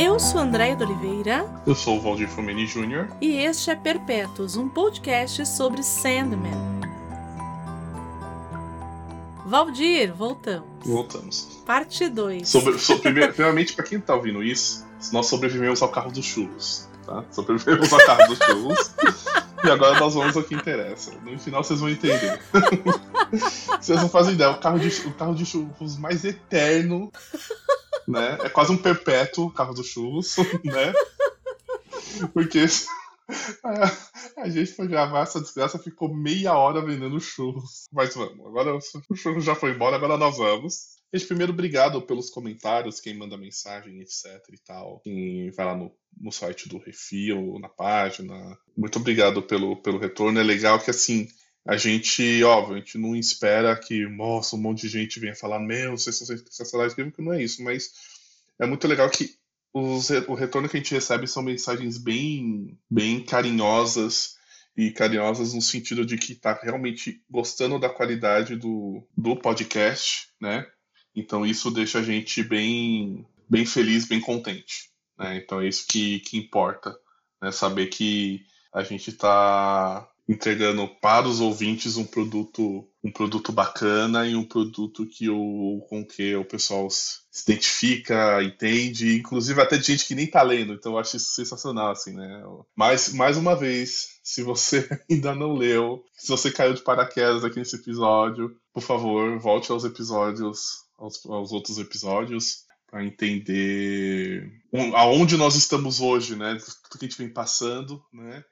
Eu sou Andréia de Oliveira. Eu sou o Valdir Fomeni Jr. E este é Perpétuos, um podcast sobre Sandman. Valdir, voltamos. Voltamos. Parte 2. Sobre, sobre, primeiramente, para quem tá ouvindo isso, nós sobrevivemos ao carro dos churros. Tá? Sobrevivemos ao carro dos churros. e agora nós vamos ao que interessa. No final vocês vão entender. vocês não fazem ideia, o carro de, o carro de churros mais eterno né? É quase um perpétuo carro do churros, né? Porque a, gente foi gravar essa desgraça, ficou meia hora vendendo churros. Mas vamos, agora o churros já foi embora, agora nós vamos. Gente, primeiro, obrigado pelos comentários, quem manda mensagem, etc e tal. Quem vai lá no, no site do Refil, na página. Muito obrigado pelo, pelo retorno. É legal que, assim, a gente, óbvio, a gente não espera que, nossa, um monte de gente venha falar, meu, sensacional incrível, que não é isso, mas é muito legal que os, o retorno que a gente recebe são mensagens bem, bem carinhosas e carinhosas no sentido de que está realmente gostando da qualidade do, do podcast, né? Então isso deixa a gente bem, bem feliz, bem contente. Né? Então é isso que, que importa, né? Saber que a gente está entregando para os ouvintes um produto um produto bacana e um produto que o com que o pessoal se identifica, entende, inclusive até de gente que nem tá lendo, então eu acho isso sensacional assim, né? Mas mais uma vez, se você ainda não leu, se você caiu de paraquedas aqui nesse episódio, por favor, volte aos episódios, aos, aos outros episódios para entender aonde nós estamos hoje, né? Tudo que a gente vem passando, né?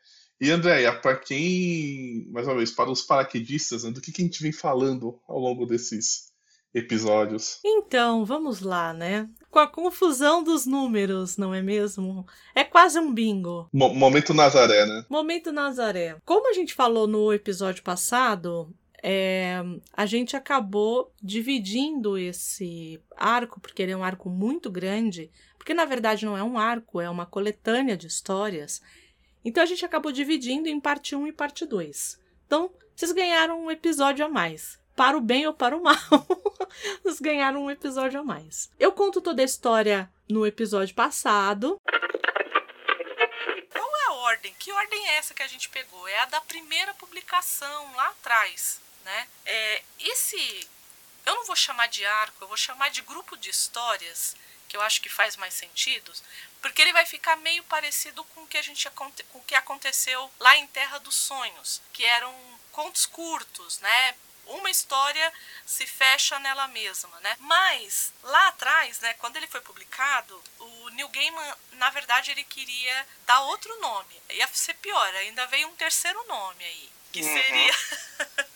E Andréia, para quem, mais uma vez, para os paraquedistas, né, do que, que a gente vem falando ao longo desses episódios? Então, vamos lá, né? Com a confusão dos números, não é mesmo? É quase um bingo. Mo momento Nazaré, né? Momento Nazaré. Como a gente falou no episódio passado, é, a gente acabou dividindo esse arco, porque ele é um arco muito grande, porque na verdade não é um arco, é uma coletânea de histórias. Então a gente acabou dividindo em parte 1 e parte 2. Então, vocês ganharam um episódio a mais. Para o bem ou para o mal, vocês ganharam um episódio a mais. Eu conto toda a história no episódio passado. Qual é a ordem? Que ordem é essa que a gente pegou? É a da primeira publicação lá atrás, né? É, esse eu não vou chamar de arco, eu vou chamar de grupo de histórias que eu acho que faz mais sentido, porque ele vai ficar meio parecido com o que a gente com o que aconteceu lá em Terra dos Sonhos, que eram contos curtos, né? Uma história se fecha nela mesma, né? Mas lá atrás, né, quando ele foi publicado, o Neil Gaiman, na verdade, ele queria dar outro nome. Ia ser pior, ainda veio um terceiro nome aí, que uhum. seria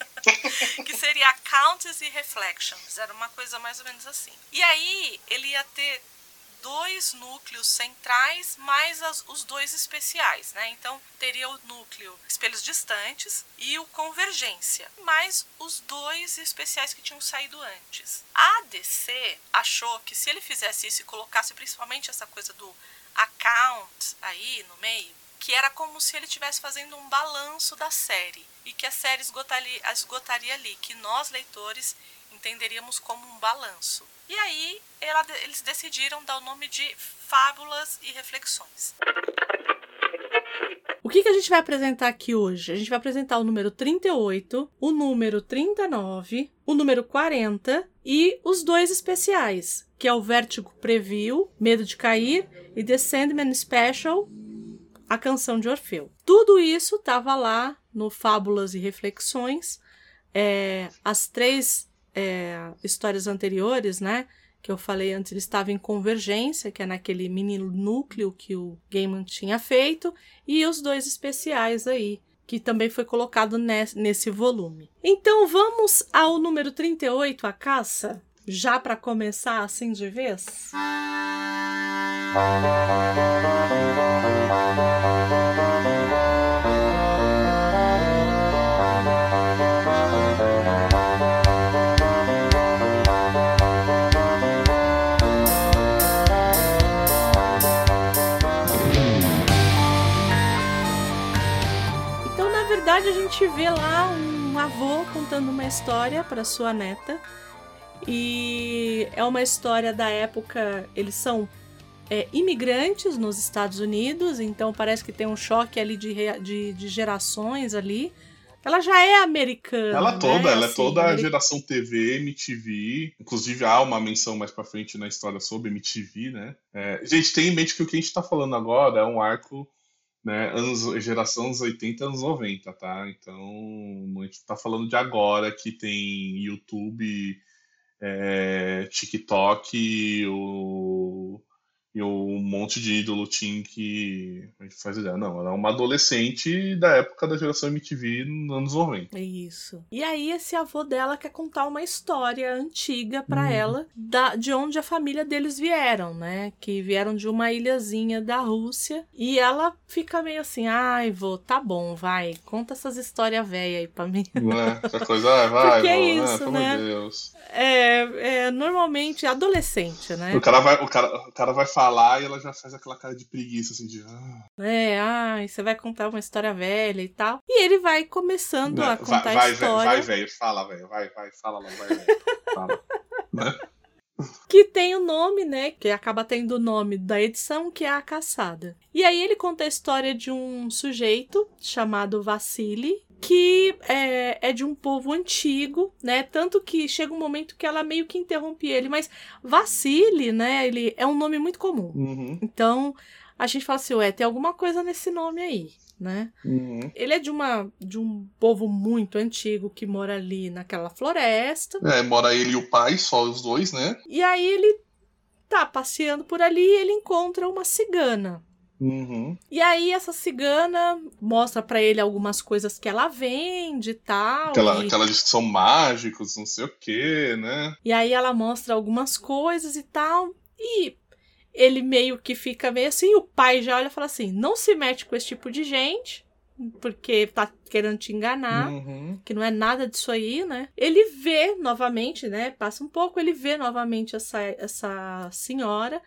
que seria Counts e Reflections. Era uma coisa mais ou menos assim. E aí ele ia ter dois núcleos centrais mais as, os dois especiais, né? Então teria o núcleo espelhos distantes e o convergência, mais os dois especiais que tinham saído antes. A DC achou que se ele fizesse isso e colocasse principalmente essa coisa do account aí no meio, que era como se ele estivesse fazendo um balanço da série e que a série esgotaria, esgotaria ali, que nós leitores entenderíamos como um balanço. E aí ela, eles decidiram dar o nome de Fábulas e Reflexões. O que, que a gente vai apresentar aqui hoje? A gente vai apresentar o número 38, o número 39, o número 40 e os dois especiais, que é o Vértigo Preview, Medo de Cair e The Sandman Special, a canção de Orfeu. Tudo isso estava lá no Fábulas e Reflexões. É, as três é, histórias anteriores, né? Que eu falei antes, ele estava em convergência, que é naquele mini núcleo que o Gaiman tinha feito, e os dois especiais aí, que também foi colocado nesse, volume. Então vamos ao número 38, a caça, já para começar assim de vez? Então, na verdade, a gente vê lá um avô contando uma história para sua neta. E é uma história da época. Eles são é, imigrantes nos Estados Unidos, então parece que tem um choque ali de, de, de gerações ali. Ela já é americana. Ela né? toda, ela é Assim, toda a geração TV, MTV. Inclusive há uma menção mais pra frente na história sobre MTV, né? É, gente, tem em mente que o que a gente tá falando agora é um arco, né? Anos, geração anos 80, anos 90, tá? Então, a gente tá falando de agora que tem YouTube, é, TikTok o, e um monte de ídolo teen que a gente faz ideia. Não, ela é uma adolescente da época da geração MTV nos anos 90. É Isso. E aí esse avô dela quer contar uma história antiga pra Uhum. ela da, de onde a família deles vieram, né? Que vieram de uma ilhazinha da Rússia. E ela fica meio assim, ai, vô, tá bom, vai, conta essas histórias velhas aí pra mim. Né? Essa coisa, ah, vai, Porque é vô, isso, pelo né? de Deus. É, é normalmente adolescente, né? O cara, vai, o, cara, o cara vai falar e ela já faz aquela cara de preguiça, assim, de. Ah, É, ai, você vai contar uma história velha e tal. E ele vai começando né? a contar vai, a vai, história. vai, velho, fala, velho, vai, vai, fala lá, vai, velho. Fala. Que tem o nome, né? Que acaba tendo o nome da edição, que é a caçada. E aí ele conta a história de um sujeito chamado Vassili, que é, é de um povo antigo, né? Tanto que chega um momento que ela meio que interrompe ele, mas Vassili, né? Ele é um nome muito comum. Uhum, Então a gente fala assim, ué, tem alguma coisa nesse nome aí, né? uhum. Ele é de uma de um povo muito antigo que mora ali naquela floresta. É, mora ele e o pai, só os dois, né? E aí ele tá passeando por ali e ele encontra uma cigana. Uhum. E aí essa cigana mostra pra ele algumas coisas que ela vende e tal. Que ela, e, que ela diz que são mágicos, não sei o que, né? e aí ela mostra algumas coisas e tal. E ele meio que fica meio assim, o pai já olha e fala assim: "Não se mete com esse tipo de gente, porque tá querendo te enganar". Uhum. que não é nada disso aí, né? Ele vê novamente, né? Passa um pouco, ele vê novamente essa, essa senhora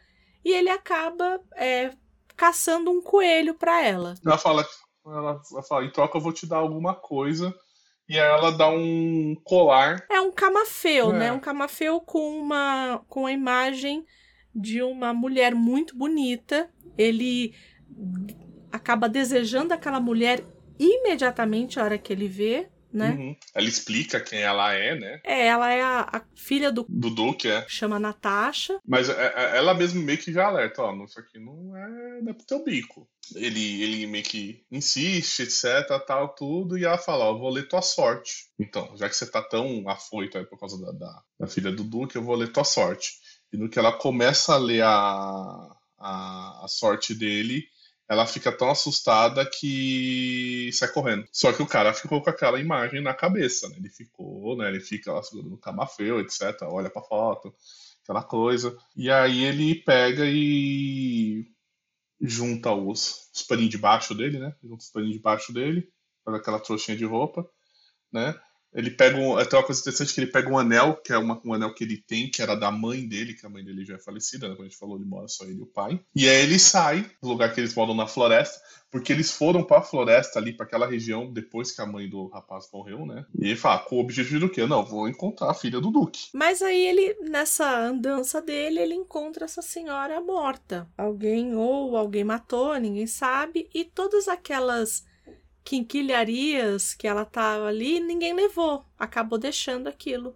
e ele acaba é, caçando um coelho pra ela. Ela fala, ela vai falar, em troca eu vou te dar alguma coisa. E aí ela dá um colar. É um camafeu, É. né? Um camafeu com uma com a imagem de uma mulher muito bonita. Ele acaba desejando aquela mulher imediatamente a hora que ele vê, né? Uhum. Ela explica quem ela é, né? É, ela é a, a filha do Do Duque, é. chama Natasha. Mas é- é- ela mesmo meio que já alerta, ó, isso aqui não é, não é pro teu bico. Ele, ele meio que insiste, etc, tal, tudo, e ela fala, ó, vou ler tua sorte. Então, já que você tá tão afoito aí por causa da, da, da filha do Duque, eu vou ler tua sorte. E no que ela começa a ler a, a, a sorte dele, ela fica tão assustada que sai correndo. Só que o cara ficou com aquela imagem na cabeça, né? Ele ficou, né? Ele fica lá segurando o camafeu, etc. Olha pra foto, aquela coisa. E aí ele pega e junta os, os paninhos debaixo dele, né? Junta os paninhos debaixo dele, faz aquela trouxinha de roupa, né? Ele pega um. Tem uma coisa interessante que ele pega um anel, que é uma, um anel que ele tem, que era da mãe dele, que a mãe dele já é falecida, né? Quando a gente falou, ele mora só ele e o pai. E aí ele sai do lugar que eles moram na floresta, porque eles foram pra floresta ali, pra aquela região, depois que a mãe do rapaz morreu, né? E ele fala, com o objetivo do quê? Não, vou encontrar a filha do Duque. Mas aí ele, nessa andança dele, ele encontra essa senhora morta. Alguém ou alguém matou, ninguém sabe. E todas aquelas quinquilharias que ela tava ali, ninguém levou. Acabou deixando aquilo.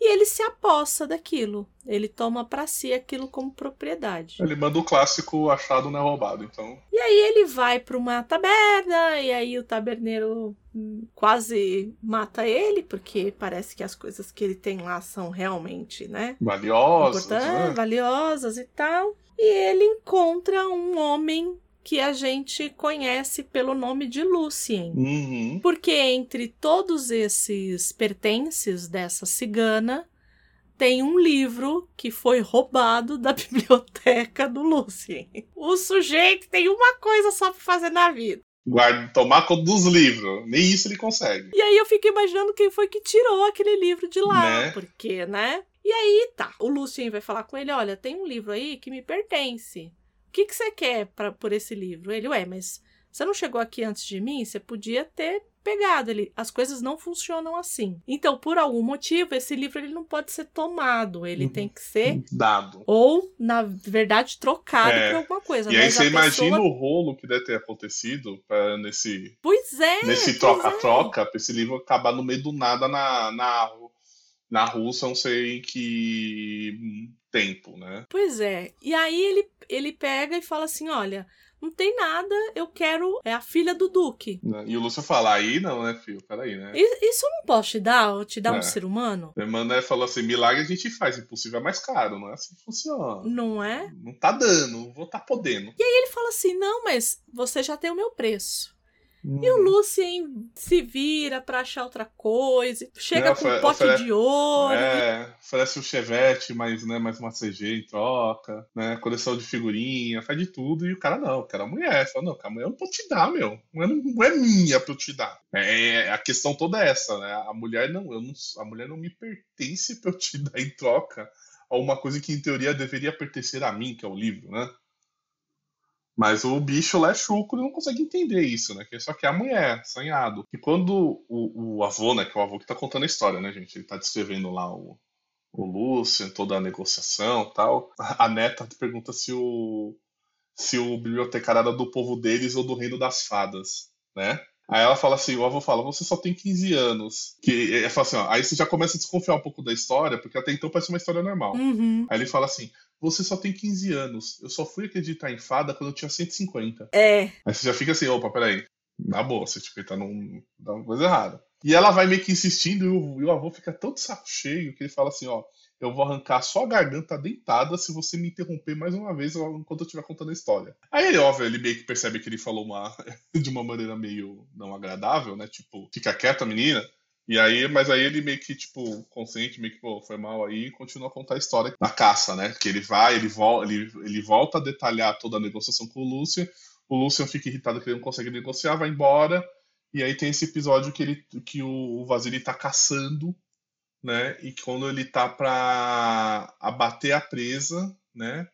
E ele se apossa daquilo. Ele toma pra si aquilo como propriedade. Ele manda o clássico achado não é roubado, então. E aí ele vai pra uma taberna, e aí o taberneiro hum, quase mata ele, porque parece que as coisas que ele tem lá são realmente, né? Importantes, né? valiosas e tal. E ele encontra um homem que a gente conhece pelo nome de Lucien. Uhum. Porque entre todos esses pertences dessa cigana, tem um livro que foi roubado da biblioteca do Lucien. O sujeito tem uma coisa só pra fazer na vida. Guarda, tomar conta dos livros. Nem isso ele consegue. E aí eu fico imaginando quem foi que tirou aquele livro de lá. Né? Porque, né? E aí tá. O Lucien vai falar com ele: olha, tem um livro aí que me pertence. O que, que você quer pra, por esse livro? Ele, ué, mas Você não chegou aqui antes de mim? Você podia ter pegado ele. As coisas não funcionam assim. Então, por algum motivo, esse livro ele não pode ser tomado. Ele uhum. tem que ser dado. Ou, na verdade, trocado é. por alguma coisa. E aí você imagina o rolo que deve ter acontecido pra, nesse. Pois é. Nesse troca-troca, é. pra esse livro acabar no meio do nada na, na, na Rússia, não sei em que tempo, né? Pois é. E aí ele, ele pega e fala assim: olha não tem nada, eu quero. É a filha do Duque. Né, e o Lúcio fala, aí não, né, filho? Peraí, né? Isso eu não posso te dar, eu te dar é. um ser humano? Irmã falou assim: milagre a gente faz, impossível é mais caro, não é assim que funciona. Não é? Não tá dando, vou tá podendo. E aí ele fala assim: não, mas você já tem o meu preço. E o uhum. Lucien se vira para achar outra coisa, chega Não, com um pote oferece, de ouro. É, oferece um chevette, mais, né, mais uma CG em troca, né? Coleção de figurinha, faz de tudo. E o cara não, o cara é mulher. Fala, não, a mulher não pode te dar, meu. A mulher não, não é minha pra eu te dar. É, é, a questão toda é essa, né? A mulher não, eu não, a mulher não me pertence pra eu te dar em troca a uma coisa que em teoria deveria pertencer a mim, que é o livro, né? Mas o bicho lá é chuco, ele não consegue entender isso, né? Que só quer a mulher, sonhado. E quando o, o avô, né? Que é o avô que tá contando a história, né, gente? Ele tá descrevendo lá o, o Lúcio, toda a negociação tal. A neta pergunta se o, se o bibliotecário era do povo deles ou do reino das fadas, né? Aí ela fala assim, o avô fala, você só tem 15 anos. Que é, fala assim, ó, aí você já começa a desconfiar um pouco da história, porque até então parece uma história normal. Uhum. Aí ele fala assim, você só tem 15 anos. Eu só fui acreditar em fada quando eu tinha 150. É. Aí você já fica assim, opa, peraí. Na boa, você tipo, tá num, uma coisa errada. E ela vai meio que insistindo e o, e o avô fica tão de saco cheio que ele fala assim, ó, eu vou arrancar só a garganta dentada se você me interromper mais uma vez enquanto eu estiver contando a história. Aí ele, óbvio, ele meio que percebe que ele falou uma, de uma maneira meio não agradável, né? Tipo, fica quieta, menina. E aí, mas aí ele meio que, tipo, consciente, meio que, pô, foi mal aí, e continua a contar a história na caça, né? Que ele vai, ele, vo ele, ele volta a detalhar toda a negociação com o Lúcio, o Lúcio fica irritado que ele não consegue negociar, vai embora, e aí tem esse episódio que, ele, que o, o Vasily tá caçando, né? E quando ele tá pra abater a presa, né?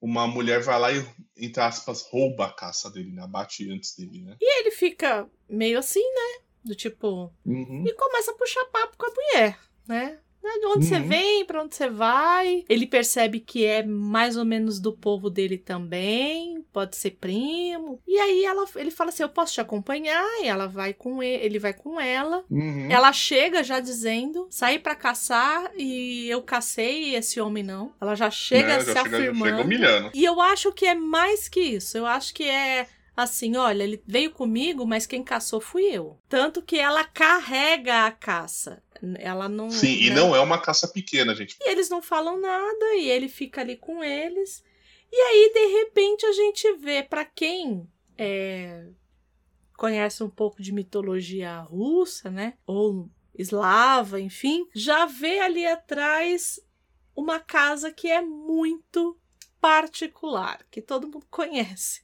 Uma mulher vai lá e, entre aspas, rouba a caça dele, né? Abate antes dele, né? E ele fica meio assim, né? Do tipo. Uhum. E começa a puxar papo com a mulher, né? De onde uhum. você vem, para onde você vai. Ele percebe que é mais ou menos do povo dele também, pode ser primo. E aí ela, ele fala assim: Eu posso te acompanhar? E ela vai com ele, ele vai com ela. Uhum. Ela chega já dizendo: saí para caçar e eu cacei e esse homem não. Ela já chega se chega, afirmando. Chega e eu acho que é mais que isso. Eu acho que é assim, olha, ele veio comigo, mas quem caçou fui eu. Tanto que ela carrega a caça. Ela não. Sim, né? e não é uma caça pequena, gente. E eles não falam nada e ele fica ali com eles. E aí, de repente, a gente vê, para quem é, conhece um pouco de mitologia russa, né? Ou eslava, enfim, já vê ali atrás uma casa que é muito particular, que todo mundo conhece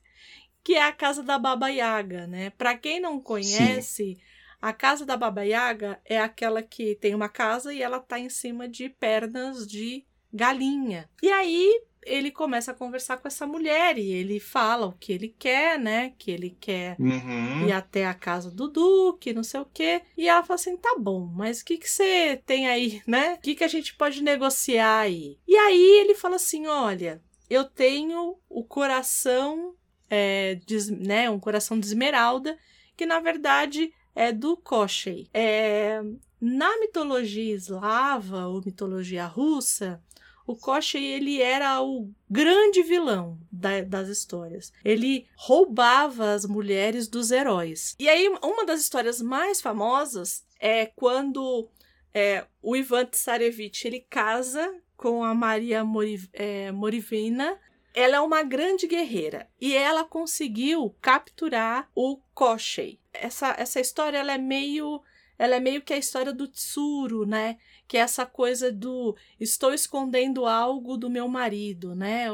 que é a casa da Baba Yaga, né? Para quem não conhece, Sim. a casa da Baba Yaga é aquela que tem uma casa e ela tá em cima de pernas de galinha. E aí ele começa a conversar com essa mulher e ele fala o que ele quer, né? Que ele quer uhum. ir até a casa do Duque, não sei o quê. E ela fala assim: tá bom, mas o que, que você tem aí, né? O que, que a gente pode negociar aí? E aí ele fala assim: olha, eu tenho o coração é, de, né, um coração de esmeralda, que na verdade é do Koshei. É, na mitologia eslava ou mitologia russa, o Koshei ele era o grande vilão da, das histórias. Ele roubava as mulheres dos heróis. E aí, uma das histórias mais famosas é quando é, o Ivan Tsarevich ele casa com a Maria Moriv é, Morivina ela é uma grande guerreira e ela conseguiu capturar o Koshei. Essa, essa história ela é meio ela é meio que a história do Tsuru, né? Que é essa coisa do estou escondendo algo do meu marido, né?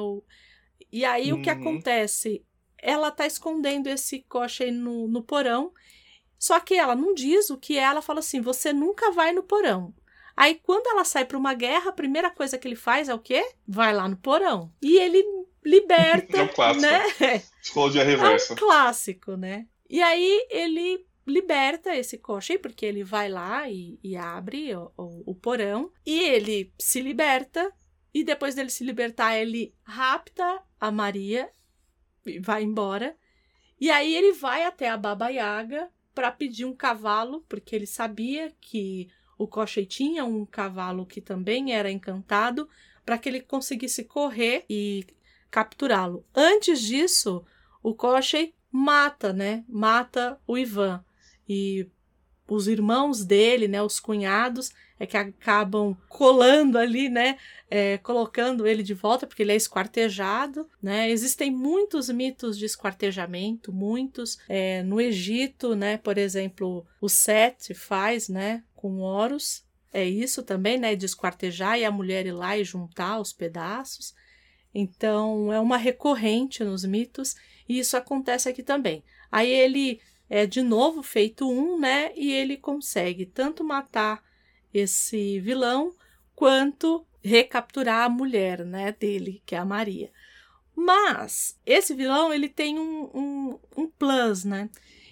E aí uhum. o que uhum. acontece? Ela tá escondendo esse Koshei no, no porão, só que ela não diz o que é, ela fala assim: você nunca vai no porão. Aí, quando ela sai para uma guerra, a primeira coisa que ele faz é o quê? Vai lá no porão. E ele É liberta, um clássico. né? Psicologia É reversa. um clássico, né? E aí ele liberta esse Koshei, porque ele vai lá e, e abre o, o- o porão, e ele se liberta, e depois dele se libertar, ele rapta a Maria e vai embora. E aí ele vai até a Baba Yaga para pedir um cavalo, porque ele sabia que o Koshei tinha um cavalo que também era encantado, para que ele conseguisse correr e capturá-lo. Antes disso, o Koshei mata, né? Mata o Ivan. E os irmãos dele, né? Os cunhados, é que acabam colando ali, né? é, colocando ele de volta, porque ele é esquartejado, né? Existem muitos mitos de esquartejamento, muitos. É, no Egito, né? Por exemplo, o Sete faz, né? Com Horus. É isso também, né? De esquartejar e a mulher ir lá e juntar os pedaços. Então, é uma recorrente nos mitos, e isso acontece aqui também. Aí ele é de novo feito um, né? E ele consegue tanto matar esse vilão quanto recapturar a mulher, né, dele, que é a Maria. Mas esse vilão ele tem um, um, um plus, né?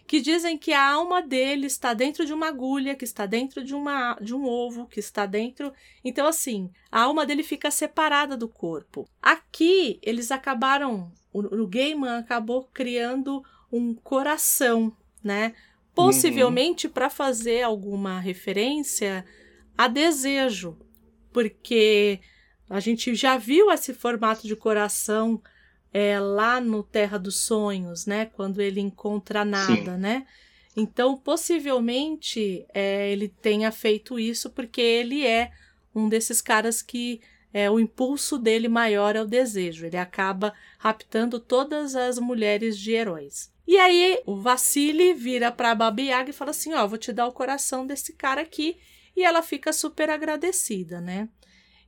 Que dizem que a alma dele está dentro de uma agulha, que está dentro de, uma, de um ovo, que está dentro. Então, assim, a alma dele fica separada do corpo. Aqui, eles acabaram. O, o Gaiman acabou criando um coração, né? Possivelmente para fazer alguma referência a desejo, porque a gente já viu esse formato de coração é, lá no Terra dos Sonhos, né? Quando ele encontra nada, Sim. né? Então, possivelmente, é, ele tenha feito isso porque ele é um desses caras que é, o impulso dele maior é o desejo. Ele acaba raptando todas as mulheres de heróis. E aí, o Vassili vira pra Baba Yaga e fala assim: Ó, vou te dar o coração desse cara aqui. E ela fica super agradecida, né?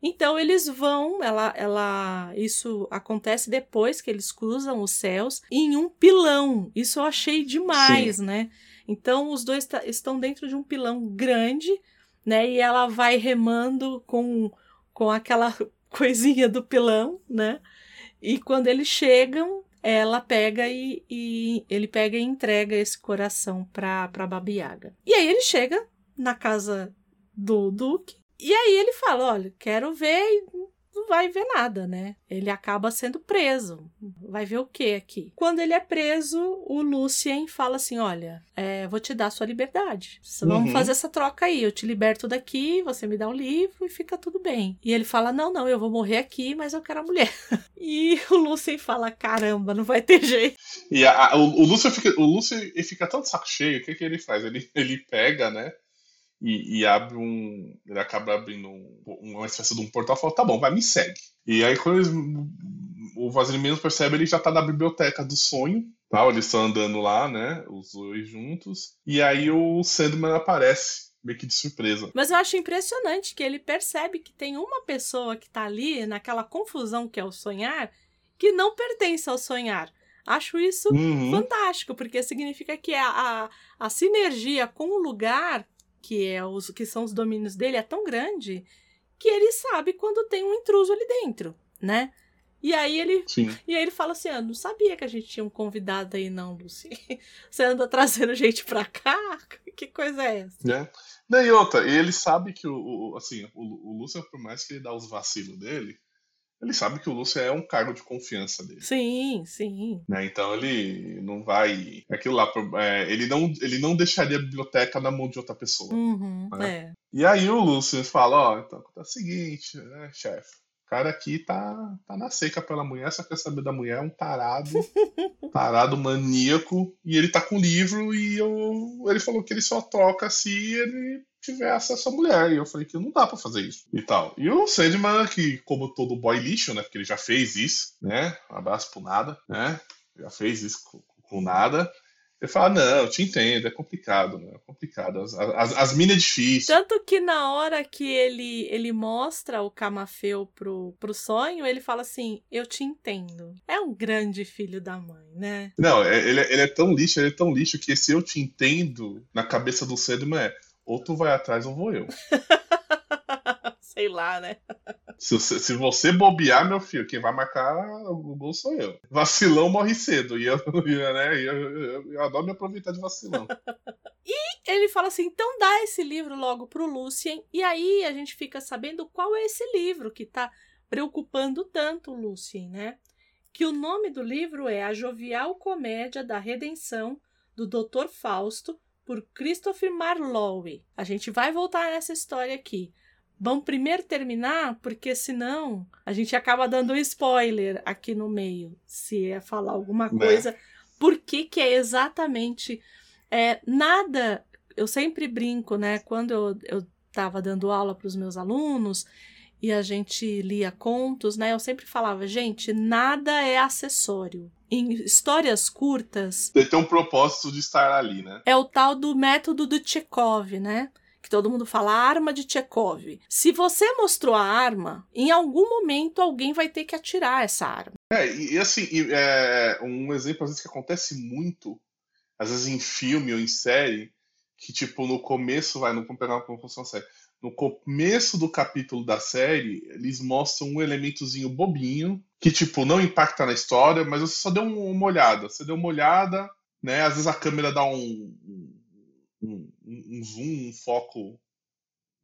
Então eles vão, ela, ela, isso acontece depois que eles cruzam os céus em um pilão. Isso eu achei demais, né? Então os dois tá- estão dentro de um pilão grande, né? E ela vai remando com, com aquela coisinha do pilão, né? E quando eles chegam, ela pega e, e ele pega e entrega esse coração pra, pra Baba Yaga. E aí ele chega na casa do Duque. E aí ele fala: olha, quero ver e não vai ver nada, né? Ele acaba sendo preso. Vai ver o que aqui? Quando ele é preso, o Lucien fala assim: olha, é, vou te dar sua liberdade. Vamos Uhum. fazer essa troca aí. Eu te liberto daqui, você me dá o livro e fica tudo bem. E ele fala: não, não, eu vou morrer aqui, mas eu quero a mulher. e o Lucien fala: caramba, não vai ter jeito. E a- a- o, o Lúcio fica, o Lúcio ele fica tão de saco cheio, o que, que ele faz? Ele, ele pega, né? E, e abre um. Ele acaba abrindo um- uma espécie de um portal e fala: tá bom, vai, me segue. E aí, quando eles, o mesmo percebe, ele já tá na biblioteca do sonho. Tá? Eles estão andando lá, né? Os dois juntos. E aí o Sandman aparece, meio que de surpresa. Mas eu acho impressionante que ele percebe que tem uma pessoa que tá ali, naquela confusão que é o sonhar, que não pertence ao sonhar. Acho isso Uhum. fantástico, porque significa que a, a, a sinergia com o lugar, que, é os, que são os domínios dele, é tão grande que ele sabe quando tem um intruso ali dentro, né? E aí ele Sim. e aí ele fala assim: ah, não sabia que a gente tinha um convidado aí, não, Lucy. Você anda trazendo gente pra cá? Que coisa é essa? né? Não, e outra, ele sabe que o, o- assim, o, o Lúcio, por mais que ele dá os vacilos dele, ele sabe que o Lúcio é um cargo de confiança dele. Sim, sim. né? Então ele não vai. é Aquilo lá, é, ele, não, ele não deixaria a biblioteca na mão de outra pessoa. Uhum, É. é. E aí o Lúcio fala: Ó, então tá o seguinte, né, chefe? O cara aqui tá, tá na seca pela mulher, só quer saber da mulher, é um tarado, tarado maníaco, e ele tá com o livro e eu, ele falou que ele só troca se ele tiver acesso à mulher. E eu falei que não dá pra fazer isso e tal. E o Sandman, que como todo boy lixo, né, porque ele já fez isso, né, um abraço pro nada, né, já fez isso com, com nada. Ele fala, não, eu te entendo, é complicado, né? É complicado. As, as, as minas é difícil. Tanto que na hora que ele, ele mostra o Camafeu pro, pro sonho, ele fala assim: Eu te entendo. É um grande filho da mãe, né? Não, é- ele, é- ele é tão lixo, ele é tão lixo que se eu te entendo, na cabeça do Sandman é ou tu vai atrás ou vou eu. Sei lá, né? Se você, se você bobear, meu filho, quem vai marcar o gol sou eu. Vacilão morre cedo. E eu, né, eu, eu, eu adoro me aproveitar de vacilão. e ele fala assim: então dá esse livro logo pro Lucien. E aí a gente fica sabendo qual é esse livro que tá preocupando tanto o Lucien, né? Que o nome do livro é A Jovial Comédia da Redenção do Dr. Fausto, por Christopher Marlowe. A gente vai voltar nessa história aqui. Vamos primeiro terminar, porque senão a gente acaba dando um spoiler aqui no meio, se é falar alguma coisa. Né? Por que, que é exatamente é, nada. Eu sempre brinco, né? Quando eu estava dando aula para os meus alunos e a gente lia contos, né? Eu sempre falava, gente, nada é acessório. Em histórias curtas. Tem um propósito de estar ali, né? É o tal do método do Chekhov, né? que todo mundo fala arma de Chekhov. Se você mostrou a arma, em algum momento alguém vai ter que atirar essa arma. É, e, assim, e, é, um exemplo às vezes que acontece muito, às vezes em filme ou em série, que tipo, no começo, vai, não vamos pegar uma função séria. No começo do capítulo da série, eles mostram um elementozinho bobinho, que tipo, não impacta na história, mas você só deu uma olhada. Você deu uma olhada, né? Às vezes a câmera dá um, um, um zoom, um foco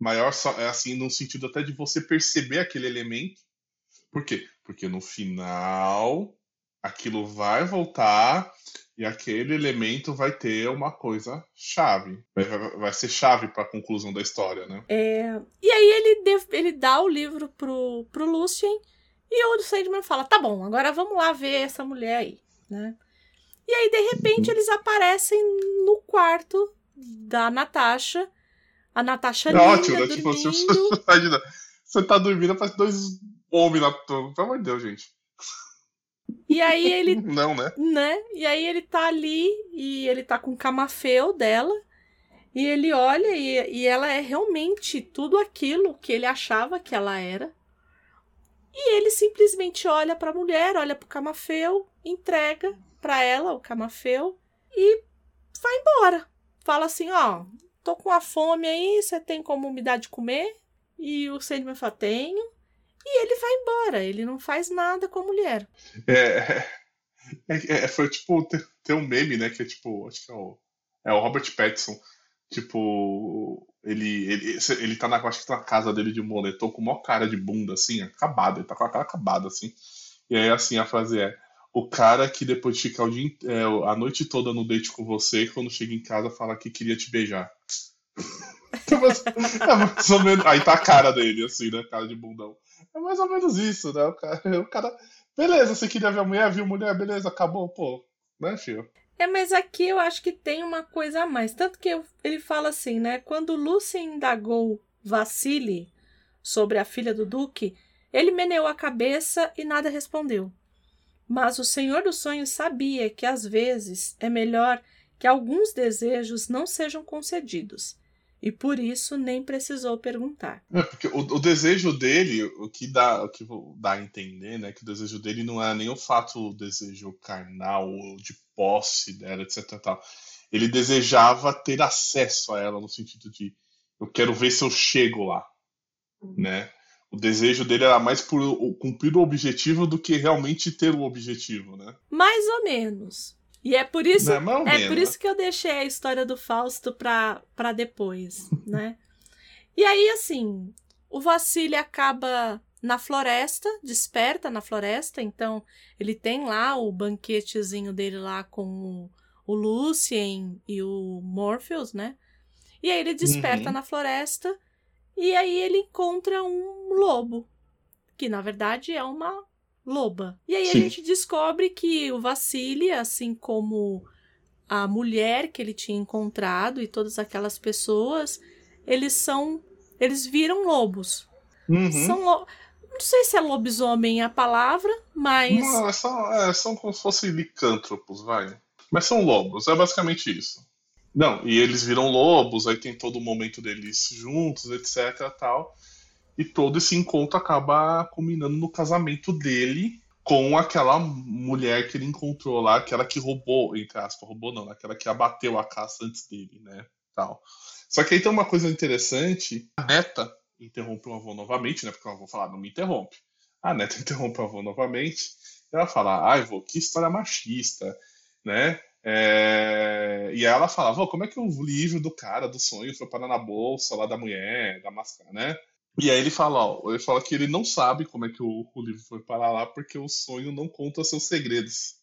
maior, é assim, no sentido até de você perceber aquele elemento. Por quê? Porque no final aquilo vai voltar e aquele elemento vai ter uma coisa chave. Vai, vai ser chave para a conclusão da história, né? É, e aí ele, ele dá o livro pro, pro Lucien e o Sandman fala: tá bom, agora vamos lá ver essa mulher aí, né? E aí, de repente, uhum. eles aparecem no quarto da Natasha. A Natasha é linda, ótimo, né? Tipo, você, você tá dormindo, parece dois homens na Pelo amor de Deus, gente. E aí ele. Não, né? Né? E aí ele tá ali e ele tá com o camafeu dela. E ele olha e, e ela é realmente tudo aquilo que ele achava que ela era. E ele simplesmente olha para a mulher, olha pro camafeu, entrega para ela o camafeu e vai embora fala assim, ó, tô com a fome aí, você tem como me dar de comer? E o Sandman fala, tenho. E ele vai embora, ele não faz nada com a mulher. É, é, é foi tipo, tem, um meme, né, que é tipo, acho que é o, é o Robert Pattinson, tipo, ele, ele, ele tá na, acho que tá na casa dele de moletom com uma cara de bunda, assim, acabada, ele tá com a cara acabada, assim. E aí, assim, a frase é, o cara que depois de ficar o dia, é, a noite toda no date com você, quando chega em casa fala que queria te beijar. é mais ou menos, aí tá a cara dele, assim, né? Cara de bundão. É mais ou menos isso, né? O cara, o cara beleza, você queria ver a mulher, viu mulher, beleza, acabou, pô. Né, filho? É, mas aqui eu acho que tem uma coisa a mais. Tanto que eu, ele fala assim, né? Quando Lucien indagou Vassili sobre a filha do Duque, ele meneou a cabeça e nada respondeu. Mas o Senhor dos Sonhos sabia que às vezes é melhor que alguns desejos não sejam concedidos. E por isso nem precisou perguntar. É, porque o, o, desejo dele, o que dá, o que dá a entender, né, que o desejo dele não é nem o fato o desejo carnal ou de posse dela, etc. Tal. Ele desejava ter acesso a ela no sentido de eu quero ver se eu chego lá, uhum. né? o desejo dele era mais por cumprir o objetivo do que realmente ter o objetivo, né? Mais ou menos. E é por isso, é, por isso que eu deixei a história do Fausto pra, pra depois, né? E aí, assim, o Vassili acaba na floresta, desperta na floresta, então ele tem lá o banquetezinho dele lá com o, o Lucien e o Morpheus, né? E aí ele desperta uhum. na floresta e aí ele encontra um lobo, que na verdade é uma loba. E aí Sim. a gente descobre que o Vassili, assim como a mulher que ele tinha encontrado e todas aquelas pessoas, eles são. Eles viram lobos. Uhum. São lo... Não sei se é lobisomem a palavra, mas. Não, é são, é, são como se fossem licântropos, vai. Mas são lobos, é basicamente isso. Não, e eles viram lobos, aí tem todo o momento deles juntos, etc. tal. E todo esse encontro acaba culminando no casamento dele com aquela mulher que ele encontrou lá, aquela que roubou, entre aspas, roubou não, aquela que abateu a caça antes dele, né? Tal. Só que aí tem uma coisa interessante, a neta interrompe o avô novamente, né? Porque o avô fala, não me interrompe. A neta interrompe o avô novamente. Ela fala, ai, vô, que história machista, né? É... E ela fala, vô, como é que o livro do cara, do sonho, foi parar na bolsa lá da mulher, da máscara, né? E aí ele fala, ó, ele fala que ele não sabe como é que o, o livro foi parar lá porque o sonho não conta seus segredos.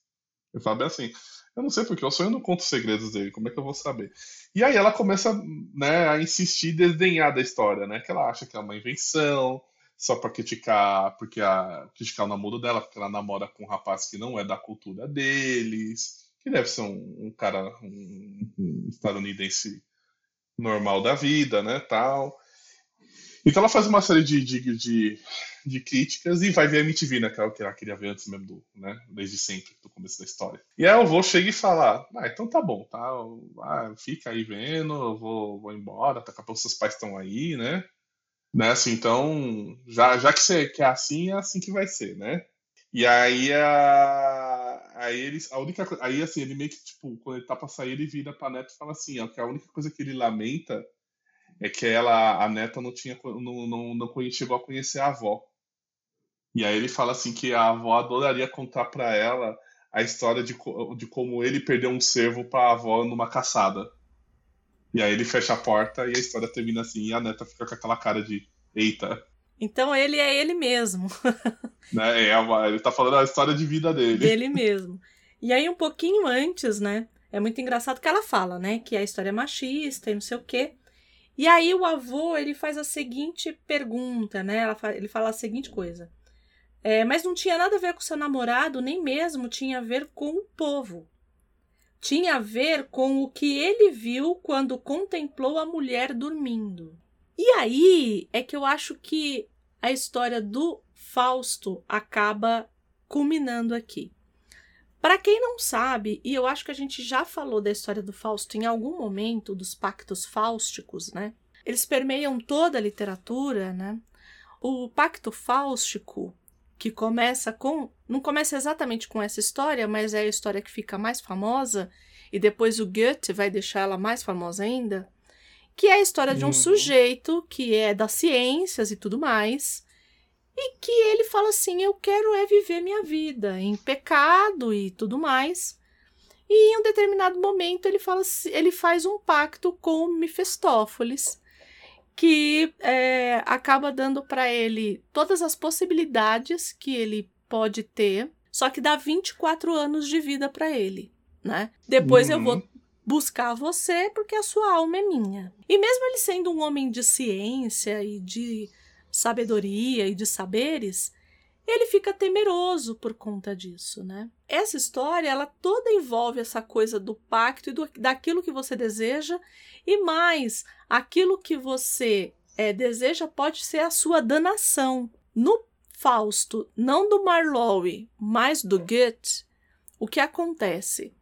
Ele fala bem assim, eu não sei porque o sonho não conta os segredos dele, como é que eu vou saber? E aí ela começa né, a insistir e desdenhar da história, né? Que ela acha que é uma invenção, só para criticar, porque a, criticar o namoro dela, porque ela namora com um rapaz que não é da cultura deles, que deve ser um, um cara, um, um estadunidense normal da vida, né, tal. Então ela faz uma série de, de, de, de críticas e vai ver a MTV, né? Que é o que ela queria ver antes mesmo do, né? Desde sempre, do começo da história. E aí eu vou chegar e falar, ah, então tá bom, tá? Ah, fica aí vendo, eu vou, vou embora, daqui a pouco seus pais estão aí, né? né? Assim, então, já, já que você quer assim, é assim que vai ser, né? E aí a, aí eles, a única aí assim, ele meio que tipo, quando ele tá para sair, ele vira para neta e fala assim, ó, que a única coisa que ele lamenta é que ela, a neta não tinha não, não, não chegou a conhecer a avó. E aí ele fala assim que a avó adoraria contar para ela a história de, de como ele perdeu um cervo para a avó numa caçada. E aí ele fecha a porta e a história termina assim, e a neta fica com aquela cara de eita. Então ele é ele mesmo. né? É uma, ele tá falando a história de vida dele. Dele mesmo. E aí, um pouquinho antes, né? É muito engraçado que ela fala, né? Que a história é machista e não sei o quê. E aí o avô, ele faz a seguinte pergunta, né? Ele fala a seguinte coisa. É, mas não tinha nada a ver com seu namorado, nem mesmo tinha a ver com o povo tinha a ver com o que ele viu quando contemplou a mulher dormindo. E aí é que eu acho que a história do Fausto acaba culminando aqui. Para quem não sabe, e eu acho que a gente já falou da história do Fausto em algum momento, dos pactos fáusticos, né? Eles permeiam toda a literatura, né? O pacto fáustico que começa com. Não começa exatamente com essa história, mas é a história que fica mais famosa, e depois o Goethe vai deixar ela mais famosa ainda. Que é a história de um uhum. sujeito que é das ciências e tudo mais, e que ele fala assim: Eu quero é viver minha vida em pecado e tudo mais. E em um determinado momento ele fala ele faz um pacto com Mefistófeles que é, acaba dando para ele todas as possibilidades que ele pode ter, só que dá 24 anos de vida para ele, né? Depois uhum. eu vou uhum. buscar você porque a sua alma é minha. E mesmo ele sendo um homem de ciência e de sabedoria e de saberes, ele fica temeroso por conta disso, né? Essa história, ela toda envolve essa coisa do pacto e do, daquilo que você deseja e mais, aquilo que você é, deseja pode ser a sua danação. No Fausto, não do Marlowe, mas do Goethe, o que acontece?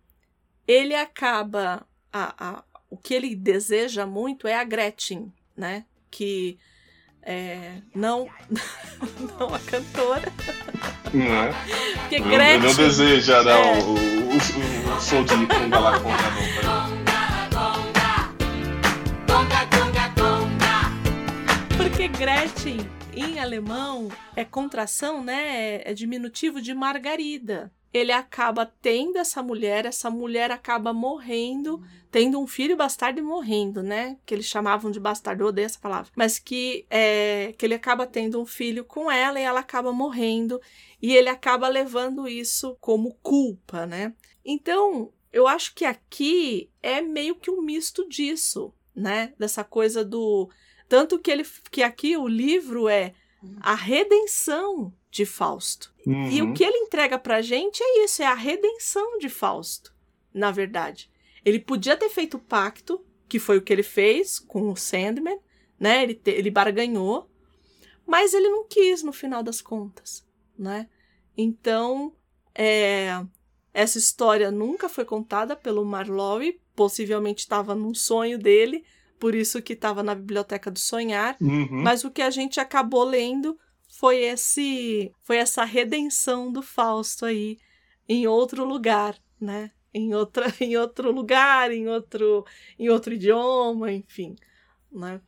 Ele acaba a, a, o que ele deseja muito é a Gretchen, né? Que é, não, não a cantora. Não é? Porque não, Gretchen. Não deseja né, é. o, o, o, show de Conga lá Conga não. Porque Gretchen, em alemão, é contração, né? É diminutivo de Margarida ele acaba tendo essa mulher, essa mulher acaba morrendo, tendo um filho bastardo e morrendo, né? Que eles chamavam de bastardo, odeio essa palavra. Mas que, é, que ele acaba tendo um filho com ela e ela acaba morrendo, e ele acaba levando isso como culpa, né? Então, eu acho que aqui é meio que um misto disso, né? Dessa coisa do. Tanto que ele que aqui o livro é a redenção de Fausto. Uhum. E o que ele entrega pra gente é isso, é a redenção de Fausto, na verdade. Ele podia ter feito o pacto, que foi o que ele fez com o Sandman, né? Ele, te, ele barganhou, mas ele não quis no final das contas, né? Então, é, essa história nunca foi contada pelo Marlowe, possivelmente estava num sonho dele, por isso que estava na biblioteca do sonhar, uhum. mas o que a gente acabou lendo foi esse foi essa redenção do Fausto aí em outro lugar, né? Em outra em outro lugar, em outro em outro idioma, enfim, né?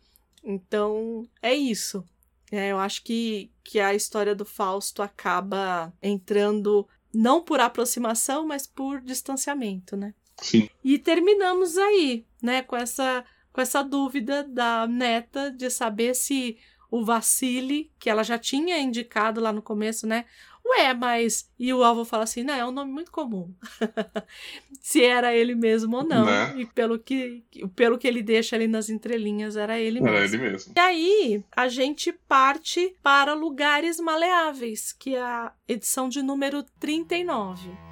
Então, é isso. É, eu acho que, que a história do Fausto acaba entrando não por aproximação, mas por distanciamento, né? Sim. E terminamos aí, né, com essa com essa dúvida da neta de saber se o Vassili, que ela já tinha indicado lá no começo, né? Ué, mas. E o alvo fala assim: não, é um nome muito comum. Se era ele mesmo ou não. Né? E pelo que, pelo que ele deixa ali nas entrelinhas, era ele mesmo. Era ele mesmo. E aí, a gente parte para Lugares Maleáveis, que é a edição de número 39.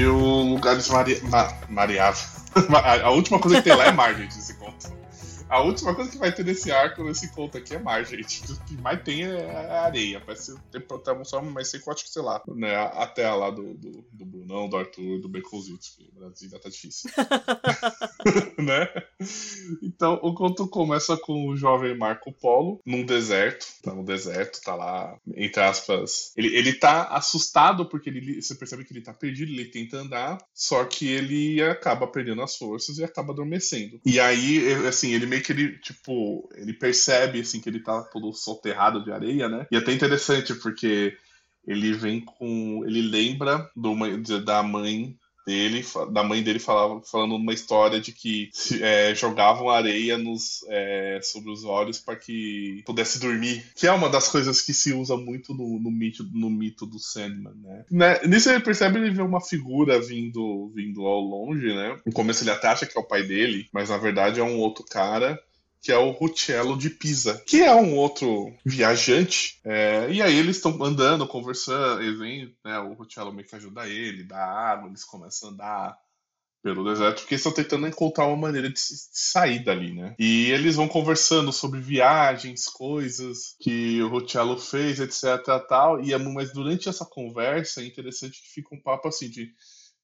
E o Lugares Mari... Ma... Mariáveis. A última coisa que tem lá é mar, gente, nesse conto. A última coisa que vai ter nesse arco, nesse conto aqui, é mar, gente. O que mais tem é areia. Parece ter só mais que, sei lá, né? A terra lá do, do, do Brunão, do Arthur, do Baconzitos, que o Brasil ainda tá difícil. né? Então, o conto começa com o jovem Marco Polo num deserto. Tá no deserto, tá lá, entre aspas. Ele, ele tá assustado porque ele, você percebe que ele tá perdido, ele tenta andar, só que ele acaba perdendo as forças e acaba adormecendo. E aí, assim, ele meio que ele, tipo, ele percebe, assim, que ele tá todo soterrado de areia, né? E é até interessante, porque ele vem com. Ele lembra do, da mãe dele, da mãe dele falava, falando uma história de que é, jogavam areia nos, é, sobre os olhos para que pudesse dormir. Que é uma das coisas que se usa muito no, no, mito, no mito do Sandman, né? né? Nisso ele percebe, ele vê uma figura vindo, vindo ao longe, né? No começo ele até acha que é o pai dele, mas na verdade é um outro cara que é o Ruchello de Pisa, que é um outro viajante. É, e aí eles estão andando, conversando, eles vêm, né, o Ruchello meio que ajuda ele, dá água, eles começam a andar pelo deserto, porque estão tentando encontrar uma maneira de sair dali, né? E eles vão conversando sobre viagens, coisas que o Ruchello fez, etc, tal, e é, mas durante essa conversa é interessante que fica um papo assim de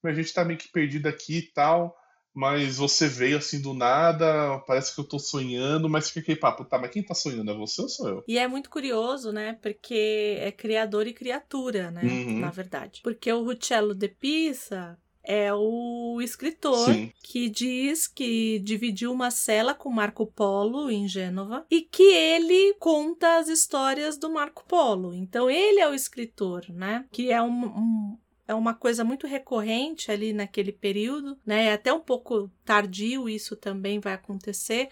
a gente tá meio que perdido aqui e tal, mas você veio assim do nada, parece que eu tô sonhando, mas fica aquele papo, tá, mas quem tá sonhando é você ou sou eu? E é muito curioso, né, porque é criador e criatura, né, uhum. na verdade. Porque o Ruccello de Pisa é o escritor Sim. que diz que dividiu uma cela com Marco Polo em Gênova e que ele conta as histórias do Marco Polo. Então ele é o escritor, né? Que é um, um é uma coisa muito recorrente ali naquele período, né? É até um pouco tardio isso também vai acontecer,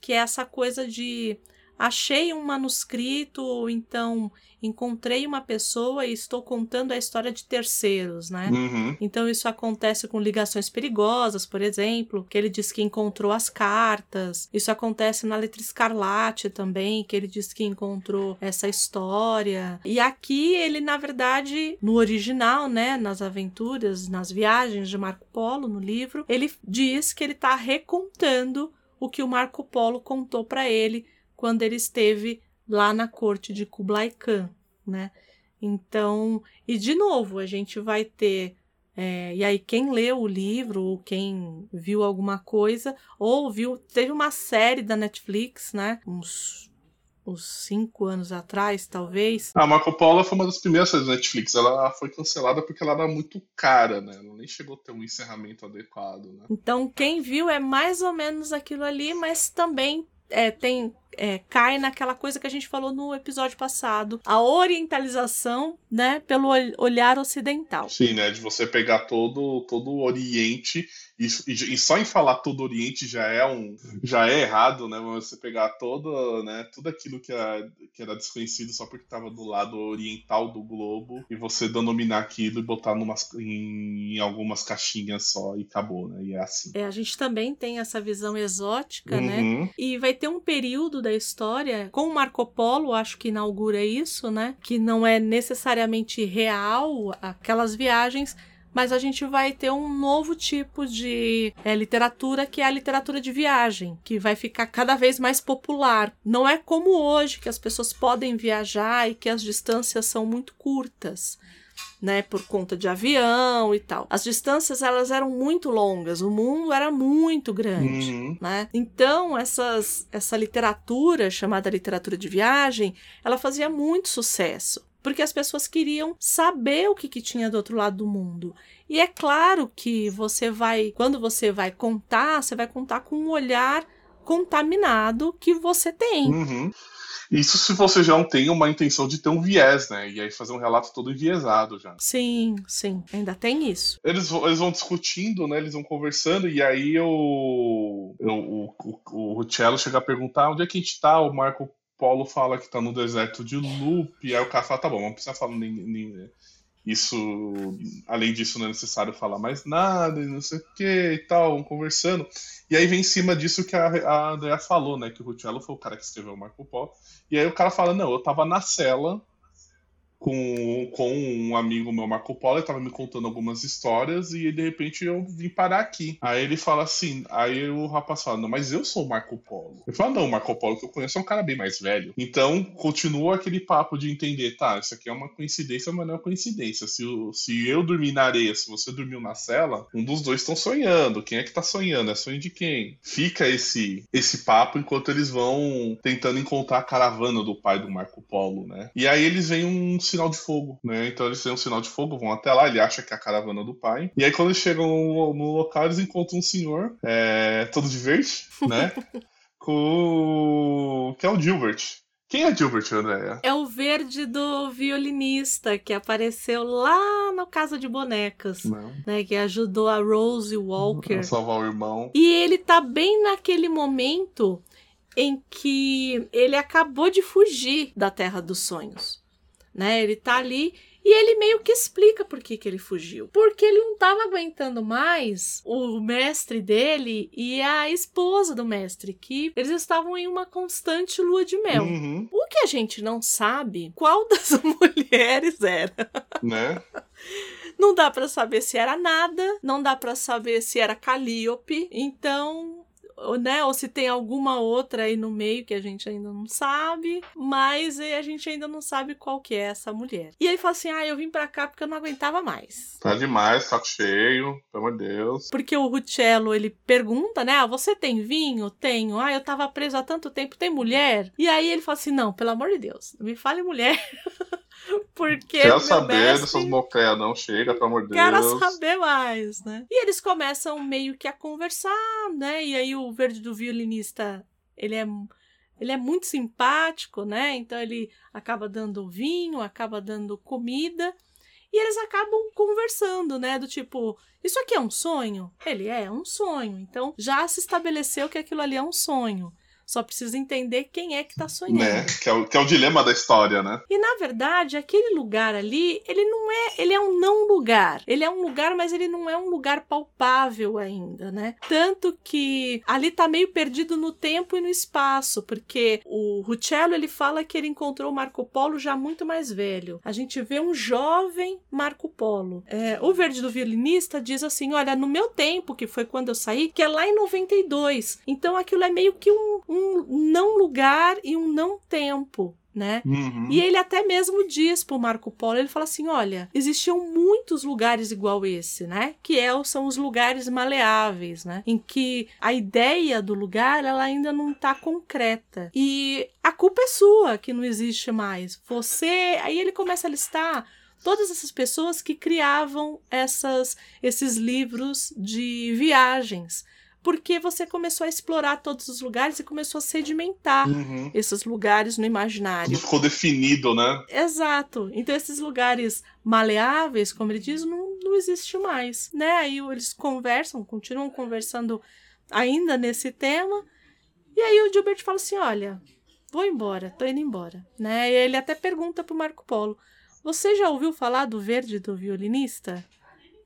que é essa coisa de achei um manuscrito ou então encontrei uma pessoa e estou contando a história de terceiros, né? Uhum. Então isso acontece com ligações perigosas, por exemplo, que ele diz que encontrou as cartas. Isso acontece na letra escarlate também, que ele diz que encontrou essa história. E aqui ele, na verdade, no original, né, nas aventuras, nas viagens de Marco Polo, no livro, ele diz que ele está recontando o que o Marco Polo contou para ele quando ele esteve lá na corte de Kublai Khan, né? Então, e de novo, a gente vai ter. É, e aí, quem leu o livro, ou quem viu alguma coisa, ou viu. Teve uma série da Netflix, né? Uns, uns cinco anos atrás, talvez. A Marco Polo foi uma das primeiras séries da Netflix. Ela foi cancelada porque ela era muito cara, né? Ela nem chegou a ter um encerramento adequado, né? Então, quem viu é mais ou menos aquilo ali, mas também é, tem é, cai naquela coisa que a gente falou no episódio passado, a orientalização, né, pelo olhar ocidental. Sim, né, de você pegar todo todo o Oriente e, e, só em falar todo o Oriente já é um já é errado, né? Você pegar todo, né, tudo aquilo que era, que era desconhecido só porque estava do lado oriental do globo e você denominar aquilo e botar numas, em, em, algumas caixinhas só e acabou, né? E é assim. É, a gente também tem essa visão exótica, né? uhum. né? E vai ter um período da história com Marco Polo, acho que inaugura isso, né? Que não é necessariamente real aquelas viagens mas a gente vai ter um novo tipo de é, literatura que é a literatura de viagem, que vai ficar cada vez mais popular. Não é como hoje, que as pessoas podem viajar e que as distâncias são muito curtas. Né, por conta de avião e tal. As distâncias elas eram muito longas, o mundo era muito grande, uhum. né? Então essas, essa literatura chamada literatura de viagem, ela fazia muito sucesso porque as pessoas queriam saber o que, que tinha do outro lado do mundo. E é claro que você vai, quando você vai contar, você vai contar com um olhar contaminado que você tem. Uhum. Isso se você já não tem uma intenção de ter um viés, né? E aí fazer um relato todo enviesado já. Sim, sim, ainda tem isso. Eles, eles vão discutindo, né? Eles vão conversando, e aí eu, o, o, o Cello chega a perguntar onde é que a gente tá, o Marco Polo fala que tá no deserto de Loop, e aí o cara fala, tá bom, não precisa falar nem, nem, isso, além disso, não é necessário falar mais nada, e não sei o que e tal, conversando. E aí vem em cima disso que a, a Andrea falou, né? Que o Rutiello foi o cara que escreveu o Marco Polo. E aí o cara fala, não, eu tava na cela com, com um amigo meu, Marco Polo, ele tava me contando algumas histórias e de repente eu vim parar aqui. Aí ele fala assim, aí o rapaz fala, não, mas eu sou o Marco Polo. Ele fala, não, o Marco Polo que eu conheço é um cara bem mais velho. Então, continua aquele papo de entender, tá, isso aqui é uma coincidência, mas não é coincidência. Se, se eu dormir na areia, se você dormiu na cela, um dos dois estão sonhando. Quem é que tá sonhando? É sonho de quem? Fica esse, esse papo enquanto eles vão tentando encontrar a caravana do pai do Marco Polo, né? E aí eles veem um sinal de fogo, né? Então eles têm um sinal de fogo, vão até lá, ele acha que é a caravana do pai. E aí quando eles chegam no, no local, eles encontram um senhor, é, todo de verde, né? Com... que é o Gilbert. Quem é Gilbert, Andréia? É o verde do violinista que apareceu lá no Casa de Bonecas, Não. né? Que ajudou a Rose Walker. A salvar o irmão. E ele tá bem naquele momento em que ele acabou de fugir da Terra dos Sonhos né? Ele tá ali e ele meio que explica por que, que ele fugiu. Porque ele não estava aguentando mais o mestre dele e a esposa do mestre, que eles estavam em uma constante lua de mel. Uhum. O que a gente não sabe qual das mulheres era. Né? Não dá para saber se era nada, não dá para saber se era Calliope. Então, né? Ou se tem alguma outra aí no meio que a gente ainda não sabe, mas a gente ainda não sabe qual que é essa mulher. E ele fala assim: ah, eu vim pra cá porque eu não aguentava mais. Tá demais, saco cheio, pelo amor de Deus. Porque o Ruccello, ele pergunta, né? Ah, você tem vinho? Tenho. Ah, eu tava preso há tanto tempo, tem mulher? E aí ele fala assim: não, pelo amor de Deus, me fale mulher. Porque. Quero saber mestre... dessas mocréias, não chega, pelo amor de Deus. Quero saber mais, né? E eles começam meio que a conversar, né? E aí o verde do violinista, ele é. Ele é muito simpático, né? Então ele acaba dando vinho, acaba dando comida. E eles acabam conversando, né? Do tipo, isso aqui é um sonho? Ele é, é um sonho. Então já se estabeleceu que aquilo ali é um sonho. Só precisa entender quem é que tá sonhando. Né? Que, é o, que é o dilema da história, né? E na verdade, aquele lugar ali, ele não é. Ele é um não lugar. Ele é um lugar, mas ele não é um lugar palpável ainda, né? Tanto que ali tá meio perdido no tempo e no espaço, porque o Ruccello ele fala que ele encontrou o Marco Polo já muito mais velho. A gente vê um jovem Marco Polo. É, o Verde do Violinista diz assim: olha, no meu tempo, que foi quando eu saí, que é lá em 92. Então aquilo é meio que um um não lugar e um não tempo. Né? Uhum. E ele até mesmo diz pro Marco Polo, ele fala assim, olha, existiam muitos lugares igual esse, né? Que é, são os lugares maleáveis, né? Em que a ideia do lugar, ela ainda não tá concreta. E a culpa é sua que não existe mais. Você... Aí ele começa a listar todas essas pessoas que criavam essas, esses livros de viagens porque você começou a explorar todos os lugares e começou a sedimentar uhum. esses lugares no imaginário. Tudo ficou definido, né? Exato. Então esses lugares maleáveis, como ele diz, não, não existe mais, né? Aí eles conversam, continuam conversando ainda nesse tema. E aí o Gilbert fala assim, olha, vou embora, tô indo embora, né? E ele até pergunta pro Marco Polo, você já ouviu falar do verde do violinista?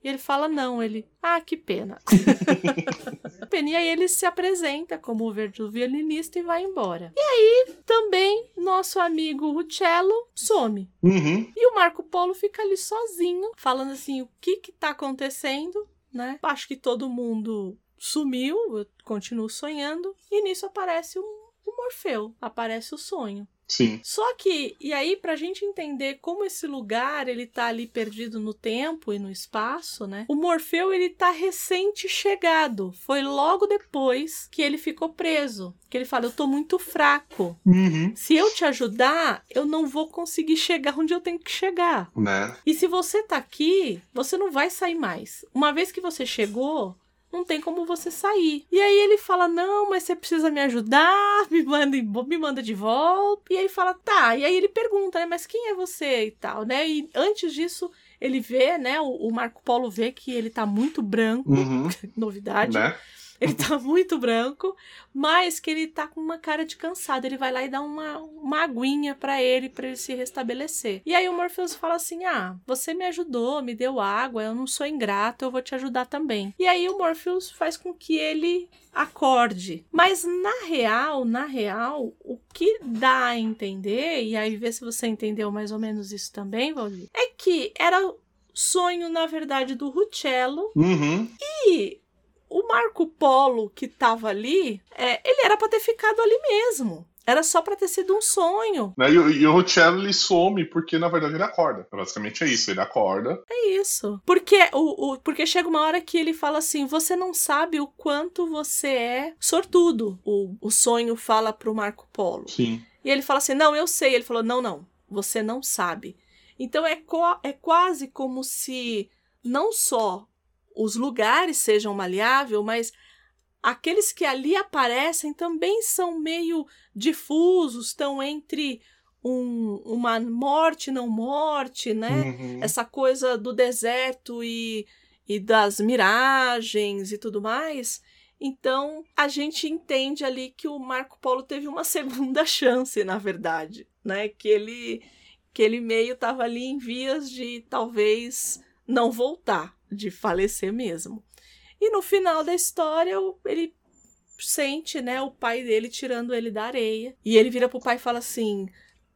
E ele fala não, ele, ah, que pena. pena. E aí ele se apresenta como o verde violinista e vai embora. E aí também nosso amigo Rucello some. Uhum. E o Marco Polo fica ali sozinho, falando assim, o que que tá acontecendo, né? Acho que todo mundo sumiu, eu continuo sonhando. E nisso aparece o, o Morfeu, aparece o sonho. Sim. Só que, e aí, pra gente entender como esse lugar ele tá ali perdido no tempo e no espaço, né? O Morfeu ele tá recente chegado. Foi logo depois que ele ficou preso. Que ele fala: Eu tô muito fraco. Uhum. Se eu te ajudar, eu não vou conseguir chegar onde eu tenho que chegar. Né? E se você tá aqui, você não vai sair mais. Uma vez que você chegou, não tem como você sair. E aí ele fala: Não, mas você precisa me ajudar, me manda, me manda de volta. E aí fala: Tá. E aí ele pergunta, né? Mas quem é você e tal, né? E antes disso, ele vê, né? O, o Marco Polo vê que ele tá muito branco. Uhum. Novidade. Né? Ele tá muito branco, mas que ele tá com uma cara de cansado. Ele vai lá e dá uma, uma aguinha pra ele, pra ele se restabelecer. E aí o Morpheus fala assim: Ah, você me ajudou, me deu água, eu não sou ingrato, eu vou te ajudar também. E aí o Morpheus faz com que ele acorde. Mas na real, na real, o que dá a entender, e aí vê se você entendeu mais ou menos isso também, Valdir, é que era sonho, na verdade, do Rucello Uhum. e o Marco Polo que tava ali, é, ele era pra ter ficado ali mesmo. Era só pra ter sido um sonho. Né? E, o- e o ele some porque na verdade ele acorda. Basicamente é isso, ele acorda. É isso. Porque, o, o- porque chega uma hora que ele fala assim: você não sabe o quanto você é sortudo. O, o sonho fala pro Marco Polo. Sim. E ele fala assim: não, eu sei. Ele falou: não, não, você não sabe. Então é, é quase como se não só os lugares sejam maleáveis, mas aqueles que ali aparecem também são meio difusos, estão entre um- uma morte não morte, né? Uhum. Essa coisa do deserto e, e das miragens e tudo mais. Então, a gente entende ali que o Marco Polo teve uma segunda chance, na verdade, né? Que ele que ele meio estava ali em vias de talvez não voltar, de falecer mesmo. E no final da história, ele sente, né, o pai dele tirando ele da areia. E ele vira pro pai e fala assim: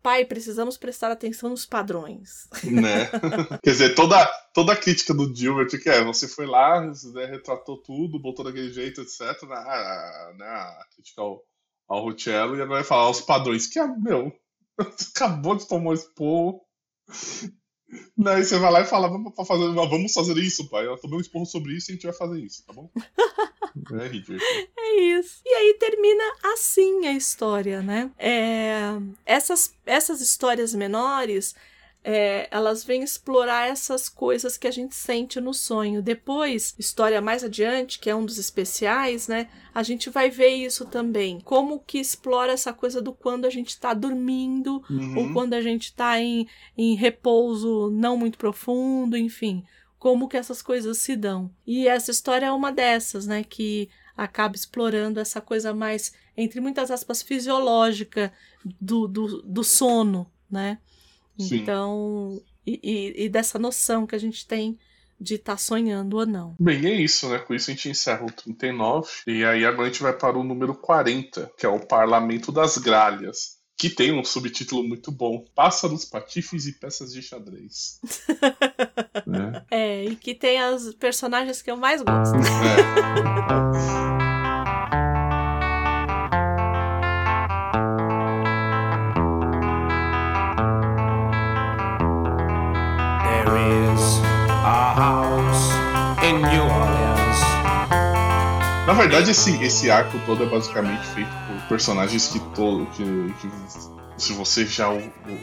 "Pai, precisamos prestar atenção nos padrões". né? Quer dizer, toda, toda a crítica do Gilbert que é, você foi lá, né, retratou tudo, botou daquele jeito, etc. né, A, né, a crítica ao, ao Ruchello, e agora vai falar os padrões, que é, meu, acabou de tomar um esporro. Né, e você vai lá e fala, vamos fazer, vamos fazer isso, pai. Eu tomei um esporro sobre isso e a gente vai fazer isso, tá bom? é ridículo. É isso. E aí termina assim a história, né? É, essas, essas histórias menores, é, elas vêm explorar essas coisas que a gente sente no sonho. Depois, história mais adiante, que é um dos especiais, né? A gente vai ver isso também. Como que explora essa coisa do quando a gente tá dormindo, Uhum. ou quando a gente tá em, em repouso não muito profundo, enfim. Como que essas coisas se dão. E essa história é uma dessas, né? Que acaba explorando essa coisa mais, entre muitas aspas, fisiológica do, do, do sono, né? Sim. Então, e, e- e dessa noção que a gente tem de estar sonhando ou não. Bem, é isso, né? Com isso a gente encerra o 39. E aí agora a gente vai para o número 40, que é o Parlamento das Gralhas. Que tem um subtítulo muito bom: Pássaros, Patifes e Peças de Xadrez. né? É, e que tem as personagens que eu mais gosto. É. Na verdade, esse, esse arco todo é basicamente feito por personagens que. Que, que se você já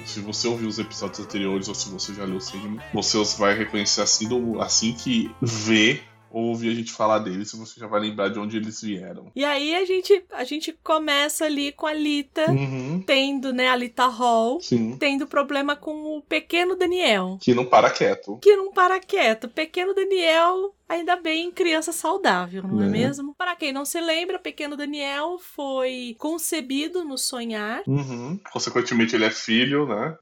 se você ouviu os episódios anteriores ou se você já leu o Sandman, você os vai reconhecer assim, do- assim que vê ou ouvir a gente falar deles, você já vai lembrar de onde eles vieram. E aí a gente, a gente começa ali com a Lita, Uhum. tendo, né, a Lita Hall, Sim. tendo problema com o pequeno Daniel. Que não para quieto. Que não para quieto. Pequeno Daniel, ainda bem, criança saudável, não é, Né? mesmo? Para quem não se lembra, pequeno Daniel foi concebido no sonhar. Uhum. Consequentemente, ele é filho, né?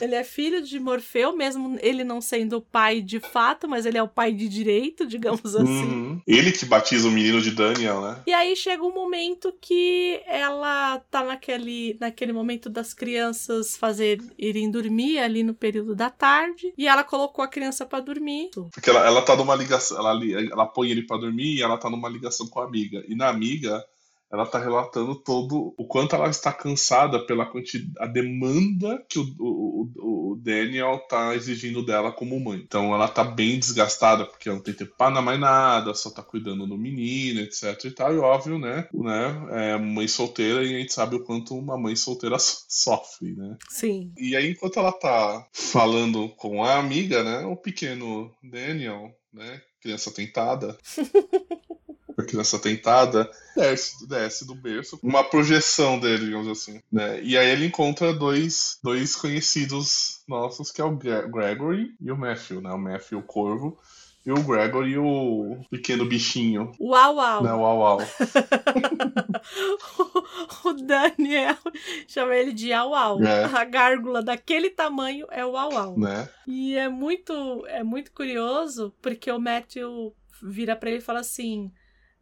Ele é filho de Morfeu, mesmo ele não sendo o pai de fato, mas ele é o pai de direito, digamos assim. Uhum. Ele que batiza o menino de Daniel, né? E aí chega um momento que ela tá naquele, naquele momento das crianças fazer irem dormir ali no período da tarde. E ela colocou a criança pra dormir. Porque ela, ela tá numa ligação, ela, ela põe ele pra dormir e ela tá numa ligação com a amiga. E na amiga, ela está relatando todo o quanto ela está cansada pela quantidade, a demanda que o, o, o Daniel está exigindo dela como mãe. Então ela está bem desgastada porque ela não tem tempo para mais nada, só está cuidando do menino, etc e tal. E óbvio, né? né é mãe solteira e a gente sabe o quanto uma mãe solteira sofre, né? Sim. E aí enquanto ela tá falando com a amiga, né? O pequeno Daniel, né? Criança tentada. a criança tentada, desce, desce do berço, uma projeção dele, digamos assim, né? E aí ele encontra dois, dois conhecidos nossos, que é o Gregory e o Matthew, né? O Matthew, o corvo, e o Gregory, o pequeno bichinho. Uau, uau. Né, uau, uau. o Daniel chama ele de au, au. É. A gárgula daquele tamanho é o au, au. Né? E é muito, é muito curioso, porque o Matthew vira para ele e fala assim: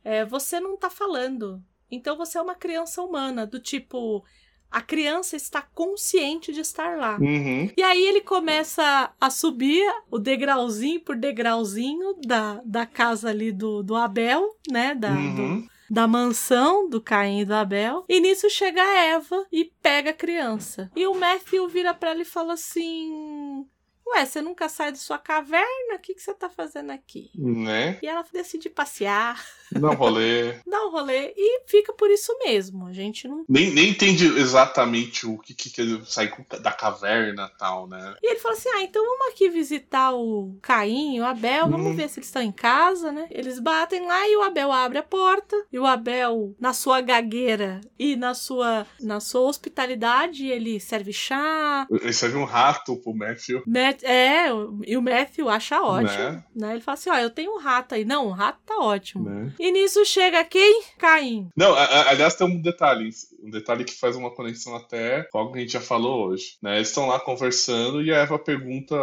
é, Você não tá falando. Então você é uma criança humana, do tipo, a criança está consciente de estar lá. Uhum. E aí ele começa a subir o degrauzinho por degrauzinho da, da casa ali do, do Abel, né? Da, Uhum. do- da mansão do Caim e do Abel. E nisso chega a Eva e pega a criança. E o Matthew vira pra ela e fala assim: Ué, você nunca sai da sua caverna? O que, que você tá fazendo aqui? Né? E ela decide passear, Dá um rolê. dá um rolê e fica por isso mesmo. A gente não. Nem, nem entende exatamente o que, que, que ele sai da caverna e tal, né? E ele fala assim: ah, então vamos aqui visitar o Caim, o Abel, vamos Uhum. ver se eles estão em casa, né? Eles batem lá e o Abel abre a porta. E o Abel, na sua gagueira e na sua, na sua hospitalidade, ele serve chá. Ele serve um rato pro Matthew. Matt- é, e o Matthew acha ótimo. Né? Né? Ele fala assim: ó, eu tenho um rato aí. Não, o rato tá ótimo. Né? E nisso chega quem? Caim. Não, a- a- aliás, tem um detalhe. Um detalhe que faz uma conexão até com algo que a gente já falou hoje. Né? Eles estão lá conversando e a Eva pergunta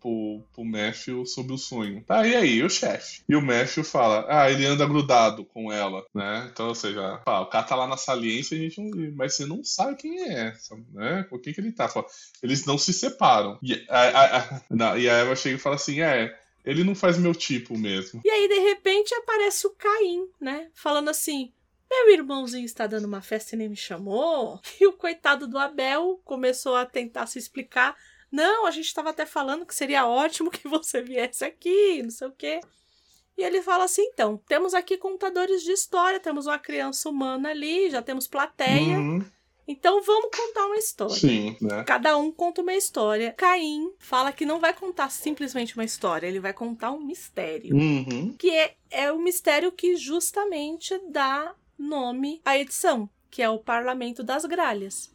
pro, pro Matthew sobre o sonho. Tá, e aí, o chefe? E o Matthew fala: Ah, ele anda grudado com ela, né? Então, ou seja, pá, o cara tá lá na saliência e a gente não, mas você não sabe quem é, sabe, né? Com quem que ele tá. Fala, Eles não se separam. E a, a- a- não, e a Eva chega e fala assim: É, ele não faz meu tipo mesmo. E aí, de repente, aparece o Caim, né? Falando assim: Meu irmãozinho está dando uma festa e nem me chamou. E o coitado do Abel começou a tentar se explicar. Não, a gente estava até falando que seria ótimo que você viesse aqui, não sei o quê. E ele fala assim: então, temos aqui contadores de história, temos uma criança humana ali, já temos plateia. Uhum, Então vamos contar uma história. sim, né? Cada um conta uma história. Caim fala que não vai contar simplesmente uma história, ele vai contar um mistério Uhum. que é, é o mistério que justamente dá nome à edição, que é o Parlamento das Gralhas.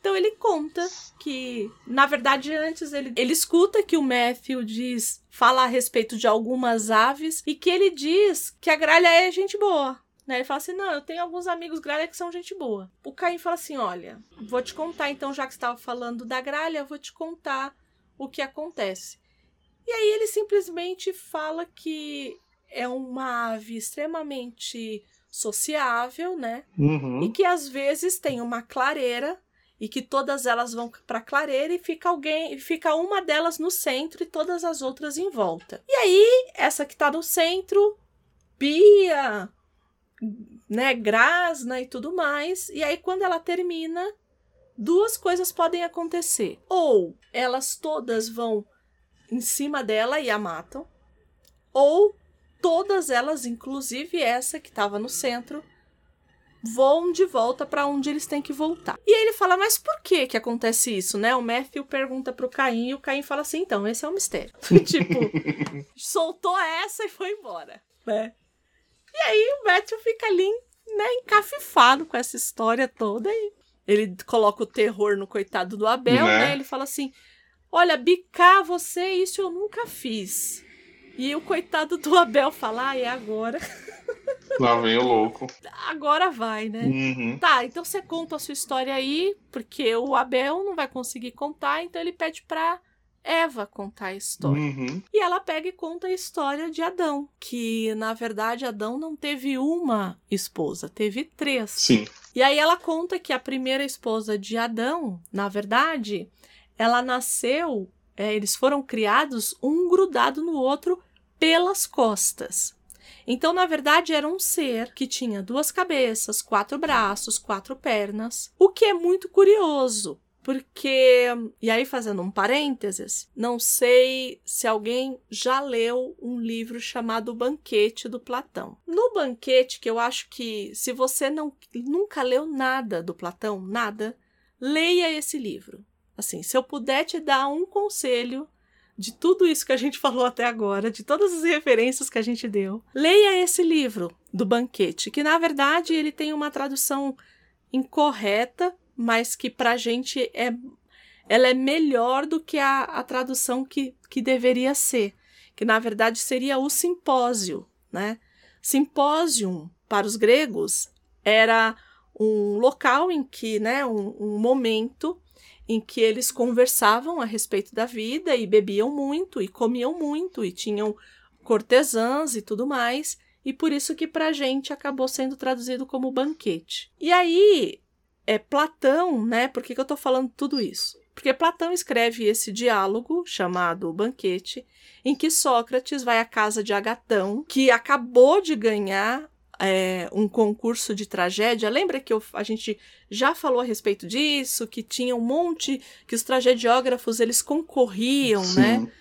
Então ele conta que, na verdade, antes ele, ele escuta que o Matthew diz, fala a respeito de algumas aves e que ele diz que a gralha é gente boa. Né? Ele fala assim: não, eu tenho alguns amigos gralha que são gente boa. O Caim fala assim: olha, vou te contar então, já que você estava falando da gralha, eu vou te contar o que acontece. E aí ele simplesmente fala que é uma ave extremamente sociável, né? Uhum. E que às vezes tem uma clareira e que todas elas vão para a clareira e fica alguém, fica uma delas no centro e todas as outras em volta. E aí essa que tá no centro pia, né, grasna e tudo mais. E aí quando ela termina, duas coisas podem acontecer. Ou elas todas vão em cima dela e a matam, ou todas elas, inclusive essa que estava no centro, vão de volta para onde eles têm que voltar. E aí ele fala, mas por que que acontece isso, né? O Matthew pergunta pro Caim e o Caim fala assim, então, esse é o mistério. tipo, soltou essa e foi embora, né? E aí o Matthew fica ali, né, encafifado com essa história toda e ele coloca o terror no coitado do Abel, Né? né? Ele fala assim, olha, bicar você, isso eu nunca fiz. E o coitado do Abel fala, ah, é agora. Lá vem o louco. Agora vai, né? Uhum. Tá, então você conta a sua história aí, porque o Abel não vai conseguir contar, então ele pede pra Eva contar a história. Uhum. E ela pega e conta a história de Adão, que na verdade Adão não teve uma esposa, teve três. Sim. E aí ela conta que a primeira esposa de Adão, na verdade, ela nasceu, é, eles foram criados um grudado no outro pelas costas. Então, na verdade, era um ser que tinha duas cabeças, quatro braços, quatro pernas, o que é muito curioso, porque, e aí fazendo um parênteses, não sei se alguém já leu um livro chamado Banquete do Platão. No Banquete, que eu acho que se você não nunca leu nada do Platão, nada, leia esse livro. Assim, se eu puder te dar um conselho de tudo isso que a gente falou até agora, de todas as referências que a gente deu, leia esse livro do Banquete, que na verdade ele tem uma tradução incorreta mas que para a gente é, ela é melhor do que a, a tradução que, que deveria ser, que na verdade seria o simpósio, né? Simpósio para os gregos era um local em que, né, um, um momento em que eles conversavam a respeito da vida e bebiam muito e comiam muito e tinham cortesãs e tudo mais, e por isso que para a gente acabou sendo traduzido como banquete. E aí é Platão, né? Por que, que eu estou falando tudo isso? Porque Platão escreve esse diálogo chamado O Banquete, em que Sócrates vai à casa de Agatão, que acabou de ganhar é, um concurso de tragédia. Lembra que eu, a gente já falou a respeito disso, que tinha um monte, que os tragediógrafos eles concorriam, né? Sim. né?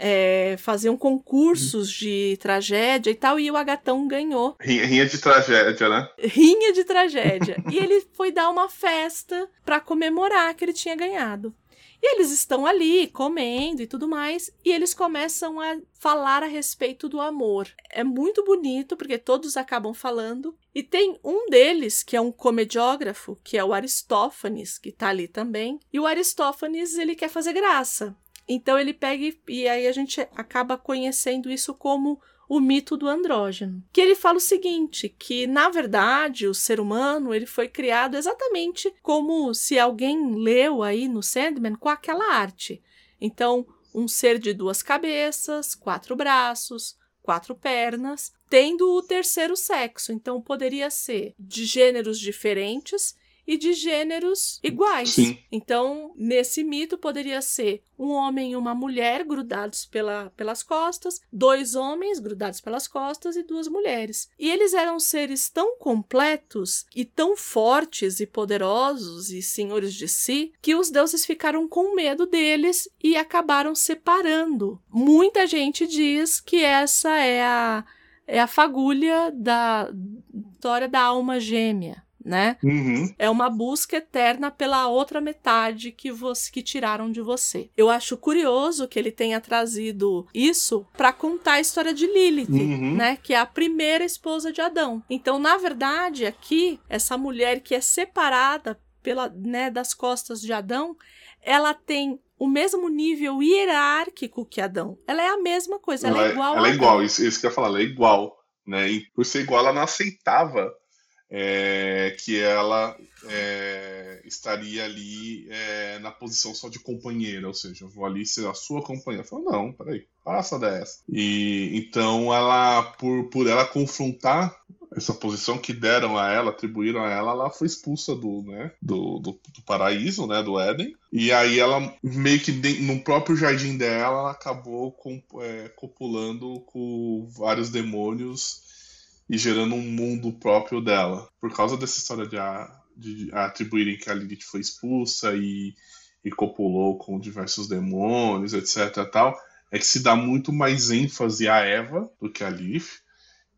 É, faziam concursos de tragédia e tal, e o Agatão ganhou. Rinha de tragédia, né? Rinha de tragédia. e ele foi dar uma festa para comemorar que ele tinha ganhado. E eles estão ali comendo e tudo mais, e eles começam a falar a respeito do amor. É muito bonito, porque todos acabam falando. E tem um deles, que é um comediógrafo, que é o Aristófanes, que tá ali também. E o Aristófanes, ele quer fazer graça. Então ele pega e, e aí a gente acaba conhecendo isso como o mito do andrógeno, que ele fala o seguinte, que na verdade o ser humano ele foi criado exatamente como se alguém leu aí no Sandman com aquela arte. Então, um ser de duas cabeças, quatro braços, quatro pernas, tendo o terceiro sexo. Então, poderia ser de gêneros diferentes e de gêneros iguais. Sim. Então, nesse mito poderia ser um homem e uma mulher grudados pela, pelas costas, dois homens grudados pelas costas e duas mulheres. E eles eram seres tão completos e tão fortes e poderosos e senhores de si que os deuses ficaram com medo deles e acabaram separando. Muita gente diz que essa é a é a fagulha da história da alma gêmea né? Uhum. É uma busca eterna pela outra metade que você que tiraram de você. Eu acho curioso que ele tenha trazido isso para contar a história de Lilith, uhum. né? Que é a primeira esposa de Adão. Então, na verdade, aqui essa mulher que é separada pela, né, das costas de Adão, ela tem o mesmo nível hierárquico que Adão. Ela é a mesma coisa, ela, ela é igual. Ela é igual, isso, isso que eu ia falar, ela é igual, né? E por ser igual, ela não aceitava é, que ela é, estaria ali é, na posição só de companheira, ou seja, eu vou ali ser a sua companheira. Falou, não, peraí, passa dessa. E então ela, por, por ela confrontar essa posição que deram a ela, atribuíram a ela, ela foi expulsa do, né, do, do, do paraíso, né, do Éden. E aí ela, meio que no próprio jardim dela, ela acabou com, é, copulando com vários demônios e gerando um mundo próprio dela. Por causa dessa história de, a, de atribuírem que a Lilith foi expulsa e, e copulou com diversos demônios, etc. Tal, é que se dá muito mais ênfase a Eva do que a Lilith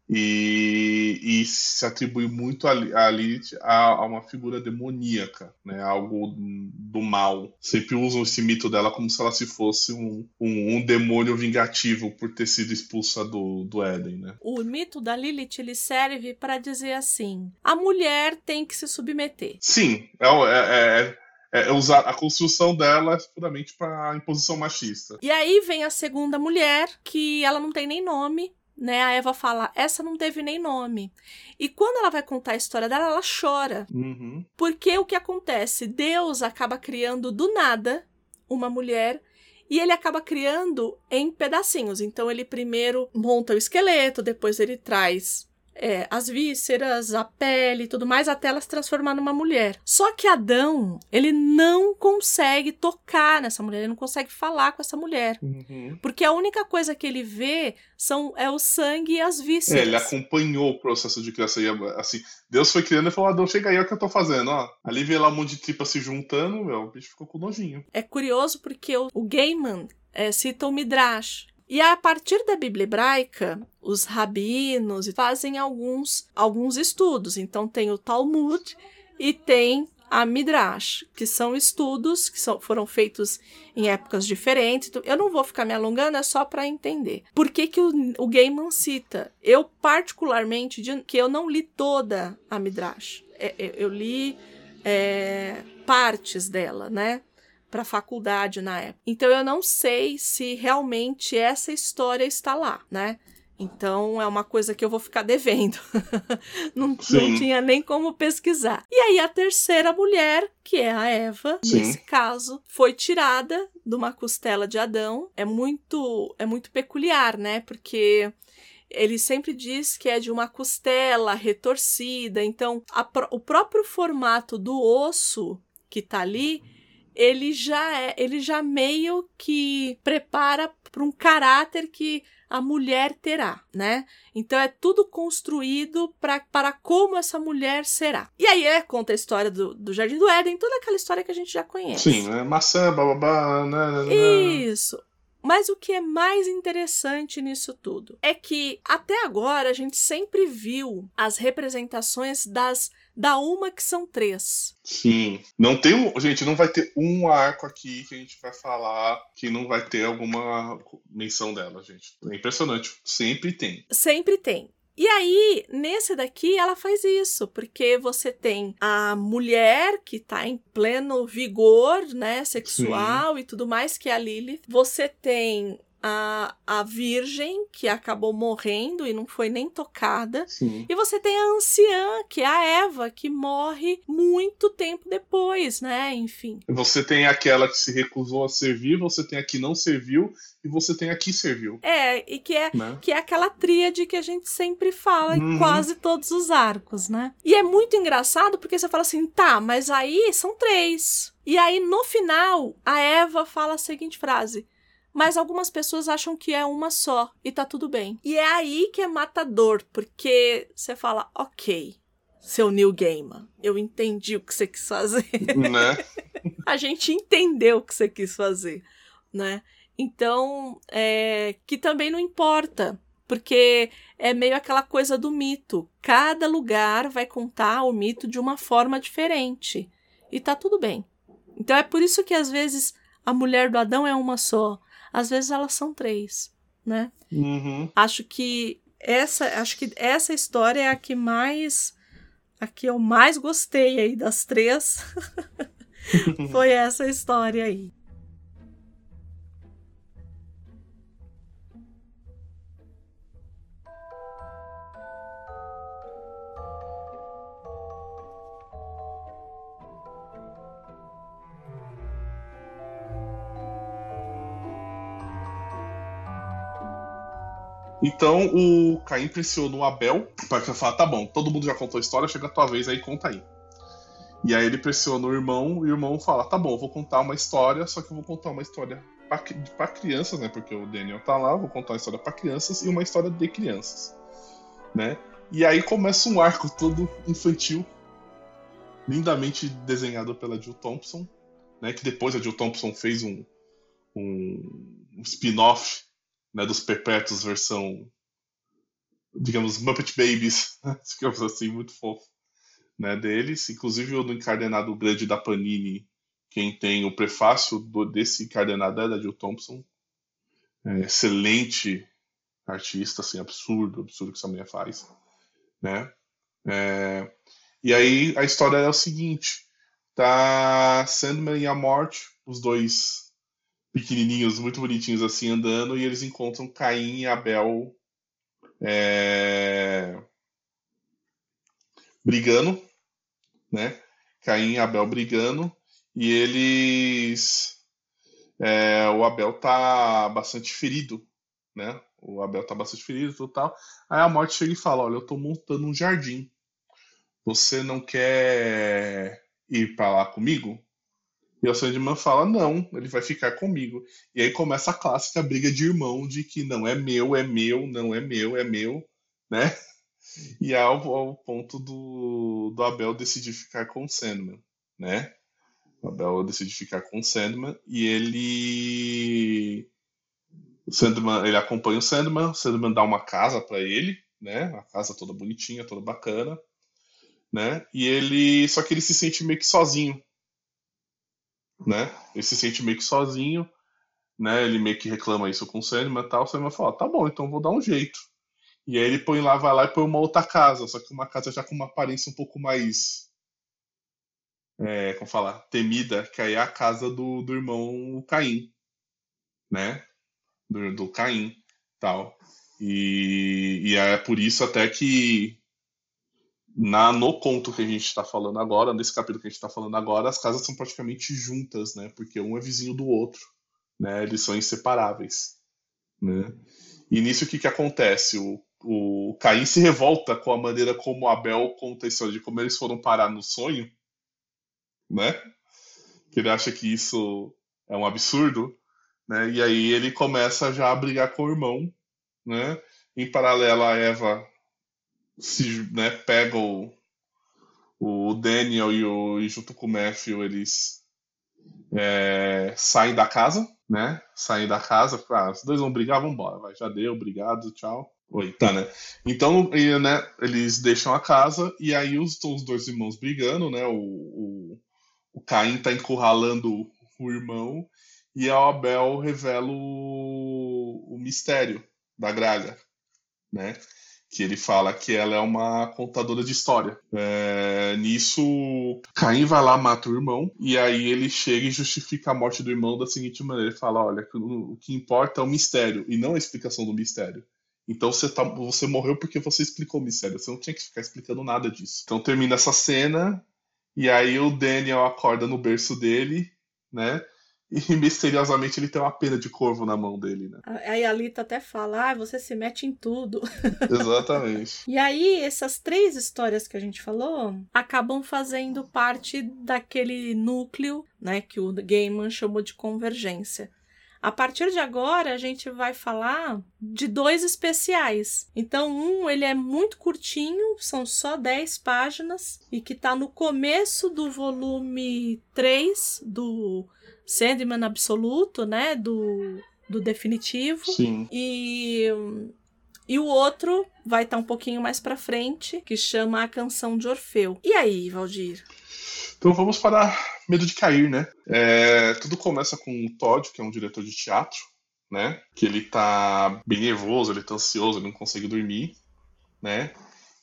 e, e se atribui muito a, a Lilith a, a, uma figura demoníaca, né? algo do mal. Sempre usam esse mito dela como se ela se fosse um, um, um demônio vingativo por ter sido expulsa do, do Éden. Né? O mito da Lilith ele serve para dizer assim: a mulher tem que se submeter. Sim, é, é, é, é usar a construção dela puramente para imposição machista. E aí vem a segunda mulher, que ela não tem nem nome, né? A Eva fala, essa não teve nem nome. E quando ela vai contar a história dela, ela chora. Uhum. Porque o que acontece? Deus acaba criando do nada uma mulher e ele acaba criando em pedacinhos. Então ele primeiro monta o esqueleto, depois ele traz é, as vísceras, a pele e tudo mais, até ela se transformar numa mulher. Só que Adão, ele não consegue tocar nessa mulher, ele não consegue falar com essa mulher. Uhum. Porque a única coisa que ele vê são é o sangue e as É, vísceras. ele acompanhou o processo de criação. Assim, Deus foi criando e falou: Adão, chega aí, olha o que eu tô fazendo, ó. Ali vê lá um monte de tripa se juntando, meu, o bicho ficou com nojinho. É curioso porque o, o Gaiman é, cita o Midrash. E a partir da Bíblia hebraica, os rabinos fazem alguns, alguns estudos. Então tem o Talmud e tem a Midrash, que são estudos que são, foram feitos em épocas diferentes. Então, Eu não vou ficar me alongando, é só para entender. Por que, que o, o Gaiman cita? Eu, particularmente, de- que eu não li toda a Midrash. É, é, Eu li é, partes dela, né? Para faculdade na época. Então eu não sei se realmente essa história está lá, né? Então é uma coisa que eu vou ficar devendo. não, não tinha nem como pesquisar. E aí a terceira mulher, que é a Eva, Sim. nesse caso, foi tirada de uma costela de Adão. É muito, é muito peculiar, né? Porque ele sempre diz que é de uma costela retorcida. Então, a o próprio formato do osso que tá ali, ele já é, ele já meio que prepara para um caráter que a mulher terá, né? Então é tudo construído pra, para como essa mulher será. E aí é, conta a história do, do Jardim do Éden, toda aquela história que a gente já conhece. Sim, né? Maçã, bababá, né, né, né. Isso. Mas o que é mais interessante nisso tudo é que até agora a gente sempre viu as representações das da uma que são três. Sim. Não tem um. Gente, não vai ter um arco aqui que a gente vai falar que não vai ter alguma menção dela, gente. É impressionante. Sempre tem. Sempre tem. E aí, nesse daqui, ela faz isso, porque você tem a mulher que tá em pleno vigor, né, sexual e tudo mais, que é a Lilith. Você tem a, a virgem, que acabou morrendo e não foi nem tocada. Sim. E você tem a anciã, que é a Eva, que morre muito tempo depois, né? Enfim. Você tem aquela que se recusou a servir, você tem a que não serviu e você tem a que serviu. É, e que é Né? que é aquela tríade que a gente sempre fala Uhum. em quase todos os arcos, né? E é muito engraçado porque você fala assim, tá, mas aí são três. E aí no final, a Eva fala a seguinte frase: mas algumas pessoas acham que é uma só e tá tudo bem. E é aí que é matador, porque você fala, ok, seu Neil Gaiman, eu entendi o que você quis fazer. né? a gente entendeu o que você quis fazer, né? Então, é, que também não importa, porque é meio aquela coisa do mito. Cada lugar vai contar o mito de uma forma diferente. E tá tudo bem. Então é por isso que às vezes a mulher do Adão é uma só, às vezes elas são três, né? Uhum. Acho que essa, acho que essa história é a que mais a que eu mais gostei aí das três. Foi essa história aí. Então o Caim pressionou Abel para falar, tá bom, todo mundo já contou a história, chega a tua vez aí, conta aí. E aí ele pressiona o irmão e o irmão fala, tá bom, vou contar uma história, só que eu vou contar uma história para crianças, né? Porque o Daniel tá lá, vou contar uma história para crianças e uma história de crianças, né? E aí começa um arco todo infantil, lindamente desenhado pela Jill Thompson, né? Que depois a Jill Thompson fez um, um, um spin-off né, dos Perpétuos versão, digamos, Muppet Babies, digamos assim, muito fofo, né, deles. Inclusive o do encadernado grande da Panini, quem tem o prefácio do, desse encadernado é da Jill Thompson. É, excelente artista, assim, absurdo, absurdo que essa mulher faz, né. É, e aí a história é o seguinte, tá Sandman e a Morte, os dois pequenininhos, muito bonitinhos assim, andando, e eles encontram Caim e Abel é, brigando, né? Caim e Abel brigando, e eles. é, o Abel tá bastante ferido, né? O Abel tá bastante ferido e tudo tal. Aí a morte chega e fala: Olha, eu tô montando um jardim. Você não quer ir para lá comigo? E o Sandman fala: Não, ele vai ficar comigo. E aí começa a clássica briga de irmão de que não é meu, é meu, não é meu, é meu, né? E ao, ao ponto do, do Abel decidir ficar com o Sandman, né? O Abel decide ficar com o Sandman e ele. O Sandman, ele acompanha o Sandman, o Sandman dá uma casa para ele, né? Uma casa toda bonitinha, toda bacana, né? E ele. Só que ele se sente meio que sozinho, né? Ele se sente meio que sozinho, né? Ele meio que reclama isso com o Sandman e tal. O Sandman fala: tá bom, então vou dar um jeito. E aí ele põe lá, vai lá e põe uma outra casa, só que uma casa já com uma aparência um pouco mais. É, como falar? Temida, que aí é a casa do, do irmão Caim, né? Do, do Caim tal. E, e é por isso até que na, no conto que a gente está falando agora, nesse capítulo que a gente está falando agora, as casas são praticamente juntas, né? Porque um é vizinho do outro, né? Eles são inseparáveis, né? E nisso o que, que acontece? O, o Caim se revolta com a maneira como Abel conta a história de como eles foram parar no sonho, né? Que ele acha que isso é um absurdo, né? E aí ele começa já a brigar com o irmão, né? Em paralelo, a Eva se né, o, o Daniel e, o, e junto com o Matthew eles é, saem da casa, né? Saem da casa, ah, os dois vão brigar, vamos embora, vai, já deu, obrigado, tchau. Oi, tá, né? Então, e, né, eles deixam a casa e aí os, os dois irmãos brigando, né? O, o, o Caim tá encurralando o irmão e a Abel revela o, o mistério da gralha, né? Que ele fala que ela é uma contadora de história. É, nisso, Caim vai lá, mata o irmão, e aí ele chega e justifica a morte do irmão da seguinte maneira: ele fala, olha, o que importa é o mistério, e não a explicação do mistério. Então você, tá, você morreu porque você explicou o mistério, você não tinha que ficar explicando nada disso. Então termina essa cena, e aí o Daniel acorda no berço dele, né? E misteriosamente ele tem uma pena de corvo na mão dele, né? Aí a Lita até fala: ah, você se mete em tudo. Exatamente. e aí, essas três histórias que a gente falou acabam fazendo parte daquele núcleo, né, que o Gaiman chamou de convergência. A partir de agora, a gente vai falar de dois especiais. Então, um, ele é muito curtinho, são só 10 páginas, e que está no começo do volume 3 do Sandman absoluto, né? Do, do definitivo. Sim. E, e o outro vai estar tá um pouquinho mais para frente, que chama A Canção de Orfeu. E aí, Valdir? Então vamos para Medo de Cair, né? É, tudo começa com o Todd, que é um diretor de teatro, né? Que ele tá bem nervoso, ele tá ansioso, ele não consegue dormir, né?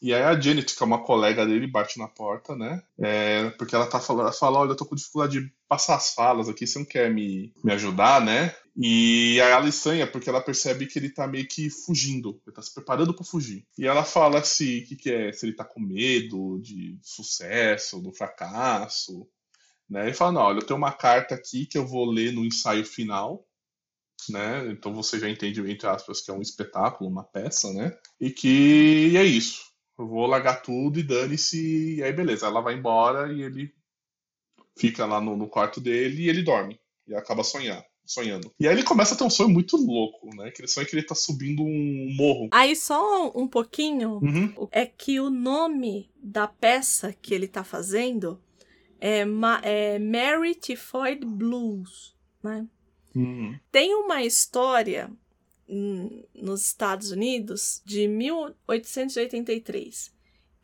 E aí a Janet, que é uma colega dele, bate na porta, né? É, porque ela tá falando, ela fala, olha, eu tô com dificuldade de passar as falas aqui, você não quer me, me ajudar, né? E aí ela estranha porque ela percebe que ele tá meio que fugindo, ele tá se preparando para fugir. E ela fala se que, que é, se ele tá com medo de sucesso, do fracasso, né? E fala, não, olha, eu tenho uma carta aqui que eu vou ler no ensaio final, né? Então você já entende, entre aspas, que é um espetáculo, uma peça, né? E que e é isso eu vou largar tudo e dane-se. E aí, beleza. Ela vai embora e ele fica lá no, no quarto dele e ele dorme. E acaba sonhando sonhando. E aí ele começa a ter um sonho muito louco, né? Que ele sonha que ele tá subindo um morro. Aí só um pouquinho uhum. é que o nome da peça que ele tá fazendo é, é Mary Typhoid Blues, né? Uhum. Tem uma história nos Estados Unidos de 1883,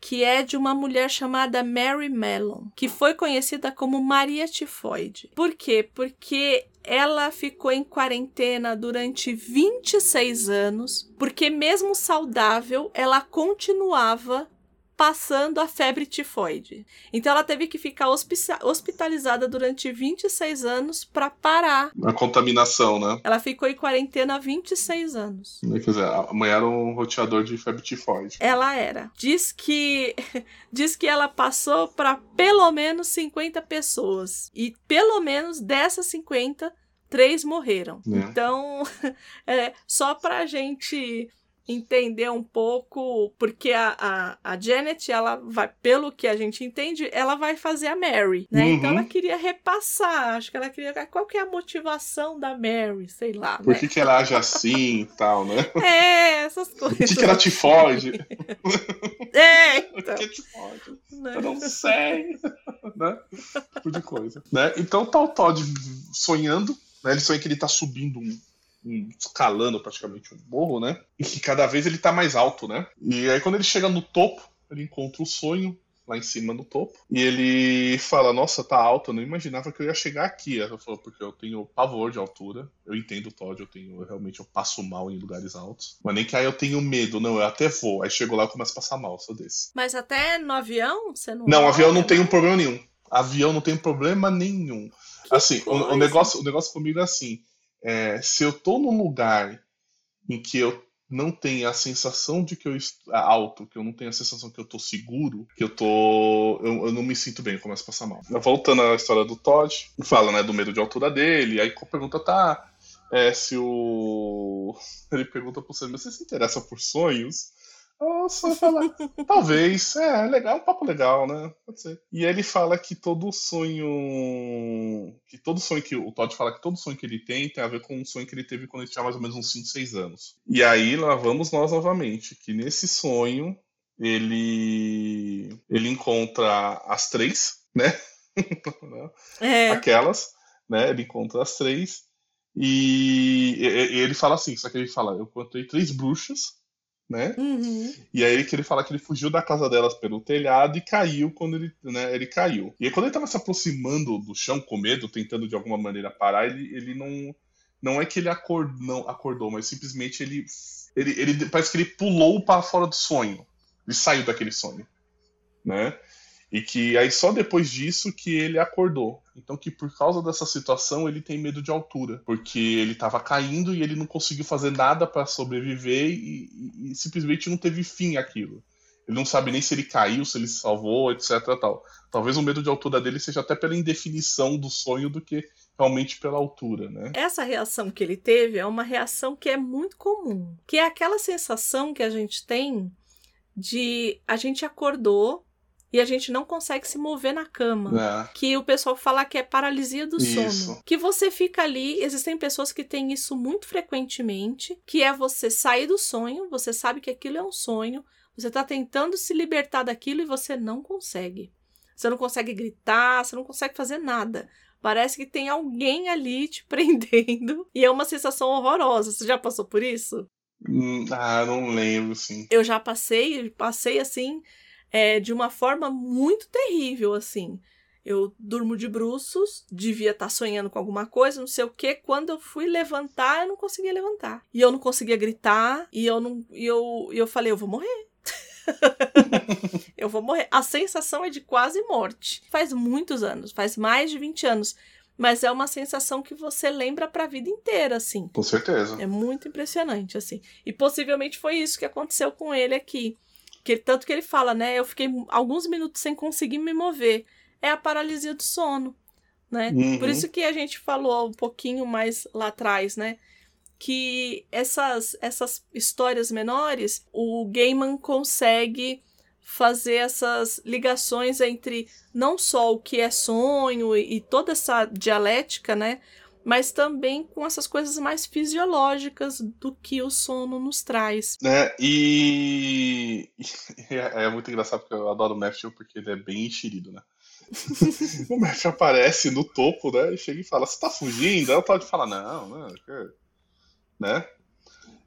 que é de uma mulher chamada Mary Mellon, que foi conhecida como Maria Tifoide. Por quê? Porque ela ficou em quarentena durante 26 anos, porque mesmo saudável, ela continuava passando a febre tifoide. Então ela teve que ficar hospitalizada durante 26 anos para parar a contaminação, né? Ela ficou em quarentena há 26 anos. Quer dizer, a mãe era um roteador de febre tifoide. Ela era. Diz que diz que ela passou para pelo menos 50 pessoas e pelo menos dessas 50 três morreram. É. Então, é, só pra gente entender um pouco, porque a, a, a Janet, ela vai, pelo que a gente entende, ela vai fazer a Mary, né? Uhum. Então ela queria repassar, acho que ela queria. Qual que é a motivação da Mary? Sei lá. Por né? que, que ela age assim e tal, né? É, essas Por coisas. que, que ela te foge? É, Por então. que te foge? né? Eu não sei. né? Tipo de coisa. Né? Então tá o Todd sonhando, né? Ele sonha que ele tá subindo um- escalando praticamente um morro, né? E que cada vez ele tá mais alto, né? E aí quando ele chega no topo, ele encontra o sonho lá em cima no topo. E ele fala, nossa, tá alto, eu não imaginava que eu ia chegar aqui. Ela falou, porque eu tenho pavor de altura. Eu entendo o Todd, eu tenho, eu realmente eu passo mal em lugares altos. Mas nem que aí eu tenho medo, não, eu até vou. Aí chego lá e começo a passar mal, sou desse. Mas até no avião, você não. Não, avião não olha, tem um né? problema nenhum. Avião não tem problema nenhum. assim, o, o negócio, o negócio comigo é assim: é, se eu tô num lugar em que eu não tenho a sensação de que eu estou alto, que eu não tenho a sensação que eu tô seguro, que eu tô. Eu, eu não me sinto bem, eu começo a passar mal. Voltando à história do Todd, fala, né, do medo de altura dele, aí pergunta, tá. É, se o. Ele pergunta pro Sam, você se interessa por sonhos? Fala, talvez, é, legal, um papo legal, né? Pode ser. E ele fala que todo sonho. Que todo sonho que. O Todd fala que todo sonho que ele tem tem a ver com um sonho que ele teve quando ele tinha mais ou menos uns 5, 6 anos. E aí lá vamos nós novamente, que nesse sonho ele. ele encontra as três, né? É. Aquelas, né? Ele encontra as três. E ele fala assim, só que ele fala, eu encontrei três bruxas, né? Uhum. E aí que ele fala que ele fugiu da casa delas pelo telhado e caiu quando ele, né, ele caiu. E aí quando ele tava se aproximando do chão com medo, tentando de alguma maneira parar, ele, ele não não é que ele acor, não, acordou, mas simplesmente ele, ele ele parece que ele pulou para fora do sonho. Ele saiu daquele sonho, né? E que aí só depois disso que ele acordou. Então que por causa dessa situação ele tem medo de altura, porque ele estava caindo e ele não conseguiu fazer nada para sobreviver e, e- e simplesmente não teve fim aquilo. Ele não sabe nem se ele caiu, se ele se salvou, etc. Tal. Talvez o medo de altura dele seja até pela indefinição do sonho do que realmente pela altura, né? Essa reação que ele teve é uma reação que é muito comum, que é aquela sensação que a gente tem de a gente acordou e a gente não consegue se mover na cama. É. Que o pessoal fala que é paralisia do Isso. sono. Que você fica ali, existem pessoas que têm isso muito frequentemente, que é você sair do sonho, você sabe que aquilo é um sonho, você tá tentando se libertar daquilo e você não consegue. Você não consegue gritar, você não consegue fazer nada. Parece que tem alguém ali te prendendo e é uma sensação horrorosa. Você já passou por isso? Hum, Ah, não lembro, sim. eu já passei, passei assim, é, de uma forma muito terrível, assim. Eu durmo de bruços, devia estar sonhando com alguma coisa, não sei o que. Quando eu fui levantar, eu não conseguia levantar. E eu não conseguia gritar, e eu não. E eu, e eu falei, eu vou morrer. eu vou morrer. A sensação é de quase morte. Faz muitos anos, faz mais de 20 anos. Mas é uma sensação que você lembra pra vida inteira, assim. Com certeza. É muito impressionante, assim. E possivelmente foi isso que aconteceu com ele aqui. Que, tanto que ele fala, né? Eu fiquei alguns minutos sem conseguir me mover. É a paralisia do sono, né? Uhum. Por isso que a gente falou um pouquinho mais lá atrás, né? Que essas, essas histórias menores, o Gaiman consegue fazer essas ligações entre não só o que é sonho e, e toda essa dialética, né? Mas também com essas coisas mais fisiológicas do que o sono nos traz. né? E é, é muito engraçado porque eu adoro o Matthew porque ele é bem enxerido, né? o Matthew aparece no topo, né? E chega e fala: Você tá fugindo? Aí o Todd fala: Não, não, né?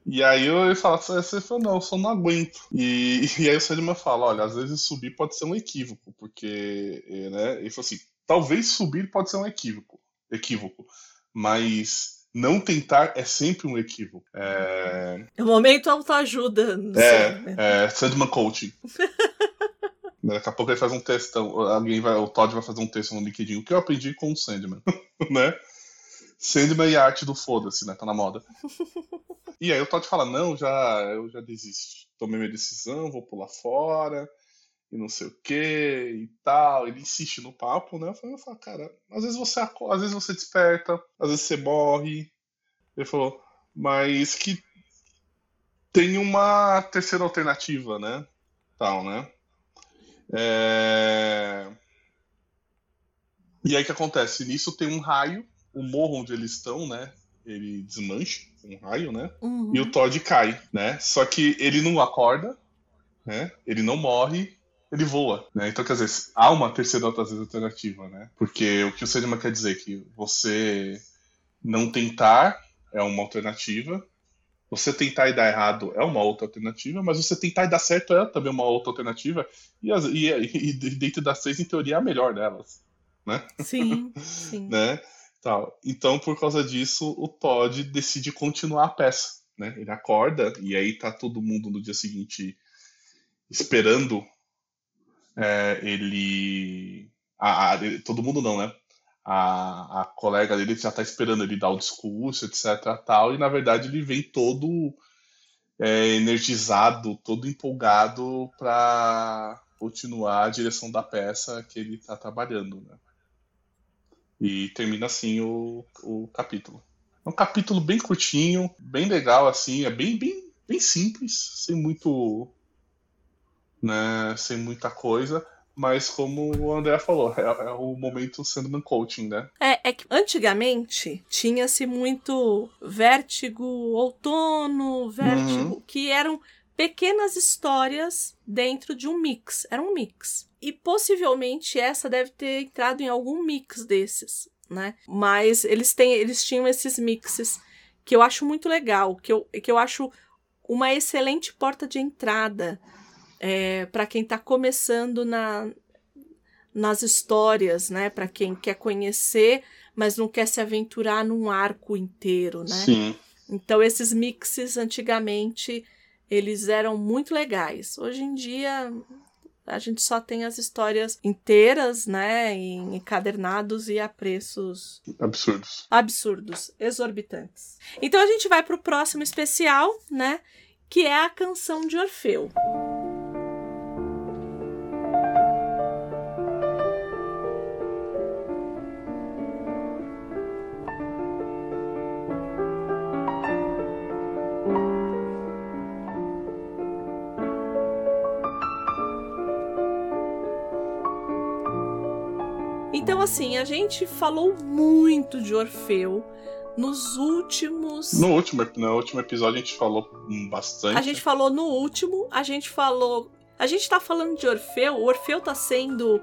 E aí ele fala: Você falou, não, eu só não aguento. E, e aí o Sandman fala: Olha, às vezes subir pode ser um equívoco, porque, eh, né? Ele falou assim: Talvez subir pode ser um equívoco, equívoco, mas não tentar é sempre um equívoco. É, É o momento autoajuda. sei, né? é, é Sandman Coaching. Daqui a pouco ele faz um textão, alguém vai, o Todd vai fazer um texto no LinkedIn. O que eu aprendi com o Sandman, né? Sandman e a arte do foda-se, né? Tá na moda. E aí o Todd fala, não, já, eu já desisti. Tomei minha decisão, vou pular fora. E não sei o que e tal. Ele insiste no papo, né? Eu falei, eu falo, cara, às vezes você acorda, às vezes você desperta, às vezes você morre. Ele falou, mas que tem uma terceira alternativa, né? Tal, né? É... E aí o que acontece? Nisso tem um raio, o morro onde eles estão, né? Ele desmancha, um raio, né? Uhum. E o Todd cai, né? Só que ele não acorda, né? Ele não morre, ele voa, né? Então, quer dizer, há uma terceira alternativa, né? Porque o que o Sandman quer dizer é que você não tentar é uma alternativa, você tentar e dar errado é uma outra alternativa, mas você tentar e dar certo é também uma outra alternativa, e, as, e, e, e dentro das três, em teoria, é a melhor delas, né? Sim, sim. né? Tal. Então, por causa disso, o Todd decide continuar a peça, né? Ele acorda e aí tá todo mundo no dia seguinte esperando é, ele... A, a, todo mundo não, né? A, a colega dele já tá esperando ele dar o discurso, etc, tal, e na verdade ele vem todo é, energizado, todo empolgado para continuar a direção da peça que ele tá trabalhando, né? E termina assim o, o capítulo. É um capítulo bem curtinho, bem legal, assim, é bem, bem, bem simples, sem muito. Né, sem muita coisa. Mas como o André falou, é, é o momento Sandman Coaching, né? É, é que antigamente tinha-se muito vértigo outono, vértigo, Uhum. que eram pequenas histórias dentro de um mix. Era um mix. E possivelmente essa deve ter entrado em algum mix desses, né? Mas eles têm, eles tinham esses mixes que eu acho muito legal, que eu, que eu acho uma excelente porta de entrada é, para quem está começando na, nas histórias, né? Para quem quer conhecer, mas não quer se aventurar num arco inteiro, né? Sim. Então esses mixes antigamente eles eram muito legais. Hoje em dia a gente só tem as histórias inteiras, né, em encadernados e a preços Absurdos. absurdos, exorbitantes. Então a gente vai pro próximo especial, né, que é a canção de Orfeu. Então, assim, a gente falou muito de Orfeu nos últimos. No último, no último episódio a gente falou bastante. A gente falou no último, a gente falou. A gente tá falando de Orfeu, o Orfeu tá sendo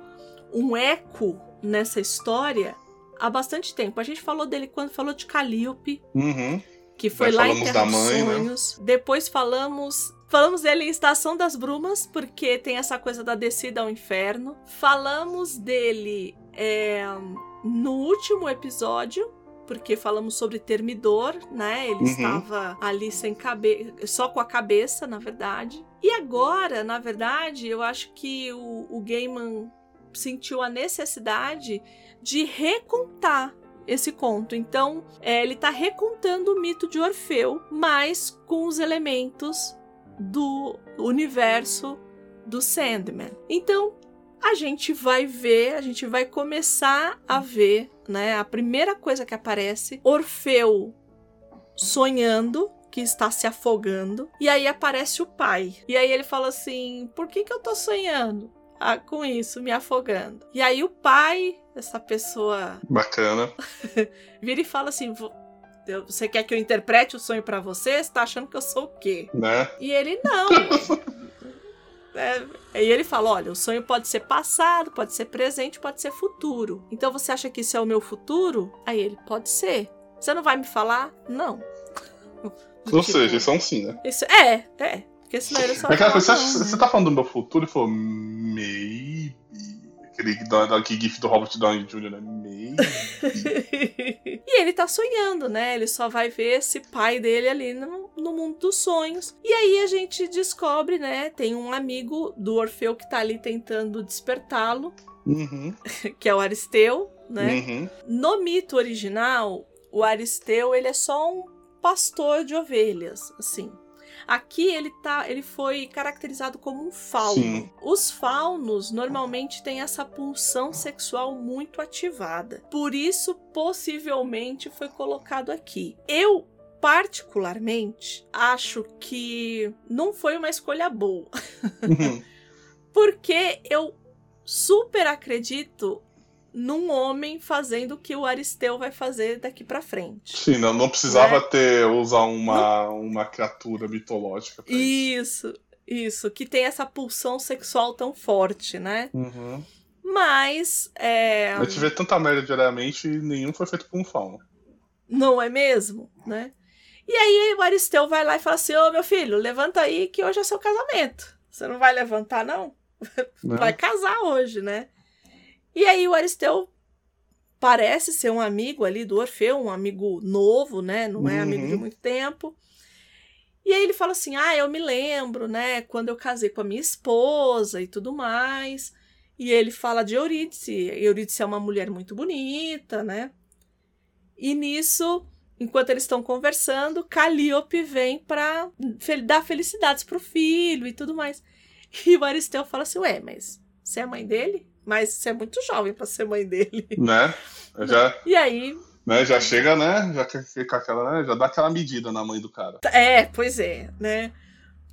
um eco nessa história há bastante tempo. A gente falou dele quando falou de Calíope, Uhum. que foi Nós lá em falamos Terra dos mãe, né? Sonhos. Depois falamos. Falamos dele em Estação das Brumas, porque tem essa coisa da descida ao inferno. Falamos dele é, no último episódio, porque falamos sobre Termidor, né? Ele Uhum. estava ali sem cabeça, só com a cabeça, na verdade. E agora, na verdade, eu acho que o, o Gaiman sentiu a necessidade de recontar esse conto. Então, é, ele está recontando o mito de Orfeu, mas com os elementos do universo do Sandman. Então, a gente vai ver, a gente vai começar a ver, né? A primeira coisa que aparece, Orfeu sonhando que está se afogando, e aí aparece o pai. E aí ele fala assim: "Por que que eu tô sonhando?" Ah, com isso, me afogando. E aí o pai, essa pessoa Bacana. vira e fala assim: "Vo- eu- Você quer que eu interprete o sonho pra você? Você tá achando que eu sou o quê? Né? E ele não. É, e ele fala: olha, o sonho pode ser passado, pode ser presente, pode ser futuro. Então você acha que isso é o meu futuro? Aí ele: pode ser. Você não vai me falar? Não. Ou Tipo, seja, isso é um sim, né? isso é, é. Porque senão ele só É aquela coisa, você, né? você tá falando do meu futuro? Ele falou, maybe. Aquele, aquele gif do Robert Downey Jr., né? Maybe. e ele tá sonhando, né? Ele só vai ver esse pai dele ali no, no mundo dos sonhos. E aí a gente descobre, né? Tem um amigo do Orfeu que tá ali tentando despertá-lo, Uhum, que é o Aristeu, né? uhum. No mito original, o Aristeu ele é só um pastor de ovelhas, assim. Aqui ele tá, ele foi caracterizado como um fauno. Sim. Os faunos normalmente têm essa pulsão sexual muito ativada. Por isso, possivelmente foi colocado aqui. Eu particularmente acho que não foi uma escolha boa, Uhum. porque eu super acredito num homem fazendo o que o Aristeu vai fazer daqui pra frente. Sim, não, não precisava Né? ter usar uma, uma criatura mitológica. pra isso. Isso, isso, que tem essa pulsão sexual tão forte, né? Uhum. Mas é, A gente vê tanta merda diariamente e nenhum foi feito por um fauno. não é mesmo, né? E aí o Aristeu vai lá e fala assim: Ô meu filho, levanta aí que hoje é seu casamento. Você não vai levantar, não? Né? Vai casar hoje, né? E aí o Aristeu parece ser um amigo ali do Orfeu, um amigo novo, né? Não é amigo de Uhum. muito tempo. E aí ele fala assim: Ah, eu me lembro, né? Quando eu casei com a minha esposa e tudo mais. E ele fala de Eurídice. Eurídice é uma mulher muito bonita, né? E nisso, enquanto eles estão conversando, Calíope vem fel- dar felicidades pro filho e tudo mais. E o Aristeu fala assim: Ué, mas você é mãe dele? Mas você é muito jovem pra ser mãe dele. Né? Já, E aí, né? Já chega, né? Já, fica aquela, né? já dá aquela medida na mãe do cara. É, pois é, né?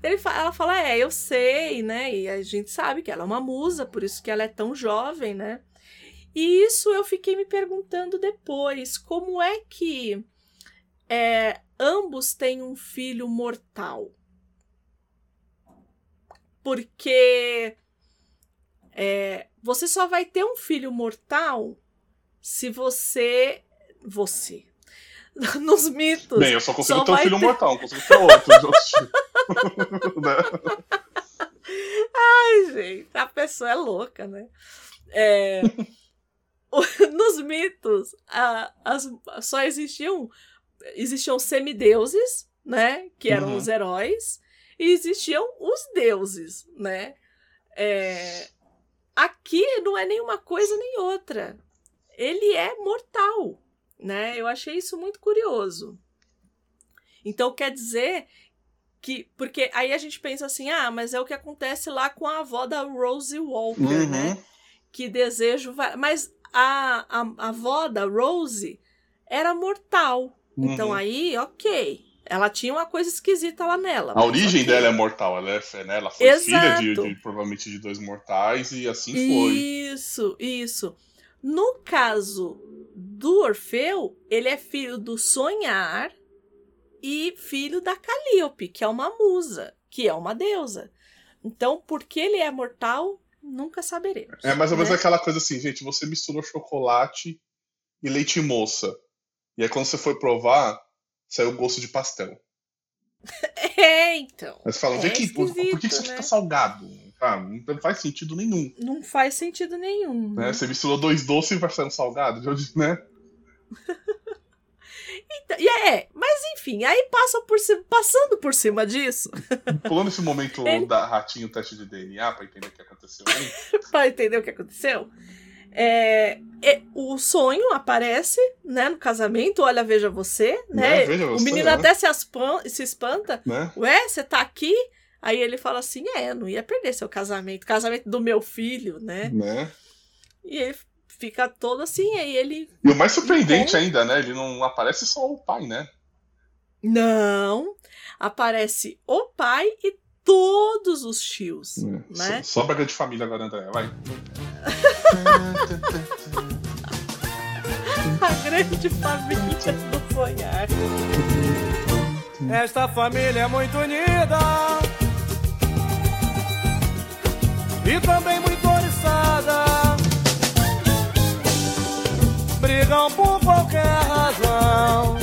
Ele ela fala, é, eu sei, né? E a gente sabe que ela é uma musa, por isso que ela é tão jovem, né? E isso eu fiquei me perguntando depois, como é que é, ambos têm um filho mortal? Porque é, você só vai ter um filho mortal se você. Você. Nos mitos. Bem, eu só consigo Só ter um filho ter- mortal, não consigo ter outro. Né? Ai, gente, a pessoa é louca, né? É, nos mitos, a- as, só existiam existiam semideuses, né? Que eram Uhum. os heróis, e existiam os deuses, né? É, aqui não é nenhuma coisa nem outra. Ele é mortal, né? Eu achei isso muito curioso. Então quer dizer que. Porque aí a gente pensa assim, ah, mas é o que acontece lá com a avó da Rosie Walker, Uhum. né? Que desejo. va- Mas a, a, a avó da Rose era mortal. Então Uhum. aí, ok. Ela tinha uma coisa esquisita lá nela. A origem ok. dela é mortal, ela, é, né, ela foi filha de, Exato. de- provavelmente de dois mortais e assim foi. Isso, isso. No caso do Orfeu, ele é filho do Sonhar e filho da Calíope, que é uma musa, que é uma deusa. Então, por que ele é mortal, nunca saberemos. É mais ou menos né? aquela coisa assim, gente, você misturou chocolate e leite moça. E aí quando você foi provar, saiu o gosto de pastel. É, então. Você fala, é É que, por, por que isso né? tá salgado? Ah, não faz sentido nenhum. Não faz sentido nenhum. Né? Você misturou dois doces e vai sair um salgado, né? Então, é, mas enfim, aí passa por cima, passando por cima disso, Pulando esse momento Ele- da ratinho teste de DNA pra entender o que aconteceu aí. pra entender o que aconteceu. É, é, o sonho aparece, né, no casamento, olha, veja você, né? Né, veja o você, menino né? até se, aspan- se espanta. Né? Ué, você tá aqui? Aí ele fala assim: é, não ia perder seu casamento, casamento do meu filho, né? né? E ele fica todo assim, aí ele. E o mais surpreendente ainda, né? Ele não aparece só o pai, né? Não! Aparece o pai e todos os tios, né? Só, só pra grande família agora, André. Vai. A grande família do sonhar. Esta família é muito unida e também muito oriçada. Brigam por qualquer razão,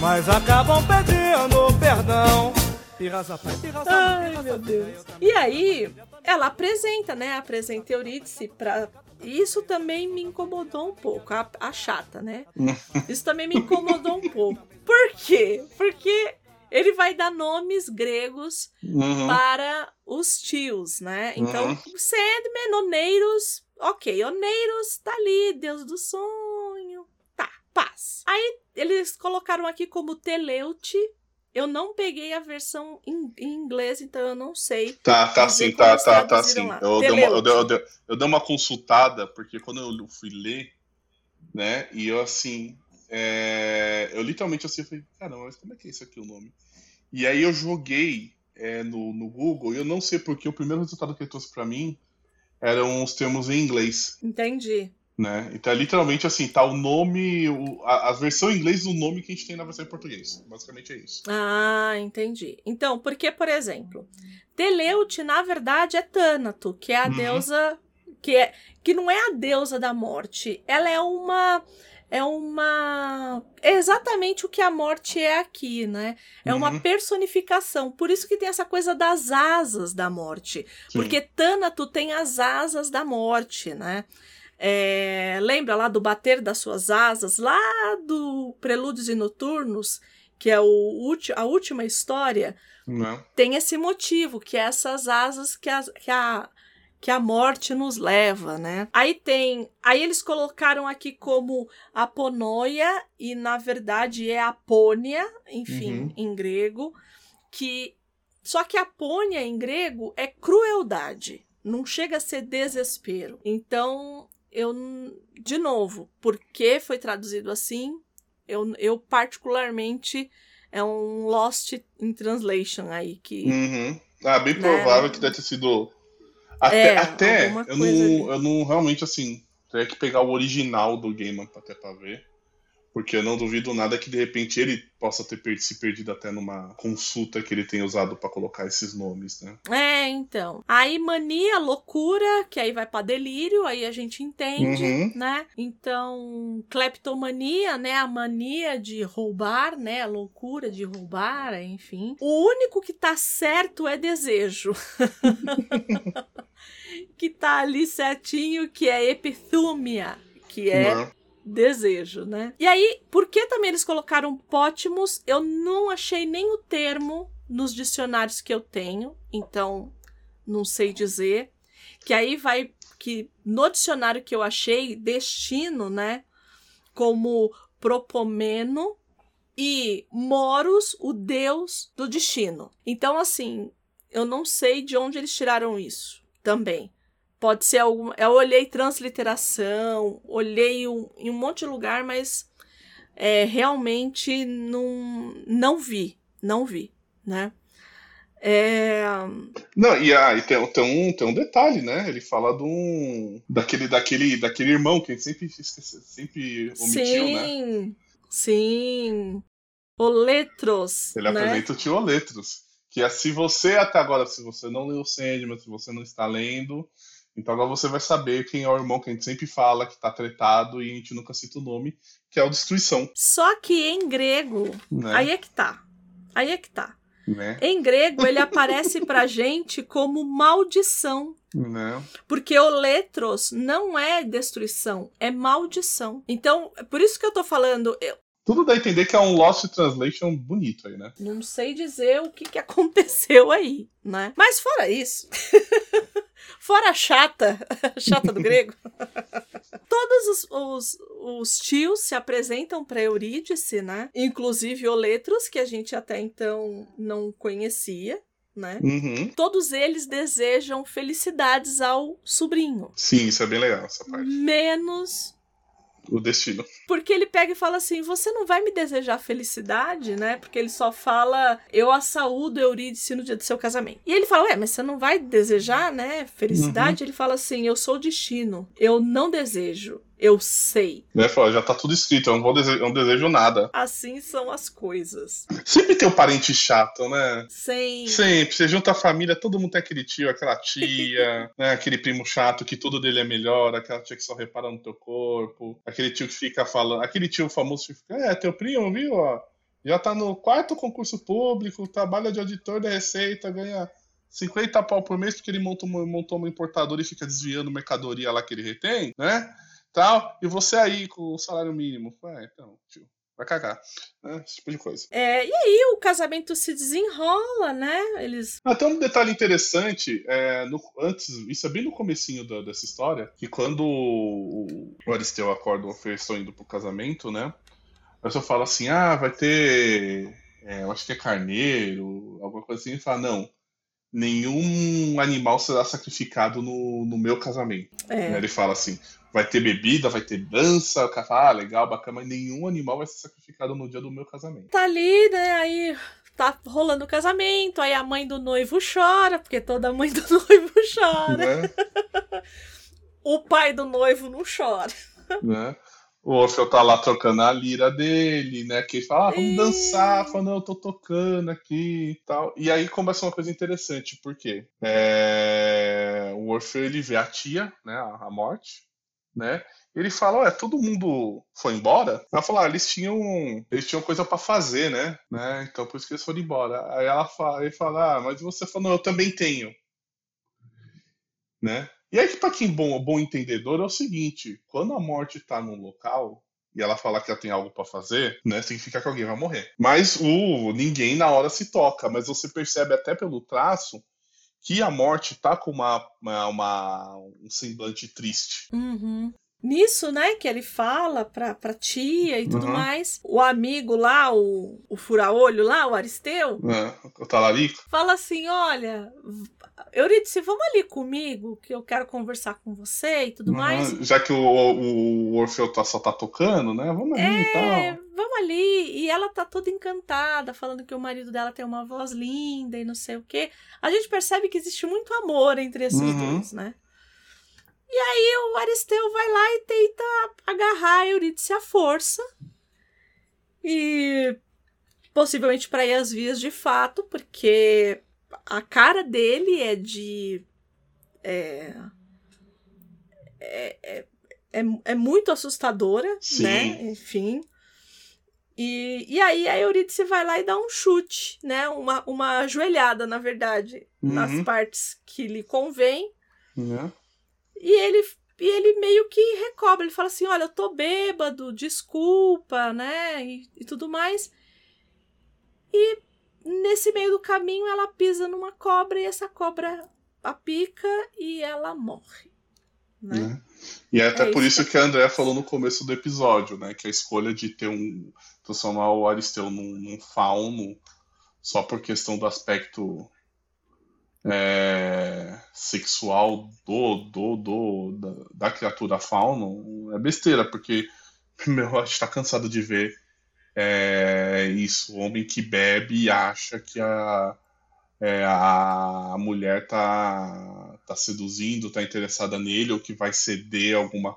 mas acabam pedindo perdão. Ai, meu Deus. E aí, ela apresenta, né? Apresenta Eurídice pra. Isso também me incomodou um pouco, a, a chata, né? Isso também me incomodou um pouco. Por quê? Porque ele vai dar nomes gregos Uhum. para os tios, né? Então, Uhum. Sandman, Oneiros, ok, Oneiros tá ali, Deus do sonho, tá, paz. Aí eles colocaram aqui como Teleute eu não peguei a versão em, em inglês, então eu não sei. Tá, tá sim, tá, tá, tá sim. Eu dei, uma, eu, dei, eu, dei, eu dei uma consultada, porque quando eu fui ler, né, e eu assim, é, eu literalmente assim, eu falei, caramba, mas como é que é isso aqui o nome? E aí eu joguei é, no, no Google, e eu não sei porque o primeiro resultado que ele trouxe pra mim eram os termos em inglês, Entendi. Né? Então é literalmente assim, tá o nome, o, a, a versão em inglês do nome que a gente tem na versão em português. Basicamente é isso. Ah, entendi. Então, porque, por exemplo, Teleut, na verdade, é Tânato, que é a Uhum. deusa. Que, é, que não é a deusa da morte. Ela é uma. É uma. É exatamente o que a morte é aqui, né? É uma Uhum. personificação. Por isso que tem essa coisa das asas da morte. Sim. Porque Tânato tem as asas da morte, né? É, lembra lá do bater das suas asas, lá do Prelúdios e Noturnos, que é o, a última história, Né? tem esse motivo, que é essas asas que a, que a, que a morte nos leva, né? Aí tem. Aí eles colocaram aqui como aponoia, e na verdade é apônia, enfim, Uhum. em grego, que. Só que apônia em grego é crueldade, não chega a ser desespero. Então, eu. De novo, por que foi traduzido assim? Eu, eu particularmente. É um Lost in Translation aí, que. Uhum. Ah, bem Né? provável que deve ter sido. Até, É, até eu, ali. não, eu não realmente assim. Teria que pegar o original do Gaiman até pra ver. Porque eu não duvido nada que de repente ele possa ter per- se perdido até numa consulta que ele tem usado pra colocar esses nomes, né? É, então. Aí mania, loucura, que aí vai pra delírio, aí a gente entende, Uhum. né? Então, cleptomania, né? A mania de roubar, né? A loucura de roubar, enfim. O único que tá certo é desejo. que tá ali certinho, que é epithumia, que é? Desejo, né? E aí, por que também eles colocaram pótimos? Eu não achei nem o termo nos dicionários que eu tenho, então não sei dizer. Que aí vai que no dicionário que eu achei, destino, né, como propomeno e moros, o deus do destino. Então assim, eu não sei de onde eles tiraram isso também. Pode ser algum. Eu olhei transliteração, olhei um- em um monte de lugar, mas é, realmente não, não vi. Não vi, né? É, Não, e, ah, e tem, tem, um, tem um detalhe, né? Ele fala de um, daquele, daquele, daquele irmão que a gente sempre, sempre omitiu, né? sim, sim. O Letros. Ele né? apresenta o Tio Letros. Que é se você até agora, se você não leu o Sandman, se você não está lendo, então agora você vai saber quem é o irmão que a gente sempre fala, que tá tretado e a gente nunca cita o nome, que é o Destruição. Só que em grego, Né? aí é que tá. Aí é que tá. né? Em grego, ele aparece pra gente como maldição. Né? Porque o letros não é destruição, é maldição. Então, é por isso que eu tô falando, eu Tudo dá a entender que é um Lost Translation bonito aí, né? não sei dizer o que, que aconteceu aí, né? Mas fora isso, fora a chata, a chata do grego, todos os, os, os tios se apresentam para Eurídice, né? Inclusive o letros, que a gente até então não conhecia. Né? Uhum. Todos eles desejam felicidades ao sobrinho, Sim, isso é bem legal, essa parte. menos O destino. Porque ele pega e fala assim: você não vai me desejar felicidade, né? Porque ele só fala, eu a saúdo Eurídice no dia do seu casamento. E ele fala, ué, mas você não vai desejar, né? Felicidade? Ele fala assim: eu sou o destino, eu não desejo, eu sei. Né? Já tá tudo escrito, eu não, vou dese- eu não desejo nada. Assim são as coisas. Sempre tem o parente chato, né? Sem. Sempre. Você junta a família, todo mundo tem aquele tio, aquela tia, né? Aquele primo chato que tudo dele é melhor, aquela tia que só repara no teu corpo, aquele tio que fica falando, aquele tio famoso que fica, é, teu primo, viu, ó, já tá no quarto concurso público, trabalha de auditor da Receita, ganha 50 pau por mês porque ele montou uma, montou uma importadora e fica desviando mercadoria lá que ele retém, né? Tal, e você aí com o salário mínimo. Ué, então, tio, vai cagar. Né? Esse tipo de coisa. É, e aí o casamento se desenrola, né? Eles. Até um detalhe interessante, é, no- antes, isso é bem no comecinho da- dessa história, que quando o, o Aristeu acorda o Fer estão indo pro casamento, né? A pessoa fala assim, ah, vai ter é, eu acho que é carneiro, alguma coisa assim, e fala, não, nenhum animal será sacrificado no, no meu casamento. É. Ele fala assim, vai ter bebida, vai ter dança, o cara fala, ah, legal, bacana, mas nenhum animal vai ser sacrificado no dia do meu casamento. Tá ali, né? Aí tá rolando o casamento, aí a mãe do noivo chora, porque toda mãe do noivo chora. Né? O pai do noivo não chora. né? O Orfeu tá lá tocando a lira dele, né? Que ele fala, ah, vamos dançar. Fala, não, eu tô tocando aqui e tal. E aí começa uma coisa interessante, porque é... o Orfeu, ele vê a tia, né? A morte, né? Ele fala, ué, todo mundo foi embora? Ela fala, ah, eles tinham, eles tinham coisa pra fazer, né? né? Então por isso que eles foram embora. Aí ela fala, ele fala, ah, mas você falou, eu também tenho. Né? E aí, para quem bom, bom entendedor, é o seguinte: quando a morte tá num local e ela fala que ela tem algo para fazer, né, significa que alguém vai morrer. Mas o ninguém na hora se toca, mas você percebe até pelo traço que a morte tá com uma, uma, uma- um semblante triste. Uhum. Nisso, né, que ele fala pra, pra tia e tudo Uhum. mais, o amigo lá, o, o fura-olho lá, o Aristeu, Né? O talarico. fala assim: olha, Eurídice, vamos ali comigo, que eu quero conversar com você e tudo mais. Uhum. Já que o, o, o Orfeu tá, só tá tocando, né? Vamos ali e É, tal. vamos ali. E ela tá toda encantada, falando que o marido dela tem uma voz linda e não sei o quê. A gente percebe que existe muito amor entre esses Uhum. dois, né? E aí o Aristeu vai lá e tenta agarrar a Eurídice à força. E possivelmente para ir às vias de fato, porque a cara dele é de. É, é, é, é, é muito assustadora, Sim. né? Enfim. E, e aí a Eurídice vai lá e dá um chute, né? Uma, uma joelhada, na verdade, nas Uhum. partes que lhe convém. Né? E ele, e ele meio que recobra. Ele fala assim: Olha, eu tô bêbado, desculpa, né? E, e tudo mais. E nesse meio do caminho ela pisa numa cobra e essa cobra a pica e ela morre. Né? né? E é até É por isso que a Andrea falou no começo do episódio, né? Que a escolha de ter um. transformar o Aristeu num, num fauno só por questão do aspecto é, sexual do, do, do da, da criatura fauno é besteira, porque meu, a gente tá cansado de ver é, isso, homem que bebe e acha que a, é, a, mulher tá, tá seduzindo, tá interessada nele, ou que vai ceder alguma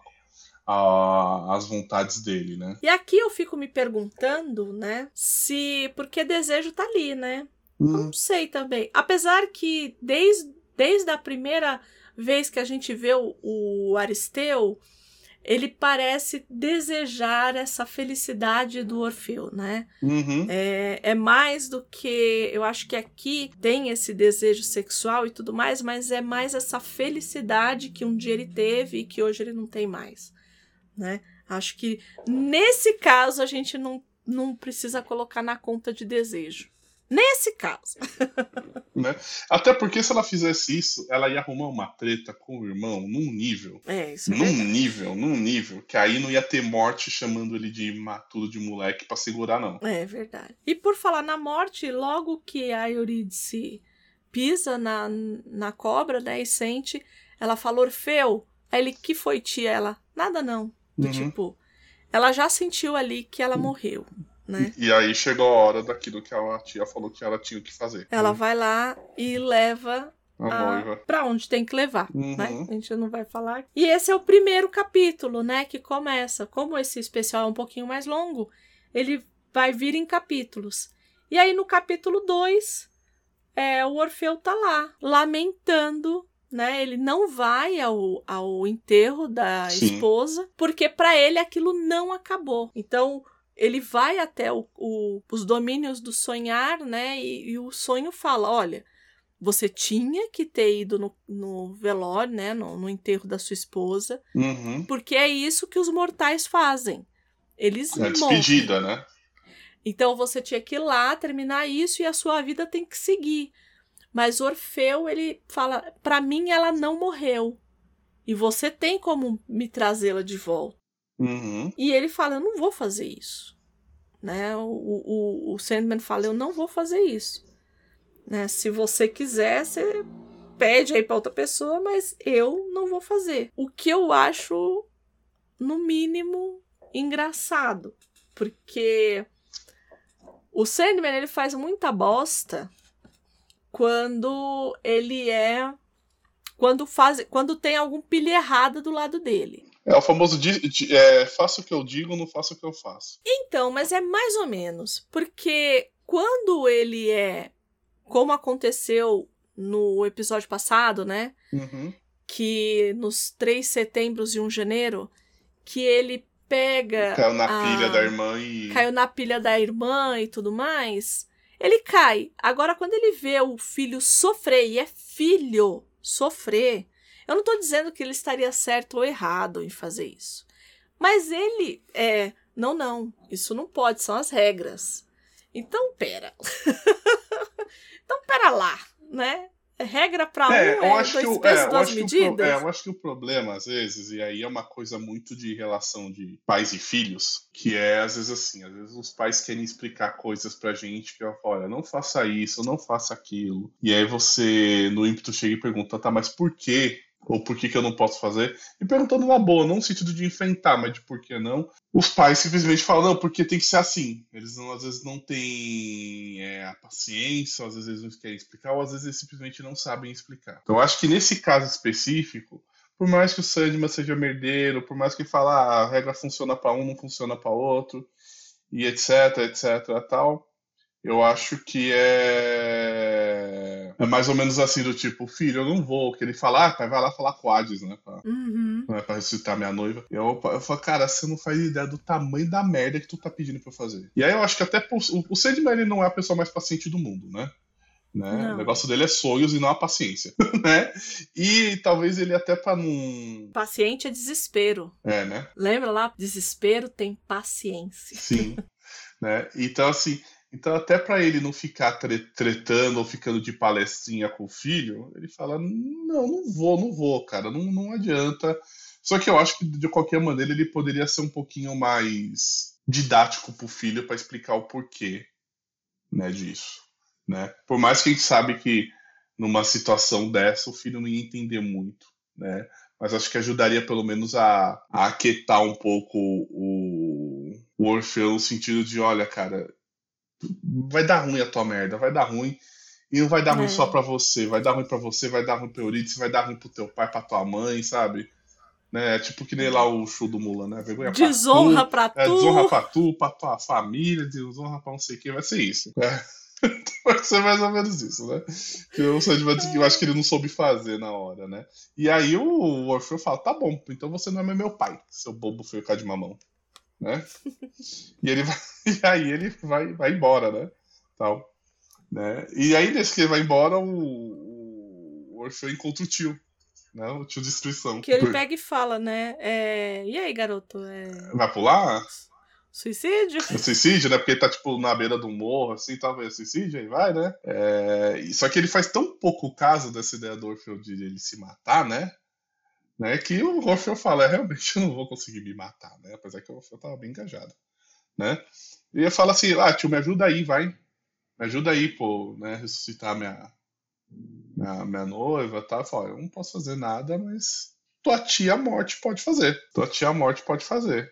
a- às vontades dele, né? E aqui eu fico me perguntando, né? Se. Porque desejo tá ali, né? Não sei também. Apesar que desde, desde a primeira vez que a gente vê o, o Aristeu, ele parece desejar essa felicidade do Orfeu, né? Uhum. É, é mais do que. Eu acho que aqui tem esse desejo sexual e tudo mais, mas é mais essa felicidade que um dia ele teve e que hoje ele não tem mais. Né? Acho que nesse caso a gente não, não precisa colocar na conta de desejo. Nesse caso. Né? Até porque se ela fizesse isso, ela ia arrumar uma treta com o irmão num nível. É, isso é Num verdade. nível, num nível, que aí não ia ter morte chamando ele de maturo de moleque pra segurar, não. É verdade. E por falar na morte, logo que a Eurídice pisa na, na cobra, né, e sente, ela fala, Orfeu. Aí ele, que foi, tia? Ela, nada não. Do Uhum. tipo, ela já sentiu ali que ela morreu, né? E aí chegou a hora daquilo que a tia falou que ela tinha que fazer. Ela né? vai lá e leva A pra onde tem que levar, Uhum. né? A gente não vai falar. E esse é o primeiro capítulo, né, que começa. Como esse especial é um pouquinho mais longo, ele vai vir em capítulos. E aí no capítulo 2, é, o Orfeu tá lá, lamentando, né? Ele não vai ao, ao enterro da Sim. esposa, porque para ele aquilo não acabou. Então, ele vai até o- o- os domínios do sonhar, né? E, e o sonho fala: olha, você tinha que ter ido no, no velório, né? No, no enterro da sua esposa, Uhum. porque é isso que os mortais fazem. Eles É morrem. despedida, né? Então você tinha que ir lá terminar isso e a sua vida tem que seguir. Mas Orfeu, ele fala: para mim ela não morreu. E você tem como me trazê-la de volta. Uhum. E ele fala: eu não vou fazer isso. Né? O, o, o Sandman fala: Eu não vou fazer isso. Né? Se você quiser, você pede aí para outra pessoa, mas eu não vou fazer. O que eu acho, no mínimo, engraçado. Porque o Sandman ele faz muita bosta quando ele é. Quando, faz, quando tem algum pilha errada do lado dele. É o famoso é, faço o que eu digo, não faço o que eu faço. Então, mas é mais ou menos. Porque quando ele é. Como aconteceu no episódio passado, né? Uhum. Que nos 3 setembros e 1 janeiro, que ele pega. Caiu na a... pilha da irmã e. Caiu na pilha da irmã e tudo mais. Ele cai. Agora, quando ele vê o filho sofrer, e é filho sofrer, eu não tô dizendo que ele estaria certo ou errado em fazer isso. Mas ele é. Não, não. Isso não pode, são as regras. Então, pera. então, pera lá, né? É regra para é, um, é dois que pesos, é, duas acho medidas. O, é, eu acho que o problema, às vezes, e aí é uma coisa muito de relação de pais e filhos, que é, às vezes, assim, às vezes os pais querem explicar coisas pra gente que, olha, não faça isso, não faça aquilo. E aí você, no ímpeto, chega e pergunta, tá, mas por quê? Ou por que, que eu não posso fazer, e perguntando uma boa, não no sentido de enfrentar, mas de por que não. Os pais simplesmente falam, não, porque tem que ser assim. Eles não, às vezes não têm é, a paciência, às vezes não querem explicar, ou às vezes eles simplesmente não sabem explicar. Então, acho que nesse caso específico, por mais que o Sandman seja merdeiro, por mais que fala ah, a regra funciona para um, não funciona para outro, e etc, etc, tal, eu acho que é. É mais ou menos assim, do tipo, filho, eu não vou. Que ele fala, ah, pai, vai lá falar com Hades, né? Pra, uhum. né, pra ressuscitar minha noiva. Eu, eu falo, cara, você não faz ideia do tamanho da merda que tu tá pedindo pra eu fazer. E aí eu acho que até o, o Sandman ele não é a pessoa mais paciente do mundo, né? Né? O negócio dele é sonhos e não a paciência, né? E talvez ele até para não paciente é desespero. É, né? Lembra lá, desespero tem paciência. Sim, né? Então assim, então, até para ele não ficar tretando ou ficando de palestrinha com o filho, ele fala: Não, não vou, não vou, cara, não, não adianta. Só que eu acho que de qualquer maneira ele poderia ser um pouquinho mais didático pro filho para explicar o porquê né, disso. Né? Por mais que a gente sabe que numa situação dessa o filho não ia entender muito, né? Mas acho que ajudaria pelo menos a, a aquietar um pouco o, o Orfeu no sentido de, olha, cara, vai dar ruim a tua merda, vai dar ruim. E não vai dar ruim é. só pra você, vai dar ruim pra você, vai dar ruim pra Euridice, vai dar ruim pro teu pai, pra tua mãe, sabe? Né? É tipo que nem lá o show do Mulan, né? Vergonha desonra pra tu. Pra tu. É, desonra pra tu, pra tua família, desonra pra não sei o que, vai ser isso. É. vai ser mais ou menos isso, né? Que o Sandman eu acho que ele não soube fazer na hora, né? E aí o Orfeu fala: tá bom, então você não é meu pai, seu bobo feio cá de mamão né? E ele vai, e aí ele vai, vai embora, né? Tal, né? E aí, nesse que ele vai embora, o, o Orfeu encontra o tio, né? O tio Destruição. Que ele pega e fala, né? É... E aí, garoto? É... Vai pular? Suicídio? É suicídio, né? Porque ele tá, tipo, na beira do morro, assim, talvez suicídio, aí vai, né? É... Só que ele faz tão pouco caso dessa ideia do Orfeu de ele se matar, né? Né? Que o Orfeu fala, é, realmente eu não vou conseguir me matar, né? Apesar que o Orfeu tava bem engajado, né? E ele fala assim, ah, tio, me ajuda aí, vai. Me ajuda aí, pô, né? Ressuscitar minha, minha, minha noiva e tal. Fala, eu não posso fazer nada, mas tua tia morte pode fazer. Tua tia morte pode fazer.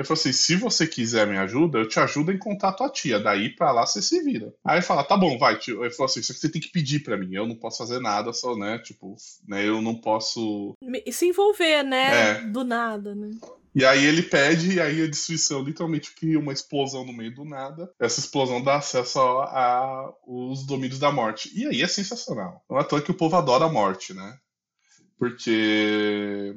Ele falou assim: se você quiser me ajuda, eu te ajudo a encontrar tua tia. Daí pra lá você se vira. Aí ele fala: tá bom, vai, tio. Ele falou assim: isso aqui você tem que pedir pra mim. Eu não posso fazer nada, só, né? Tipo, né? Eu não posso. Se envolver, né? É. Do nada, né? E aí ele pede, e aí a destruição literalmente cria uma explosão no meio do nada. Essa explosão dá acesso a, a os domínios da morte. E aí é sensacional. Não é à toa que o povo adora a morte, né? Porque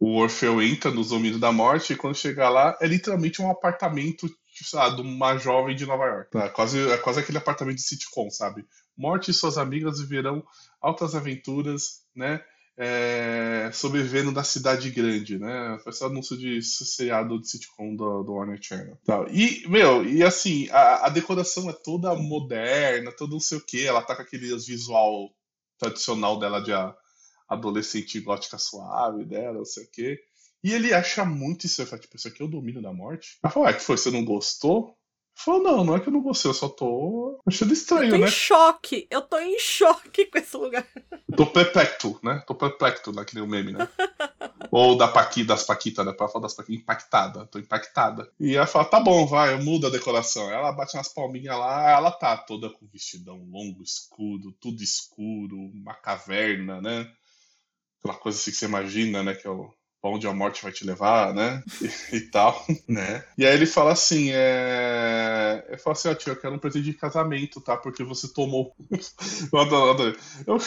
o Orfeu entra nos domínios da morte e quando chega lá é literalmente um apartamento sabe, de uma jovem de Nova York. É quase, é quase aquele apartamento de sitcom, sabe? Morte e suas amigas viverão altas aventuras, né? É, sobrevivendo da cidade grande, né? Foi esse anúncio de seriado de sitcom do, do Warner Channel. Tá. E, meu, e assim, a, a, decoração é toda moderna, todo não sei o que. Ela tá com aquele visual tradicional dela de, adolescente gótica suave dela, não sei o quê. E ele acha muito isso. Ele fala, tipo, isso aqui é o domínio da morte. Ela fala, ah, que foi? Você não gostou? Falou, não, não é que eu não gostei, eu só tô achando estranho, tô né? em choque. Eu tô em choque com esse lugar. Tô perplexo, né? Tô perplexo naquele meme, né? Ou da Paqui, das Paquitas, né? Pra falar das Paquitas, impactada. Tô impactada. E ela fala, tá bom, vai, muda a decoração. Ela bate umas palminhas lá, ela tá toda com vestidão longo, escuro, tudo escuro, uma caverna, né? Aquela coisa assim que você imagina, né? Que é o onde a morte vai te levar, né? E, e, tal, né? E aí ele fala assim, é... Eu falo assim, ó, tio, eu quero um presente de casamento, tá? Porque você tomou... eu adoro, adoro. Eu...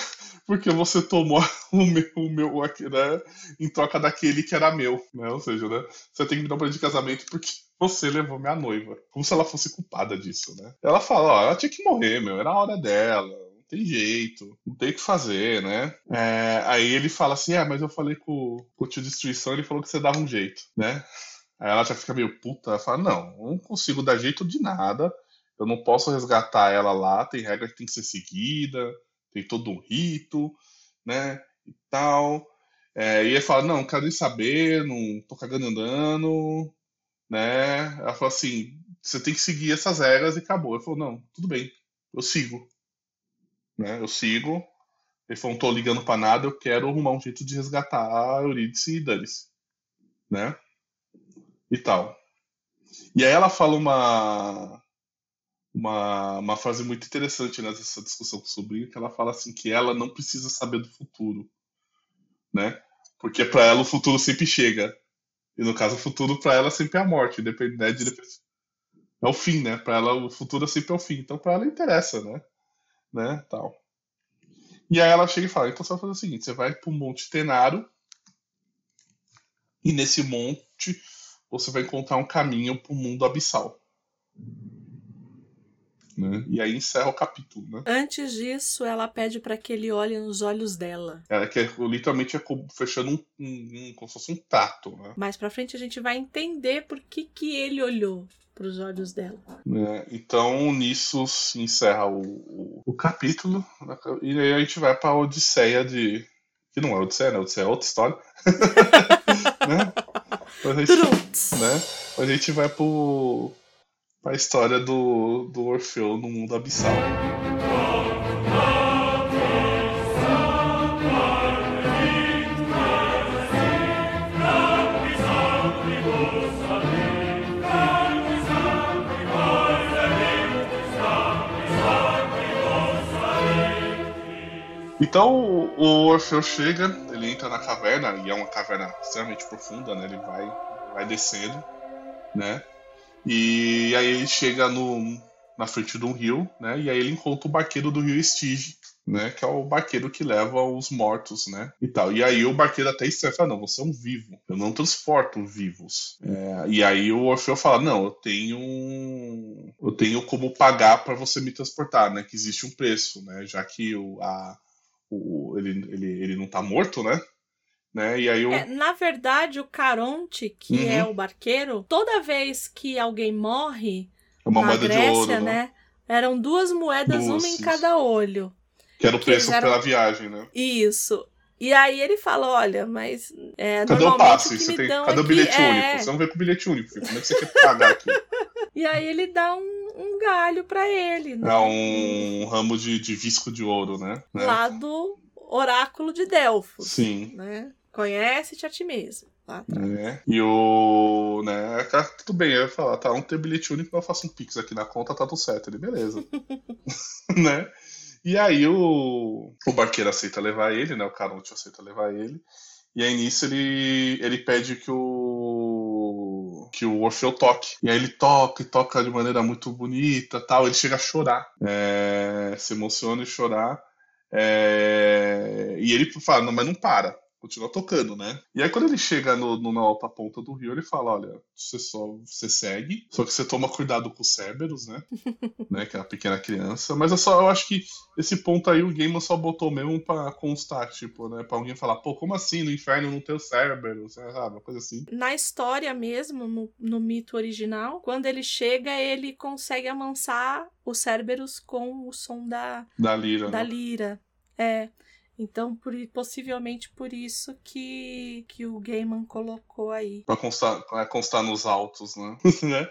Porque você tomou o meu, o meu né? Em troca daquele que era meu, né? Ou seja, né? Você tem que me dar um presente de casamento porque você levou minha noiva. Como se ela fosse culpada disso, né? Ela fala, ó, ela tinha que morrer, meu. Era a hora dela tem jeito, não tem o que fazer, né? É, aí ele fala assim: é, mas eu falei com, com o tio Destruição, ele falou que você dava um jeito, né? Aí ela já fica meio puta, ela fala: não, não consigo dar jeito de nada, eu não posso resgatar ela lá, tem regra que tem que ser seguida, tem todo um rito, né? E tal. É, e ele fala: não, não quero nem saber, não tô cagando andando, né? Ela fala assim: você tem que seguir essas regras e acabou. Ele falou: não, tudo bem, eu sigo né? Eu sigo. Ele falou, não tô ligando para nada, eu quero arrumar um jeito de resgatar a Eurídice e Danis, né? E tal. E aí ela fala uma uma, uma frase muito interessante nessa discussão com o sobrinho, que ela fala assim que ela não precisa saber do futuro, né? Porque para ela o futuro sempre chega. E no caso o futuro para ela sempre é a morte, independente de é o fim, né? Para ela o futuro sempre é o fim. Então para ela interessa, né? Né, tal. E aí ela chega e fala, então você vai fazer o seguinte, você vai pro Monte Tenaro e nesse monte você vai encontrar um caminho pro mundo abissal. Né? E aí encerra o capítulo, né? Antes disso, ela pede para que ele olhe nos olhos dela. Ela quer literalmente é fechando um, um, um, como se fosse um tato, né? Mais pra frente a gente vai entender por que, que ele olhou para os olhos dela. É, então, nisso se encerra o, o, o, capítulo, e aí a gente vai para a Odisseia de. Que não é Odisseia, né? Odisseia é outra história. né? A gente, né? a gente vai para a história do, do Orfeu no mundo abissal. Então o Orfeu chega, ele entra na caverna, e é uma caverna extremamente profunda, né? Ele vai, vai descendo, né? E aí ele chega no, na frente de um rio, né? E aí ele encontra o barqueiro do rio Estige, né? Que é o barqueiro que leva os mortos, né? E tal. E aí o barqueiro até estranha, fala, não, você é um vivo, eu não transporto vivos. É, e aí o Orfeu fala, não, eu tenho eu tenho como pagar para você me transportar, né? Que existe um preço, né? Já que o, a, o, ele, ele, ele não tá morto, né? Né? E aí é, na verdade, o Caronte, que uhum. é o barqueiro, toda vez que alguém morre é uma na Grécia, ouro, né? né? Eram duas moedas, duas, uma em cada olho. Que era o preço eram... pela viagem, né? Isso. E aí ele fala, olha, mas. É, cadê o passe? Você tem... Cadê o bilhete é... único? Você não vem com o bilhete único, filho. Como é que você quer pagar aqui? e aí ele dá um, um galho para ele. Né? É um ramo de, de visco de ouro, né? Lá do oráculo de Delfos. Sim. Né? Conhece-te a ti mesmo. Tá, tá. É. E o. Né, tudo bem, eu ia falar, tá, não tem bilhete único, eu faço um pix aqui na conta, tá tudo certo. Ele, beleza. né? E aí o, o barqueiro aceita levar ele, né? O Caronte aceita levar ele. E aí nisso ele, ele pede que o que o Orfeu toque. E aí ele toca e toca de maneira muito bonita, tal. Ele chega a chorar, é, se emociona e chorar. É, e ele fala, não, mas não para continua tocando, né? E aí quando ele chega no, no, na alta ponta do rio, ele fala, olha, você só você segue, só que você toma cuidado com os Cerberus, né? né? Que é a pequena criança. Mas eu só eu acho que esse ponto aí o Gaiman só botou mesmo pra constar, tipo, né? Pra alguém falar, pô, como assim no inferno não tem o Cerberus? Sabe? Uma coisa assim. Na história mesmo, no, no mito original, quando ele chega, ele consegue amansar o Cerberus com o som da... Da lira. Da né? lira. É. Então, por, possivelmente por isso que, que o Gaiman colocou aí. Pra constar, pra constar nos autos, né? né?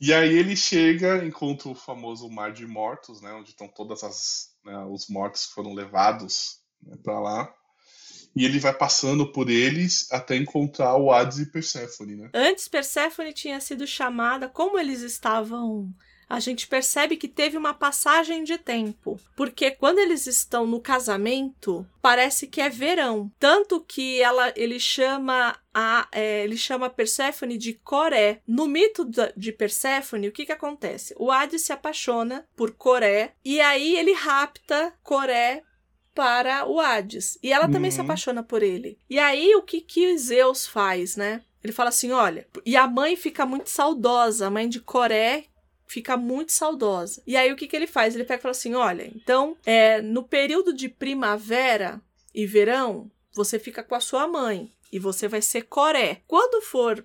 E aí ele chega, encontra o famoso Mar de Mortos, né? Onde estão todas as né, os mortos que foram levados né, para lá. E ele vai passando por eles até encontrar o Hades e Perséfone, né? Antes Perséfone tinha sido chamada, como eles estavam a gente percebe que teve uma passagem de tempo, porque quando eles estão no casamento, parece que é verão, tanto que ela ele chama a é, ele chama Perséfone de Coré. No mito de Perséfone, o que que acontece? O Hades se apaixona por Coré e aí ele rapta Coré para o Hades. E ela também uhum. se apaixona por ele. E aí o que que Zeus faz, né? Ele fala assim: olha, e a mãe fica muito saudosa, a mãe de Coré, fica muito saudosa. E aí o que, que ele faz? Ele pega e fala assim: olha, então, é, no período de primavera e verão, você fica com a sua mãe e você vai ser coré. Quando for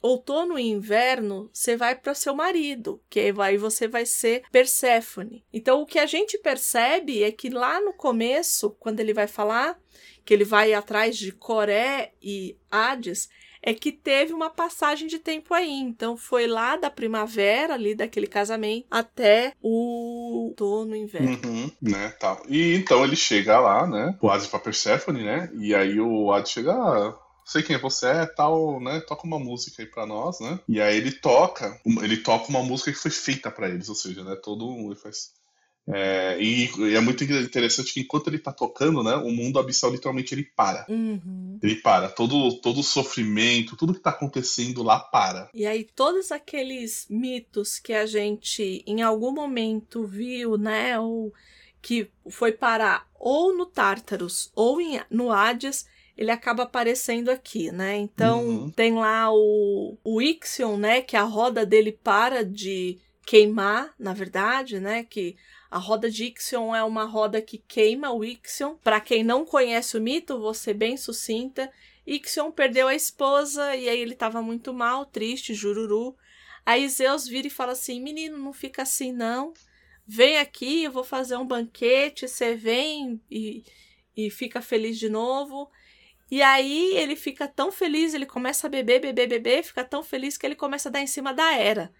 outono e inverno, você vai para seu marido, que aí você vai ser Perséfone. Então o que a gente percebe é que lá no começo, quando ele vai falar que ele vai atrás de Coré e Hades, é que teve uma passagem de tempo aí. Então foi lá da primavera, ali daquele casamento, até o outono, inverno. Uhum, né, tá. E então ele chega lá, né? O Hades pra Persephone, né? E aí o Hades chega. Ah, sei quem você é, tal, né? Toca uma música aí para nós, né? E aí ele toca, ele toca uma música que foi feita para eles, ou seja, né? Todo ele faz é, e, e, é muito interessante que enquanto ele tá tocando, né, o mundo abissal literalmente ele para. Uhum. Ele para. Todo, todo o sofrimento, tudo que tá acontecendo lá para. E aí todos aqueles mitos que a gente em algum momento viu, né, ou que foi parar ou no Tártaros ou em, no Hades, ele acaba aparecendo aqui, né? Então uhum. tem lá o, o Ixion, né, que a roda dele para de queimar, na verdade, né, que a roda de Ixion é uma roda que queima o Ixion. Para quem não conhece o mito, ser bem sucinta. Ixion perdeu a esposa e aí ele estava muito mal, triste, jururu. Aí Zeus vira e fala assim: Menino, não fica assim não. Vem aqui, eu vou fazer um banquete. Você vem e, e fica feliz de novo. E aí ele fica tão feliz, ele começa a beber, beber, beber, fica tão feliz que ele começa a dar em cima da Hera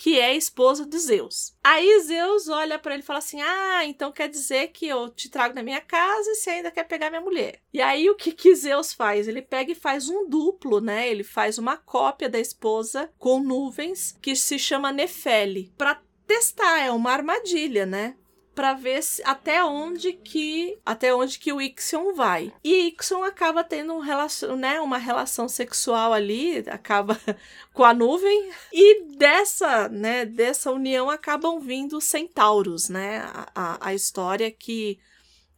que é esposa de Zeus. Aí Zeus olha para ele e fala assim: Ah, então quer dizer que eu te trago na minha casa e você ainda quer pegar minha mulher. E aí o que, que Zeus faz? Ele pega e faz um duplo, né? Ele faz uma cópia da esposa com nuvens que se chama Nefele para testar, é uma armadilha, né? Para ver se, até onde que até onde que o Ixion vai. E Ixion acaba tendo um relacion, né, uma relação sexual ali, acaba com a nuvem e dessa, né, dessa união acabam vindo os centauros, né? A, a, a história é que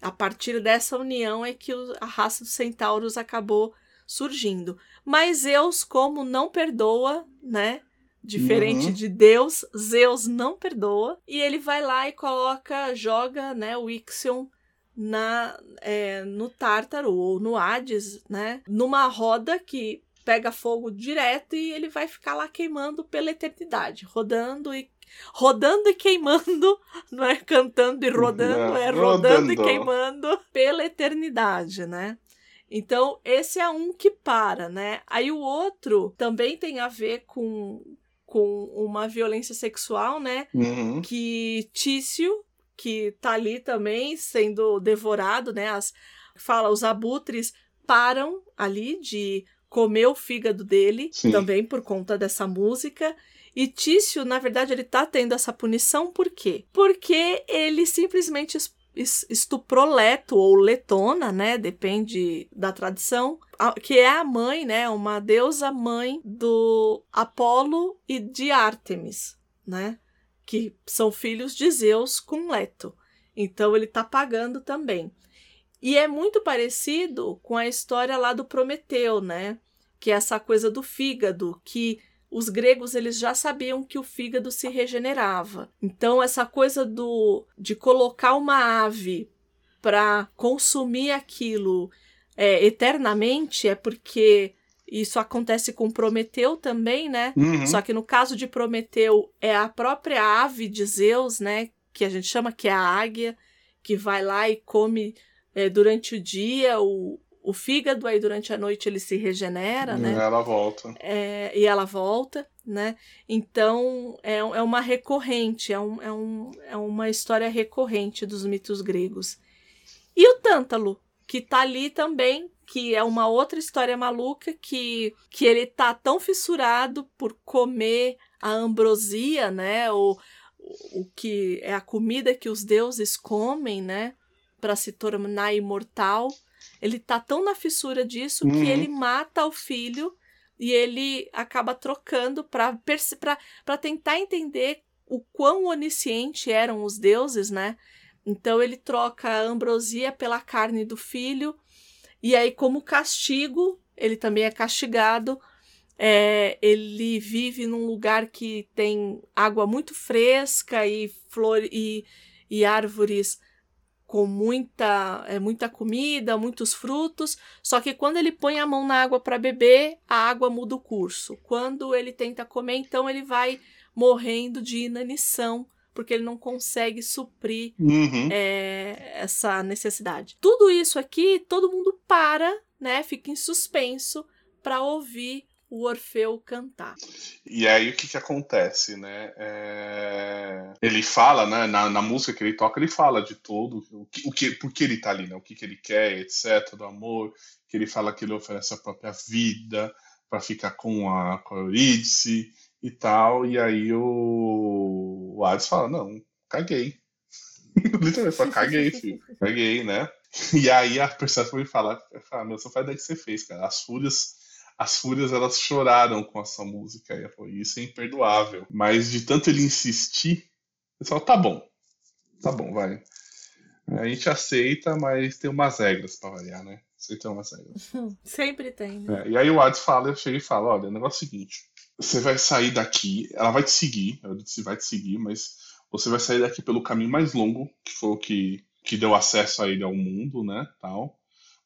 a partir dessa união é que a raça dos centauros acabou surgindo. Mas Zeus, como não perdoa, né? Diferente uhum. de Deus, Zeus não perdoa. E ele vai lá e coloca, joga né, o Ixion na, é, no Tártaro ou no Hades, né? Numa roda que pega fogo direto e ele vai ficar lá queimando pela eternidade, rodando e rodando e queimando, não é cantando e rodando, é, é rodando, rodando e queimando pela eternidade, né? Então, esse é um que para, né? Aí o outro também tem a ver com, com uma violência sexual, né? Uhum. Que Tício, que tá ali também sendo devorado, né? As, fala, os abutres param ali de comer o fígado dele, Sim. também por conta dessa música. E Tício, na verdade, ele tá tendo essa punição por quê? Porque ele simplesmente estuprou Leto ou Letona, né? Depende da tradição, que é a mãe, né? Uma deusa mãe do Apolo e de Ártemis, né? Que são filhos de Zeus com Leto. Então ele tá pagando também. E é muito parecido com a história lá do Prometeu, né? Que é essa coisa do fígado, que os gregos eles já sabiam que o fígado se regenerava. Então essa coisa do de colocar uma ave para consumir aquilo é, eternamente é porque isso acontece com Prometeu também, né? Uhum. Só que no caso de Prometeu é a própria ave de Zeus, né? Que a gente chama que é a águia, que vai lá e come é, durante o dia o, o fígado, aí durante a noite ele se regenera, né? E ela volta. É, e ela volta, né? Então é, é uma recorrente, é, um, é, um, é uma história recorrente dos mitos gregos. E o Tântalo, que tá ali também, que é uma outra história maluca, que, que ele tá tão fissurado por comer a ambrosia, né? O, o que é a comida que os deuses comem, né? Para se tornar imortal ele tá tão na fissura disso uhum. que ele mata o filho e ele acaba trocando para tentar entender o quão onisciente eram os deuses, né? Então ele troca a ambrosia pela carne do filho, e aí, como castigo, ele também é castigado. É, ele vive num lugar que tem água muito fresca e flor e, e árvores com muita, é, muita comida, muitos frutos, só que quando ele põe a mão na água para beber, a água muda o curso. Quando ele tenta comer, então ele vai morrendo de inanição, porque ele não consegue suprir uhum. é, essa necessidade. Tudo isso aqui, todo mundo para, né? Fica em suspenso para ouvir o Orfeu cantar. E aí o que que acontece, né? É... Ele fala, né? Na, na, música que ele toca, ele fala de tudo, o que, o que, por que ele tá ali, né? O que, que ele quer, etc. Do amor, que ele fala que ele oferece a própria vida para ficar com a, com a Eurídice e tal. E aí o, o Hades fala, não, caguei. Literalmente fala, caguei, filho. Caguei, né? E aí a Persephone fala, fala, meu, só faz daí que você fez, cara. As fúrias as fúrias elas choraram com essa música. E foi isso é imperdoável. Mas de tanto ele insistir, ele falou, tá bom, tá bom, vai. A gente aceita, mas tem umas regras para variar, né? Você tem umas regras. Sempre tem. Né? É, e aí o Hades fala, eu chego e falo, olha, o negócio é o seguinte, você vai sair daqui, ela vai te seguir, ela disse vai te seguir, mas você vai sair daqui pelo caminho mais longo, que foi o que, que deu acesso a ele ao mundo, né, tal.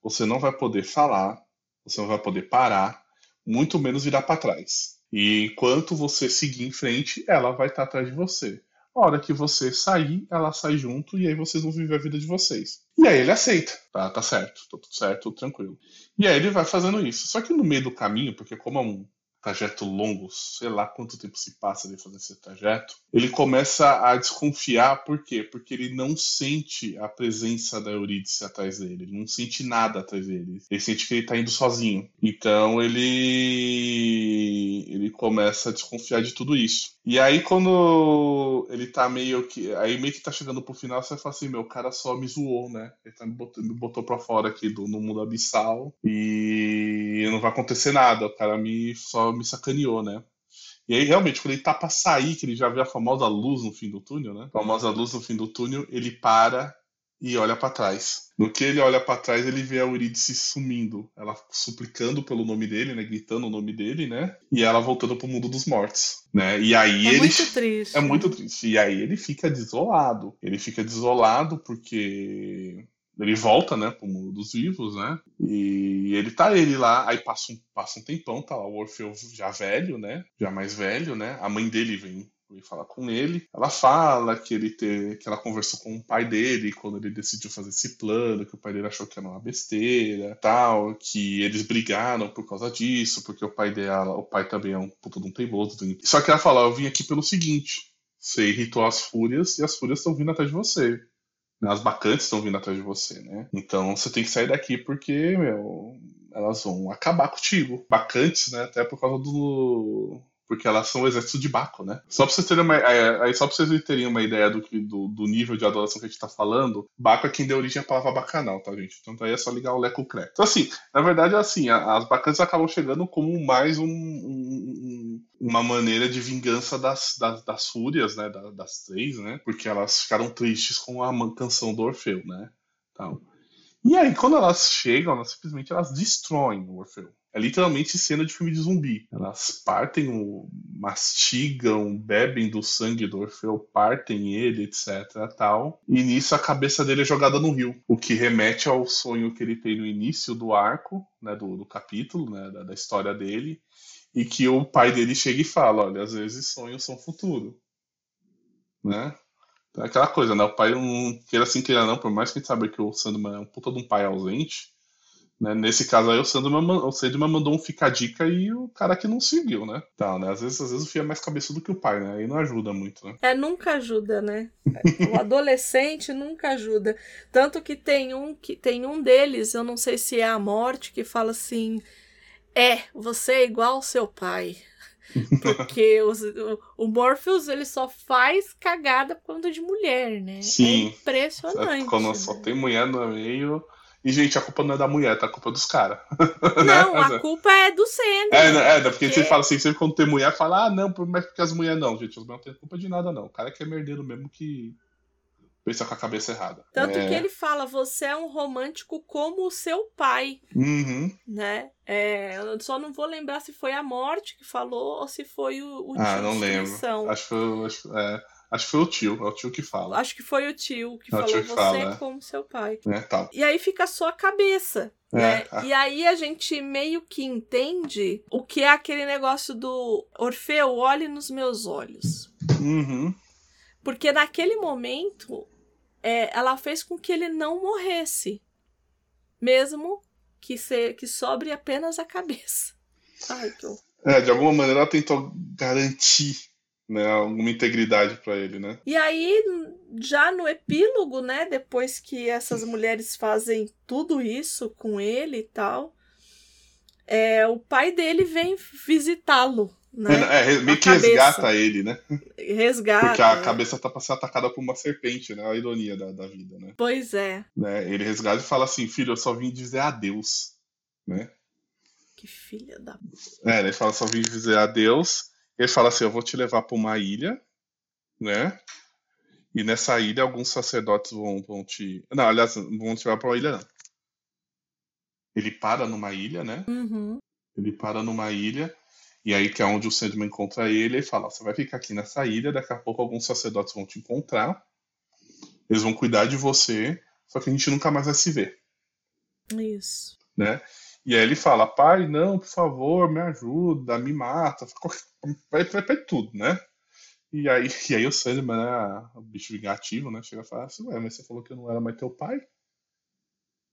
Você não vai poder falar, você não vai poder parar, muito menos virar para trás. E enquanto você seguir em frente, ela vai estar tá atrás de você. A hora que você sair, ela sai junto e aí vocês vão viver a vida de vocês. E aí ele aceita, tá, tá certo, tá tudo certo, tranquilo. E aí ele vai fazendo isso. Só que no meio do caminho, porque como é um trajeto longo, sei lá quanto tempo se passa de fazer esse trajeto, ele começa a desconfiar, por quê? Porque ele não sente a presença da Eurídice atrás dele, ele não sente nada atrás dele, ele sente que ele tá indo sozinho. Então ele ele começa a desconfiar de tudo isso. E aí quando ele tá meio que, aí meio que tá chegando pro final, você fala assim, meu, o cara só me zoou, né? Ele tá me botou, me botou pra fora aqui do, no mundo abissal e não vai acontecer nada, o cara me só me sacaneou, né? E aí, realmente, quando ele tá pra sair, que ele já vê a famosa luz no fim do túnel, né? A famosa luz no fim do túnel, ele para e olha para trás. No que ele olha para trás, ele vê a Eurídice sumindo, ela suplicando pelo nome dele, né, gritando o nome dele, né? E ela voltando pro mundo dos mortos, né? E aí é ele muito triste. É muito triste. E aí ele fica desolado. Ele fica desolado porque ele volta, né, pro mundo dos vivos, né? E ele tá ele lá, aí passa um, passa um tempão, tá lá o Orfeu já velho, né? Já mais velho, né? A mãe dele vem vem falar com ele. Ela fala que ele ter, que ela conversou com o pai dele quando ele decidiu fazer esse plano, que o pai dele achou que era uma besteira, tal, que eles brigaram por causa disso, porque o pai dela, o pai também é um puto de um teimoso. Só que ela fala, eu vim aqui pelo seguinte, você irritou as fúrias e as fúrias estão vindo atrás de você. Né, as bacantes estão vindo atrás de você, né? Então você tem que sair daqui porque, meu, elas vão acabar contigo. Bacantes, né? Até por causa do. Porque elas são o exército de Baco, né? Só pra vocês terem uma, é, só pra vocês terem uma ideia do, do, do, nível de adoração que a gente tá falando, Baco é quem deu origem à palavra bacanal, tá, gente? Então aí é só ligar o Leco Cré. Então, assim, na verdade, é assim, as bacantes acabam chegando como mais um, um, uma maneira de vingança das, das, das fúrias, né? Das, das, três, né? Porque elas ficaram tristes com a canção do Orfeu, né? Então, e aí, quando elas chegam, elas simplesmente elas destroem o Orfeu. É literalmente cena de filme de zumbi. Elas partem, o, mastigam, bebem do sangue do Orfeu, partem ele, etc. tal. E nisso a cabeça dele é jogada no rio. O que remete ao sonho que ele tem no início do arco, né, do, do capítulo, né, da, da história dele, e que o pai dele chega e fala: olha, às vezes sonhos são futuro. Né? É aquela coisa, né? O pai não queira assim, queira não, por mais que a gente saiba que o Sandman é um puta de um pai ausente, né? Nesse caso aí, o Sandman, o Sandman mandou um fica dica e o cara que não seguiu, né? Tá, né? Às vezes, às vezes o filho é mais cabeçudo que o pai, né? Aí não ajuda muito, né? É, nunca ajuda, né? O adolescente nunca ajuda. Tanto que tem um que tem um deles, eu não sei se é a morte, que fala assim: É, você é igual ao seu pai. Porque os, o, Morpheus ele só faz cagada quando de mulher, né? Sim. É impressionante. Quando só né? tem mulher no meio. E, gente, a culpa não é da mulher, tá? A culpa é dos caras. Não, Mas a é. culpa é do Sandman. É, né, é, né, porque Porque- você fala assim, sempre quando tem mulher, fala, ah, não, mas porque as mulheres não, gente, as mulheres não têm culpa de nada, não. O cara que é merdeiro mesmo que pensa com a cabeça errada. Tanto é. que ele fala, você é um romântico como o seu pai, Uhum. né? É, eu só não vou lembrar se foi a morte que falou ou se foi o, o Ah, não lembro. Acho que, foi, acho, é, acho que foi o tio, é o tio que fala. Acho que foi o tio que É o falou, tio que você fala, é é. como seu pai. Né, tal. E aí fica só a cabeça. É, né? a- E aí a gente meio que entende o que é aquele negócio do Orfeu, olhe nos meus olhos. Uhum. Porque naquele momento é, ela fez com que ele não morresse. Mesmo que, se, que sobre apenas a cabeça. Ai, que. É, de alguma maneira ela tentou garantir né, alguma integridade pra ele, né? E aí, já no epílogo, né? Depois que essas mulheres fazem tudo isso com ele e tal, é, o pai dele vem visitá-lo, né? É, meio que resgata ele, né? Resgata. Porque a né? cabeça tá pra ser atacada por uma serpente, né? A ironia da, da vida, né? Pois é. né? Ele resgata e fala assim, filho, eu só vim dizer adeus, né? Que filha da. É, ele fala, só vim dizer adeus. Ele fala assim, eu vou te levar pra uma ilha, né? E nessa ilha alguns sacerdotes vão, vão te... Não, aliás, não vão te levar pra uma ilha, não. Ele para numa ilha, né? Uhum. Ele para numa ilha, e aí que é onde o Sandman encontra ele, e fala, você vai ficar aqui nessa ilha, daqui a pouco alguns sacerdotes vão te encontrar, eles vão cuidar de você, só que a gente nunca mais vai se ver, Isso. né? E aí ele fala, pai, não, por favor, me ajuda, me mata, vai, vai, vai tudo, né? E aí, e aí o Sandman, né, o bicho vingativo, né, chega e fala assim, ué, mas você falou que eu não era mais teu pai?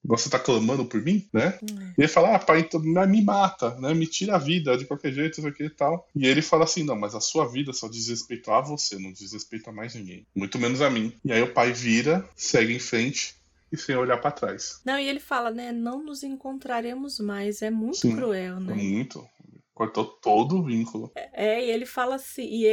Agora Você tá clamando por mim, né? É. E ele fala, ah, pai, então me me mata, né? Me tira a vida de qualquer jeito, isso aqui e tal. E ele fala assim, não, mas a sua vida só diz respeito a você, não diz respeito a mais ninguém. Muito menos a mim. E aí o pai vira, segue em frente e sem olhar pra trás. Não, e ele fala, né? Não nos encontraremos mais. É muito Sim. cruel, É né? muito. Cortou todo o vínculo. É, e ele fala assim, e,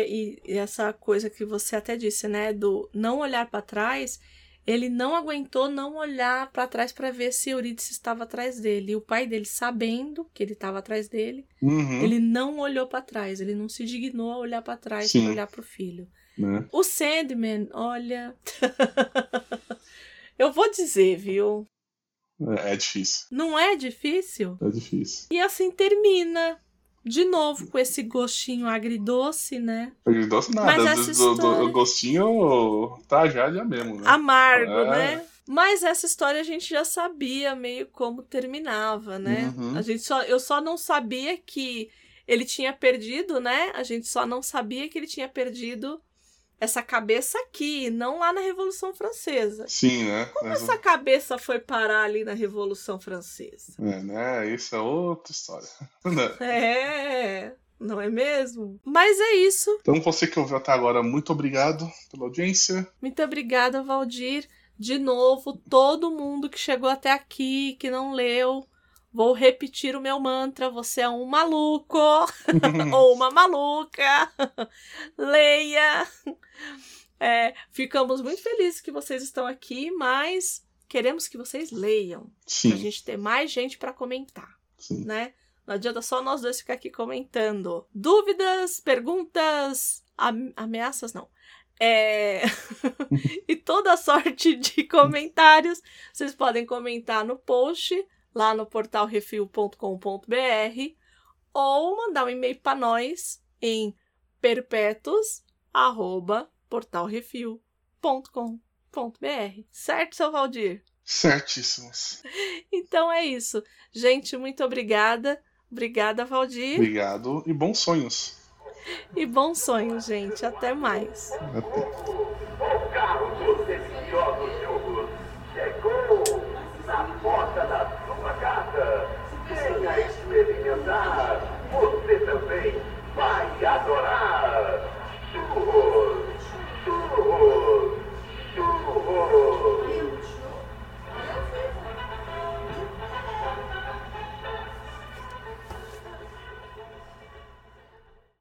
e- essa coisa que você até disse, né, do não olhar pra trás, ele não aguentou não olhar pra trás pra ver se Eurídice estava atrás dele. E o pai dele, sabendo que ele estava atrás dele, Uhum, ele não olhou pra trás, ele não se dignou a olhar pra trás Sim. pra olhar pro filho. né? O Sandman, olha, eu vou dizer, viu? É, é difícil. Não é difícil? É difícil. E assim termina. De novo, com esse gostinho agridoce, né? Porque doce nada, Mas essa história- o gostinho tragédia mesmo, né? amargo, É. né? Mas essa história a gente já sabia meio como terminava, né? Uhum. A gente só, eu só não sabia que ele tinha perdido, né? A gente só não sabia que ele tinha perdido essa cabeça aqui, não lá na Revolução Francesa. Sim, né? Como essa cabeça foi parar ali na Revolução Francesa? É, né? Isso é outra história. É, não é mesmo? Mas é isso. Então, você que ouviu até agora, muito obrigado pela audiência. Muito obrigada, Valdir. De novo, todo mundo que chegou até aqui, que não leu, vou repetir o meu mantra: você é um maluco ou uma maluca. Leia. É, ficamos muito felizes que vocês estão aqui, mas queremos que vocês leiam, pra Sim, gente ter mais gente para comentar, sim. né? Não adianta só nós dois ficar aqui comentando. Dúvidas, perguntas, am- ameaças, não. É... e toda sorte de comentários, vocês podem comentar no post, lá no portal refil.com.br, ou mandar um e-mail para nós em perpétuos@portalrefil.com.br. Certo, seu Valdir? Certíssimos. Então é isso. Gente, muito obrigada. Obrigada, Valdir. Obrigado e bons sonhos. E bons sonhos, gente. Até mais. Até.